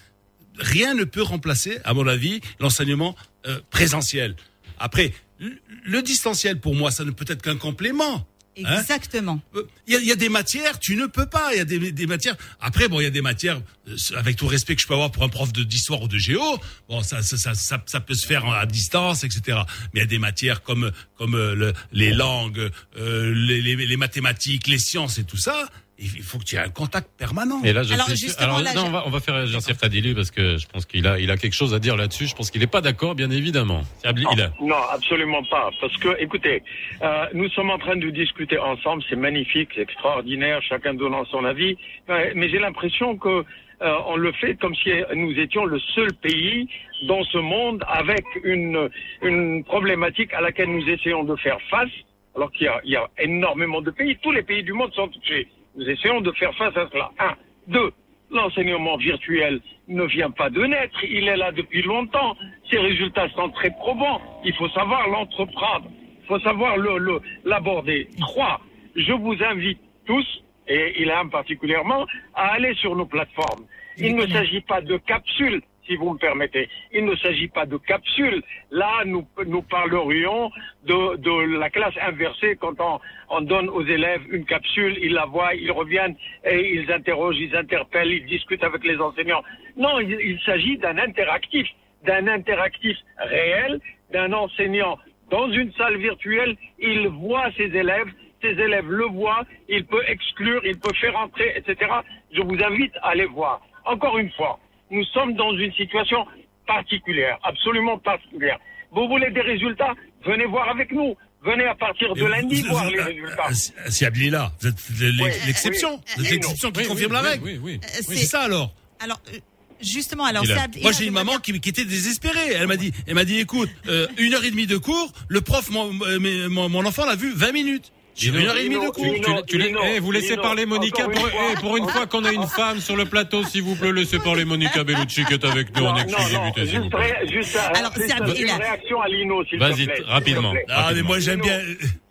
rien ne peut remplacer, à mon avis, l'enseignement euh, présentiel. Après, le distanciel pour moi, ça ne peut être qu'un complément. Hein. Exactement. Il y, a, y a des matières, tu ne peux pas. Il y a des, des matières. Après, bon, il y a des matières, euh, avec tout le respect que je peux avoir pour un prof de d'histoire ou de géo. Bon, ça, ça, ça, ça, ça peut se faire à distance, etc. Mais il y a des matières comme comme euh, le- les langues, euh, les, les, les mathématiques, les sciences et tout ça. Il il faut que tu aies un contact permanent. Et là, je Alors, suis- alors, là, non, on, va, on va faire réagir Fadili parce que je pense qu'il a, il a quelque chose à dire là-dessus. Je pense qu'il n'est pas d'accord, bien évidemment. Il a- Non, absolument pas. Parce que, écoutez, euh, nous sommes en train de discuter ensemble, c'est magnifique, c'est extraordinaire, chacun donnant son avis, mais, mais j'ai l'impression que euh, on le fait comme si nous étions le seul pays dans ce monde avec une, une problématique à laquelle nous essayons de faire face, alors qu'il y a, il y a énormément de pays, tous les pays du monde sont touchés. Nous essayons de faire face à cela. Un. Deux. L'enseignement virtuel ne vient pas de naître, il est là depuis longtemps. Ses résultats sont très probants. Il faut savoir l'entreprendre. Il faut savoir le, le- l'aborder. Trois, je vous invite tous, et Ilham particulièrement, à aller sur nos plateformes. Il ne s'agit pas de capsules, si vous me permettez. Il ne s'agit pas de capsules. Là, nous, nous parlerions de, de la classe inversée quand on, on donne aux élèves une capsule, ils la voient, ils reviennent et ils interrogent, ils interpellent, ils discutent avec les enseignants. Non, il, il s'agit d'un interactif, d'un interactif réel, d'un enseignant dans une salle virtuelle, il voit ses élèves, ses élèves le voient, il peut exclure, il peut faire entrer, etc. Je vous invite à les voir. Encore une fois, nous sommes dans une situation particulière, absolument particulière. Vous voulez des résultats Venez voir avec nous. Venez à partir de lundi voir vous- les euh, résultats. euh, Si Abli est là, vous êtes l'ex- l'exception. Vous êtes l'exception qui Oui, confirme oui, la règle. oui, c'est ça alors. Alors, euh, justement, alors, a- Moi, j'ai une maman qui, qui était désespérée. Elle m'a dit, elle m'a dit, écoute, euh, une heure et demie de cours, le prof, euh, mon, mon enfant l'a vu 20 minutes. Une heure et demie de Lino, cours. tu- tu les- eh, vous laissez parler Monica pour, eh, pour une fois qu'on a une femme sur le plateau, s'il vous plaît, laissez parler Monica Bellucci qui est avec nous en exclusivité, s'il vous juste, plaît. Alors, une réaction à Lino, s'il te Vas-y, plaît. rapidement. te plaît. Ah, mais rapidement. moi, j'aime bien.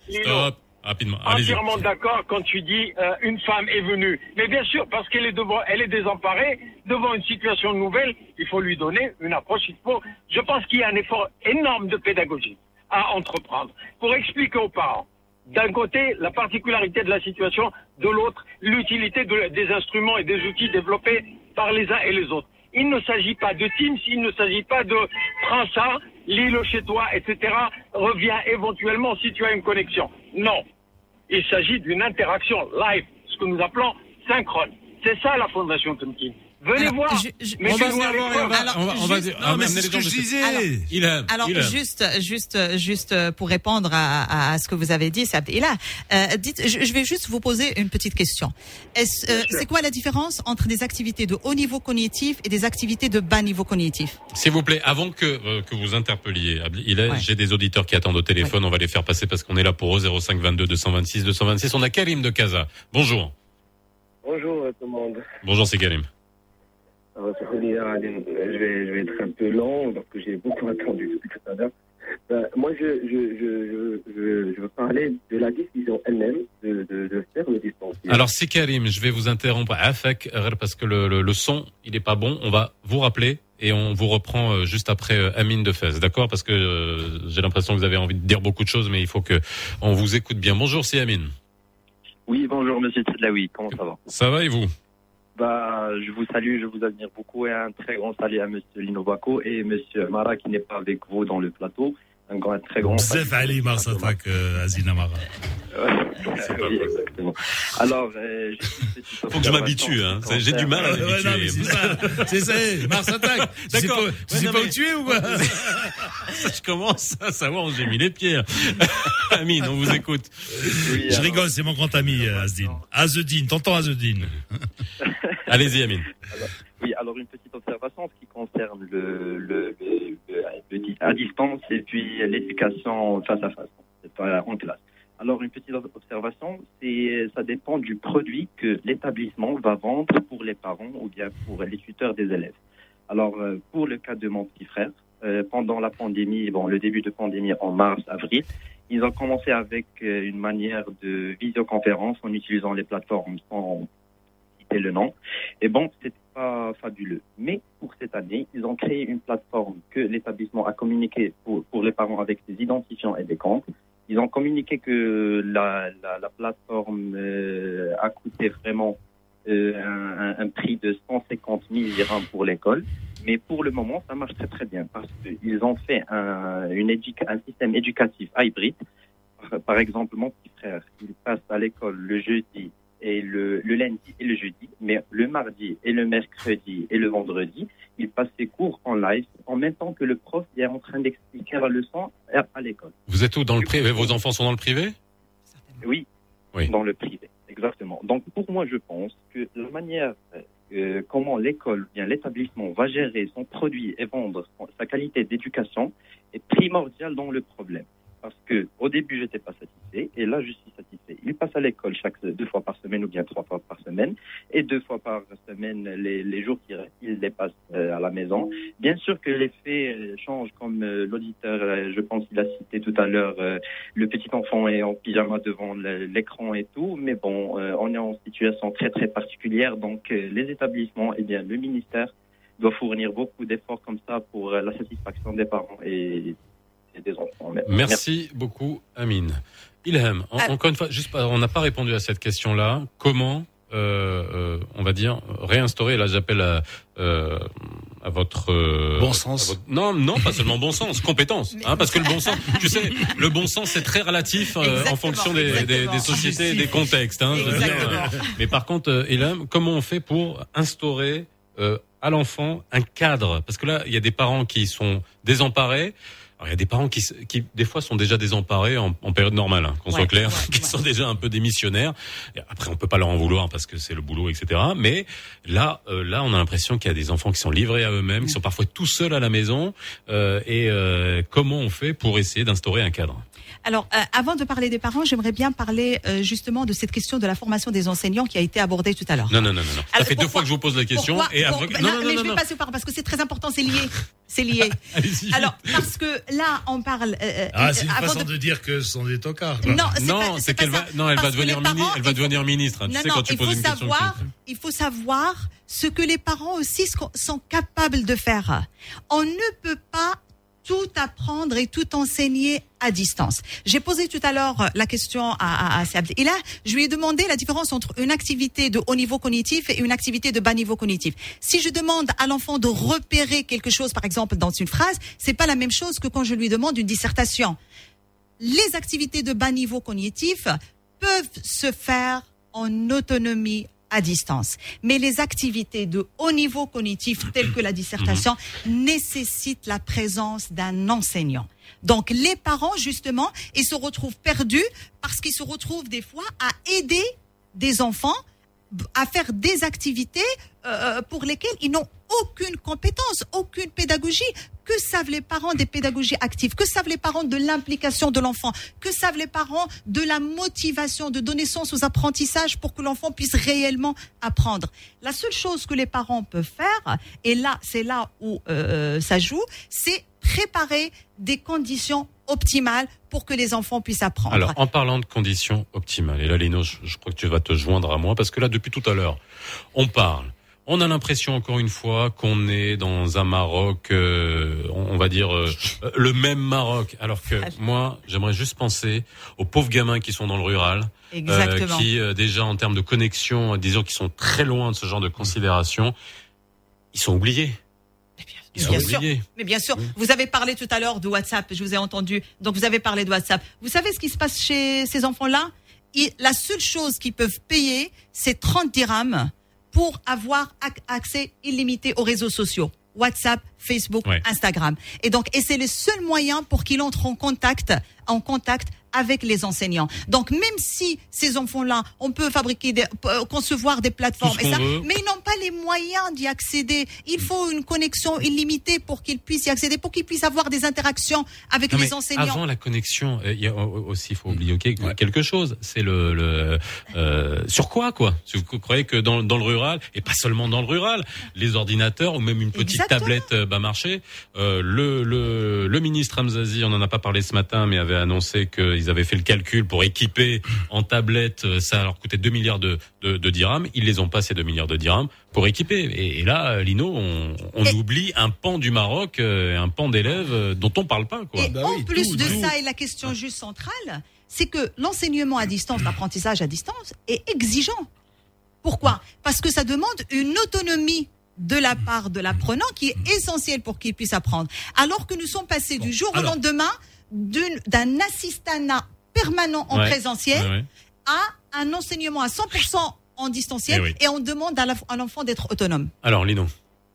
Stop, rapidement. Entièrement d'accord quand tu dis euh, une femme est venue. Mais bien sûr, parce qu'elle est devant, elle est désemparée devant une situation nouvelle, il faut lui donner une approche. Il faut, je pense qu'il y a un effort énorme de pédagogie à entreprendre pour expliquer aux parents. D'un côté, la particularité de la situation, de l'autre, l'utilité de- des instruments et des outils développés par les uns et les autres. Il ne s'agit pas de Teams, il ne s'agit pas de prends ça, lis-le chez toi, etc. Reviens éventuellement si tu as une connexion. Non. Il s'agit d'une interaction live, ce que nous appelons synchrone. C'est ça la Fondation Tumkin. Venez voir. On va venir voir et on l'épreuve. va, on va, on va juste- on va amener les gens de- Il a, Alors il a. juste, juste, juste pour répondre à, à- à ce que vous avez dit, c'est Abdellah. Euh, dites, je, je vais juste vous poser une petite question. Est-ce, euh, c'est quoi la différence entre des activités de haut niveau cognitif et des activités de bas niveau cognitif? S'il vous plaît, avant que, euh, que vous interpelliez, Abdi- il est- j'ai des auditeurs qui attendent au téléphone, on va les faire passer parce qu'on est là pour eux, 05 22 226 226. On a Karim de Casa. Bonjour. Bonjour euh, tout le monde. Bonjour, c'est Karim. Alors, je, vais, euh, je, vais, je vais être un peu long, donc j'ai beaucoup attendu depuis tout à l'heure. Ben, moi, je, je, je, je, je, je veux parler de la décision elle-même de, de, de faire le distanciel. Alors, c'est Karim, je vais vous interrompre Afek, parce que le, le, le son, il est pas bon. On va vous rappeler et on vous reprend euh, juste après euh, Amine de Fès, d'accord? Parce que euh, j'ai l'impression que vous avez envie de dire beaucoup de choses, mais il faut que on vous écoute bien. Bonjour, c'est Amine. Oui, bonjour Monsieur Tsedlaoui, comment ça va? Ça va et vous? Bah, je vous salue, je vous admire beaucoup et un très grand salut à Monsieur Lino Baco et Monsieur Mara qui n'est pas avec vous dans le plateau. Un grand, très grand. Bzef Ali Marsatak, euh, Azina Mara. Oui, exactement. Alors, euh, <laughs> Faut que je m'habitue, hein. J'ai du mal à m'habituer. <laughs> c'est ça. C'est ça, Mars attaque. Tu sais <laughs> D'accord. pas- Tu sais pas où tu es ou quoi? Je commence à savoir où j'ai mis les pieds. Amine, on vous écoute. Je rigole, c'est mon grand ami euh, Azdine. Azedine, t'entends Azedine? Allez-y, Amine. Oui, alors une petite observation en ce qui concerne le, le, à distance et puis l'éducation face à face, en classe. Alors une petite observation, c'est ça dépend du produit que l'établissement va vendre pour les parents ou bien pour les tuteurs des élèves. Alors euh, pour le cas de mon petit frère, euh, pendant la pandémie, bon, le début de pandémie en mars, avril, ils ont commencé avec euh, une manière de visioconférence en utilisant les plateformes sans citer le nom. Et bon, c'était fabuleux. Mais pour cette année, ils ont créé une plateforme que l'établissement a communiqué pour, les parents avec des identifiants et des comptes. Ils ont communiqué que la, la, la plateforme euh, a coûté vraiment euh, un, prix de 150 000 dirhams pour l'école. Mais pour le moment, ça marche très très bien parce qu'ils ont fait un, système éducatif hybride. Par exemple, mon petit frère, il passe à l'école le jeudi et le, le lundi et le jeudi, mais le mardi et le mercredi et le vendredi, il passe ses cours en live en même temps que le prof est en train d'expliquer la leçon à, l'école. Vous êtes où dans le privé? Vos enfants sont dans le privé? Oui, Oui. dans le privé, exactement. Donc pour moi, je pense que la manière euh, comment l'école, ou bien l'établissement va gérer son produit et vendre sa qualité d'éducation est primordiale dans le problème. Parce que au début, j'étais pas satisfait et là, je suis satisfait. Il passe à l'école chaque deux fois par semaine ou bien trois fois par semaine et deux fois par semaine les, jours qu'il il les passe euh, à la maison. Bien sûr que les faits euh, changent, comme euh, l'auditeur, je pense qu'il a cité tout à l'heure, le petit enfant est en pyjama devant l'écran et tout, mais bon, on est en situation très très particulière, donc les établissements, et bien le ministère doit fournir beaucoup d'efforts comme ça pour la satisfaction des parents et des enfants. Merci, beaucoup, Amine. Ilham, en- Ah. encore une fois, juste, pas- on n'a pas répondu à cette question-là. Comment, euh, euh, on va dire, réinstaurer, là j'appelle à, euh, à votre... euh, Bon sens. à votre- non, non, pas seulement bon sens, compétence. Hein, parce que le bon sens, tu sais, le bon sens c'est très relatif euh, en fonction des, des, des sociétés et des contextes. Hein, je veux dire. Exactement. Mais par contre, euh, Ilham, comment on fait pour instaurer euh, à l'enfant un cadre? Parce que là, il y a des parents qui sont désemparés. Alors, il y a des parents qui, qui des fois, sont déjà désemparés en, en période normale, hein, qu'on Ouais, soit clair, ouais, <laughs> qui sont déjà un peu démissionnaires. Et après, on peut pas leur en vouloir parce que c'est le boulot, etc. Mais là, euh, là, on a l'impression qu'il y a des enfants qui sont livrés à eux-mêmes, qui sont parfois tout seuls à la maison. Euh, et euh, comment on fait pour essayer d'instaurer un cadre? Alors, euh, avant de parler des parents, j'aimerais bien parler euh, justement de cette question de la formation des enseignants qui a été abordée tout à l'heure. Non, non, non, non. non. Ça Alors, fait deux fois que je vous pose la question. Pourquoi- et après, non, non, non, mais non, je non. vais passer par parce que c'est très important, c'est lié. C'est lié. <laughs> Alors, parce que là, on parle. euh, Ah, euh, c'est une avant façon de- de... dire que ce sont des tocards. quoi. Non, c'est non, c'est qu'elle va, non, elle va devenir les mini, parents, elle va faut- devenir ministre. hein. Tu Non, sais non, quand tu il poses faut une question. savoir, il faut savoir ce que les parents aussi sont capables de faire. On ne peut pas tout apprendre et tout enseigner à distance. J'ai posé tout à l'heure euh, la question à, à, à. Et là, je lui ai demandé la différence entre une activité de haut niveau cognitif et une activité de bas niveau cognitif. Si je demande à l'enfant de repérer quelque chose, par exemple, dans une phrase, c'est pas la même chose que quand je lui demande une dissertation les activités de bas niveau cognitif peuvent se faire en autonomie à distance. Mais les activités de haut niveau cognitif, telles que la dissertation, nécessitent la présence d'un enseignant. Donc les parents, justement, ils se retrouvent perdus parce qu'ils se retrouvent des fois à aider des enfants à faire des activités euh, pour lesquelles ils n'ont aucune compétence, aucune pédagogie. Que savent les parents des pédagogies actives? Que savent les parents de l'implication de l'enfant? Que savent les parents de la motivation, de donner sens aux apprentissages pour que l'enfant puisse réellement apprendre? La seule chose que les parents peuvent faire, et là, c'est là où euh, ça joue, c'est préparer des conditions optimales pour que les enfants puissent apprendre. Alors, en parlant de conditions optimales, et là, Lino, je, je crois que tu vas te joindre à moi, parce que là, depuis tout à l'heure, on parle. On a l'impression, encore une fois, qu'on est dans un Maroc, euh, on, va dire, euh, le même Maroc. Alors que moi, j'aimerais juste penser aux pauvres gamins qui sont dans le rural. euh, qui, euh, déjà, en termes de connexion, disons qu'ils sont très loin de ce genre de considération, ils sont oubliés. Ils Bien sûr. Mais bien sûr, vous avez parlé tout à l'heure de WhatsApp, je vous ai entendu. Donc vous avez parlé de WhatsApp. Vous savez ce qui se passe chez ces enfants-là? La seule chose qu'ils peuvent payer, c'est 30 dirhams pour avoir ac- accès illimité aux réseaux sociaux. WhatsApp, Facebook, Ouais. Instagram. Et donc, et c'est le seul moyen pour qu'ils entrent en contact, en contact avec les enseignants. Donc, même si ces enfants-là, on peut fabriquer, des, euh, concevoir des plateformes, et ça, mais ils n'ont pas les moyens d'y accéder. Il faut une connexion illimitée pour qu'ils puissent y accéder, pour qu'ils puissent avoir des interactions avec Non, les enseignants. Avant la connexion, euh, il y a aussi, il faut oublier quelque chose. C'est le, le euh, sur quoi quoi? Si vous croyez que dans, dans le rural et pas seulement dans le rural, les ordinateurs ou même une petite Exactement. tablette. Euh, le, le, le ministre Hamzazi, on en a pas parlé ce matin, mais avait annoncé qu'ils avaient fait le calcul pour équiper en tablette, euh, ça leur coûtait 2 milliards de, de, de dirhams. Ils les ont pas ces 2 milliards de dirhams pour équiper. Et, et là, euh, Lino, on, on oublie un pan du Maroc, euh, un pan d'élèves euh, dont on parle pas. Quoi. Et en plus de ça, et la question juste centrale, c'est que l'enseignement à distance, l'apprentissage à distance est exigeant. Pourquoi? Parce que ça demande une autonomie de la part de l'apprenant qui est essentielle pour qu'il puisse apprendre. Alors que nous sommes passés du jour alors- au lendemain d'un assistanat permanent en Ouais, présentiel ouais, ouais. à un enseignement à 100% en distanciel Eh oui. et on demande à l'enfant d'être autonome. Alors Lino.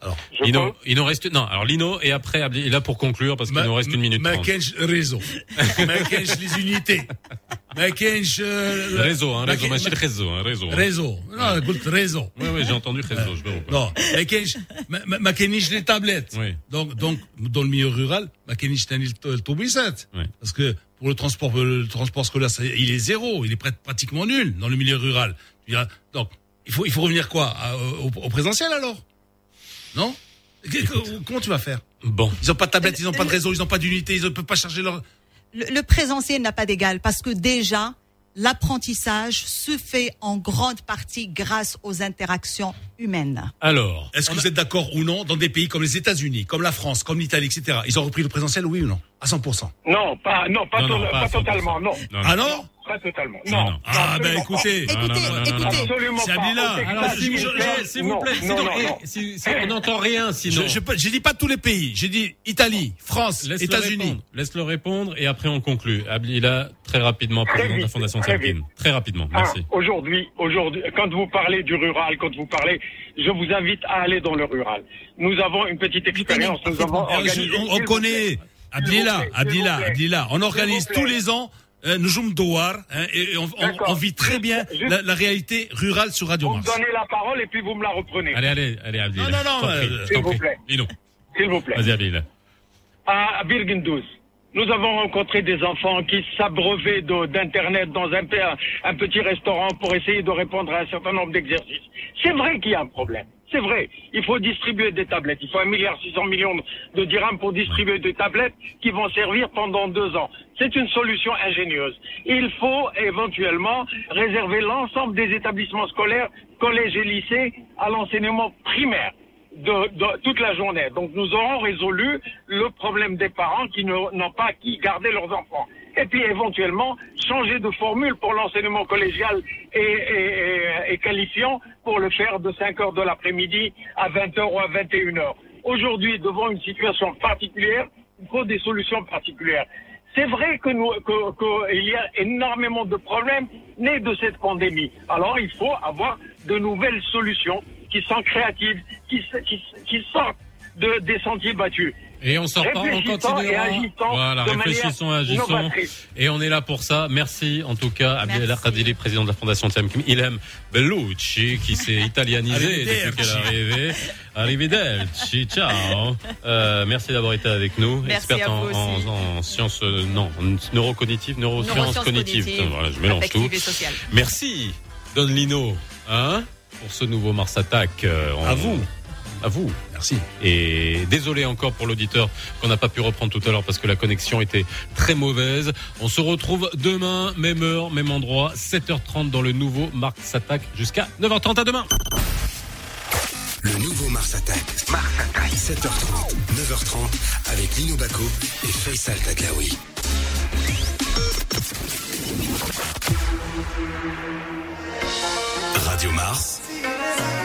Alors, Lino, il nous reste non. Alors Lino et après et là pour conclure parce qu'il nous reste une minute. Mackench euh, réseau. <laughs> Mackench les unités. Mackench euh, hein, réseau, hein, réseau, Mackench réseau, hein, réseau. Réseau. Non, écoute réseau. Oui oui, j'ai entendu réseau, je sais pas. Non, Mackench Mackench les tablettes. Oui. Donc donc dans le milieu rural, Mackench tani le tourbissette. Oui. Parce que pour le transport le transport scolaire, ça, il est zéro, il est pratiquement nul dans le milieu rural. Donc il faut il faut revenir quoi au, au présentiel alors? Non comment tu vas faire bon ils ont pas de tablette ils ont pas de réseau ils ont pas d'unité ils ne peuvent pas charger leur Le, le présentiel n'a pas d'égal parce que déjà, l'apprentissage se fait en grande partie grâce aux interactions humaines. Alors, est-ce que vous êtes d'accord ou non dans des pays comme les États-Unis, comme la France, comme l'Italie, etc. Ils ont repris le présentiel, oui ou non? À 100%. Non, pas, non, pas, Non, non, to- pas pas 100%. totalement, non. Non, non. Ah non Pas totalement. Non, Non. non. Ah, ben écoutez. pas. Non, non. Absolument. Au Texas, Alors, s'il vous je- plaît, s'il vous non, plaît, non, sinon, non, non. si- si on n'entend rien, sinon. Je, je, je dis pas tous les pays. J'ai dit Italie, France, États-Unis. Laisse-le répondre et après on conclut. Abdillah, très rapidement, président de la Fondation très. Très rapidement, Ah, merci. Aujourd'hui, aujourd'hui, quand vous parlez du rural, quand vous parlez, je vous invite à aller dans le rural. Nous avons une petite expérience. Nous avons organisé. je- on, on connaît Abdillah, Abdillah, Abdillah. On organise tous les ans euh, Njoum Douar hein, et, on, on- on vit très bien la, la réalité rurale sur Radio Vous me Mars. donnez la parole et puis vous me la reprenez. Allez, allez, allez, Abdillah. Non, non, non, euh, s'il vous plaît. S'il vous plaît. Vas-y, à Birgendouz. Nous avons rencontré des enfants qui s'abreuvaient d'Internet dans un petit restaurant pour essayer de répondre à un certain nombre d'exercices. C'est vrai qu'il y a un problème. C'est vrai. Il faut distribuer des tablettes. Il faut un milliard millions de dirhams pour distribuer des tablettes qui vont servir pendant deux ans. C'est une solution ingénieuse. Il faut éventuellement réserver l'ensemble des établissements scolaires, collèges et lycées à l'enseignement primaire de, toute la journée. Donc nous aurons résolu le problème des parents qui n'ont pas qui garder leurs enfants. Et puis éventuellement changer de formule pour l'enseignement collégial et, et- et- qualifiant pour le faire de 5 heures de l'après-midi à 20 heures ou à 21 heures. Aujourd'hui, devant une situation particulière, il faut des solutions particulières. C'est vrai que nous, que- que il y a énormément de problèmes nés de cette pandémie. Alors il faut avoir de nouvelles solutions qui sont créatives, qui, qui, qui sortent de, des sentiers battus. Et on sort pas, on Réfléchissant continue. et agissant Voilà, de réfléchissons, manière agissons. novatrice. Et on est là pour ça. Merci en tout cas, Abdillah Khadili, président de la Fondation Temkin. Ilham Bellucci, qui s'est <laughs> italianisé depuis qu'elle est arrivée. Arrivederci, ciao. Euh, merci d'avoir été avec nous. Merci Experte à en, vous aussi. en, en sciences, euh, non, en neurocognitive, neurosciences Neurosciences cognitives. cognitives, Voilà, je mélange tout. et. Merci, Don Lino, hein, pour ce nouveau Mars Attack. euh, À vous. À vous. Merci. Et désolé encore pour l'auditeur qu'on n'a pas pu reprendre tout à l'heure parce que la connexion était très mauvaise. On se retrouve demain, même heure, même endroit, 7h30 dans le nouveau Mars Attack jusqu'à 9h30. À demain. Le nouveau Mars Attack. Mars Attack. 7h30, 9h30 avec Lino Baco et Faisal Taglaoui. Radio Mars.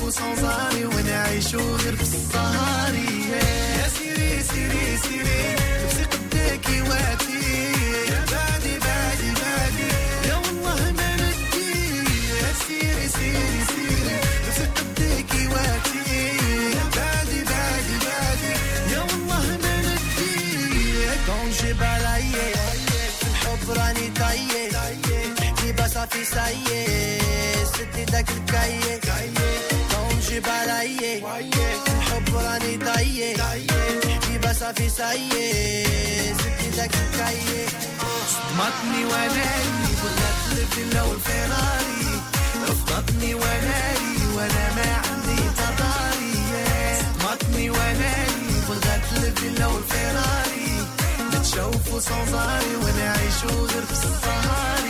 نشوفو صومالي ونعيشو غير في الصهاري يا سيري سيري سيري لبسي قداكي واتي بعدي بعدي بعدي يا والله ما ندي يا سيري سيري سيري لبسي قداكي واتي بعدي بعدي بعدي يا والله ما ندي كونجيب عليا في الحب راني طيب تحكي بصفي سيء سدي داك الكيف كون جي بالايي الحب راني ضايي حبيبة صافي سايي سدي داك الكايي صدمتني واناني بغات الفيلا والفيراري رفضتني واناني وأنا ما عندي تضاري صدمتني واناني بغات الفيلا والفيراري نتشوفوا صنزاري ونعيشوا غير في الصهاري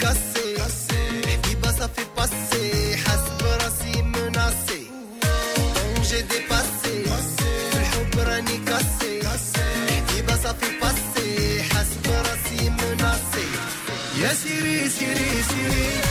سيري سيري سيري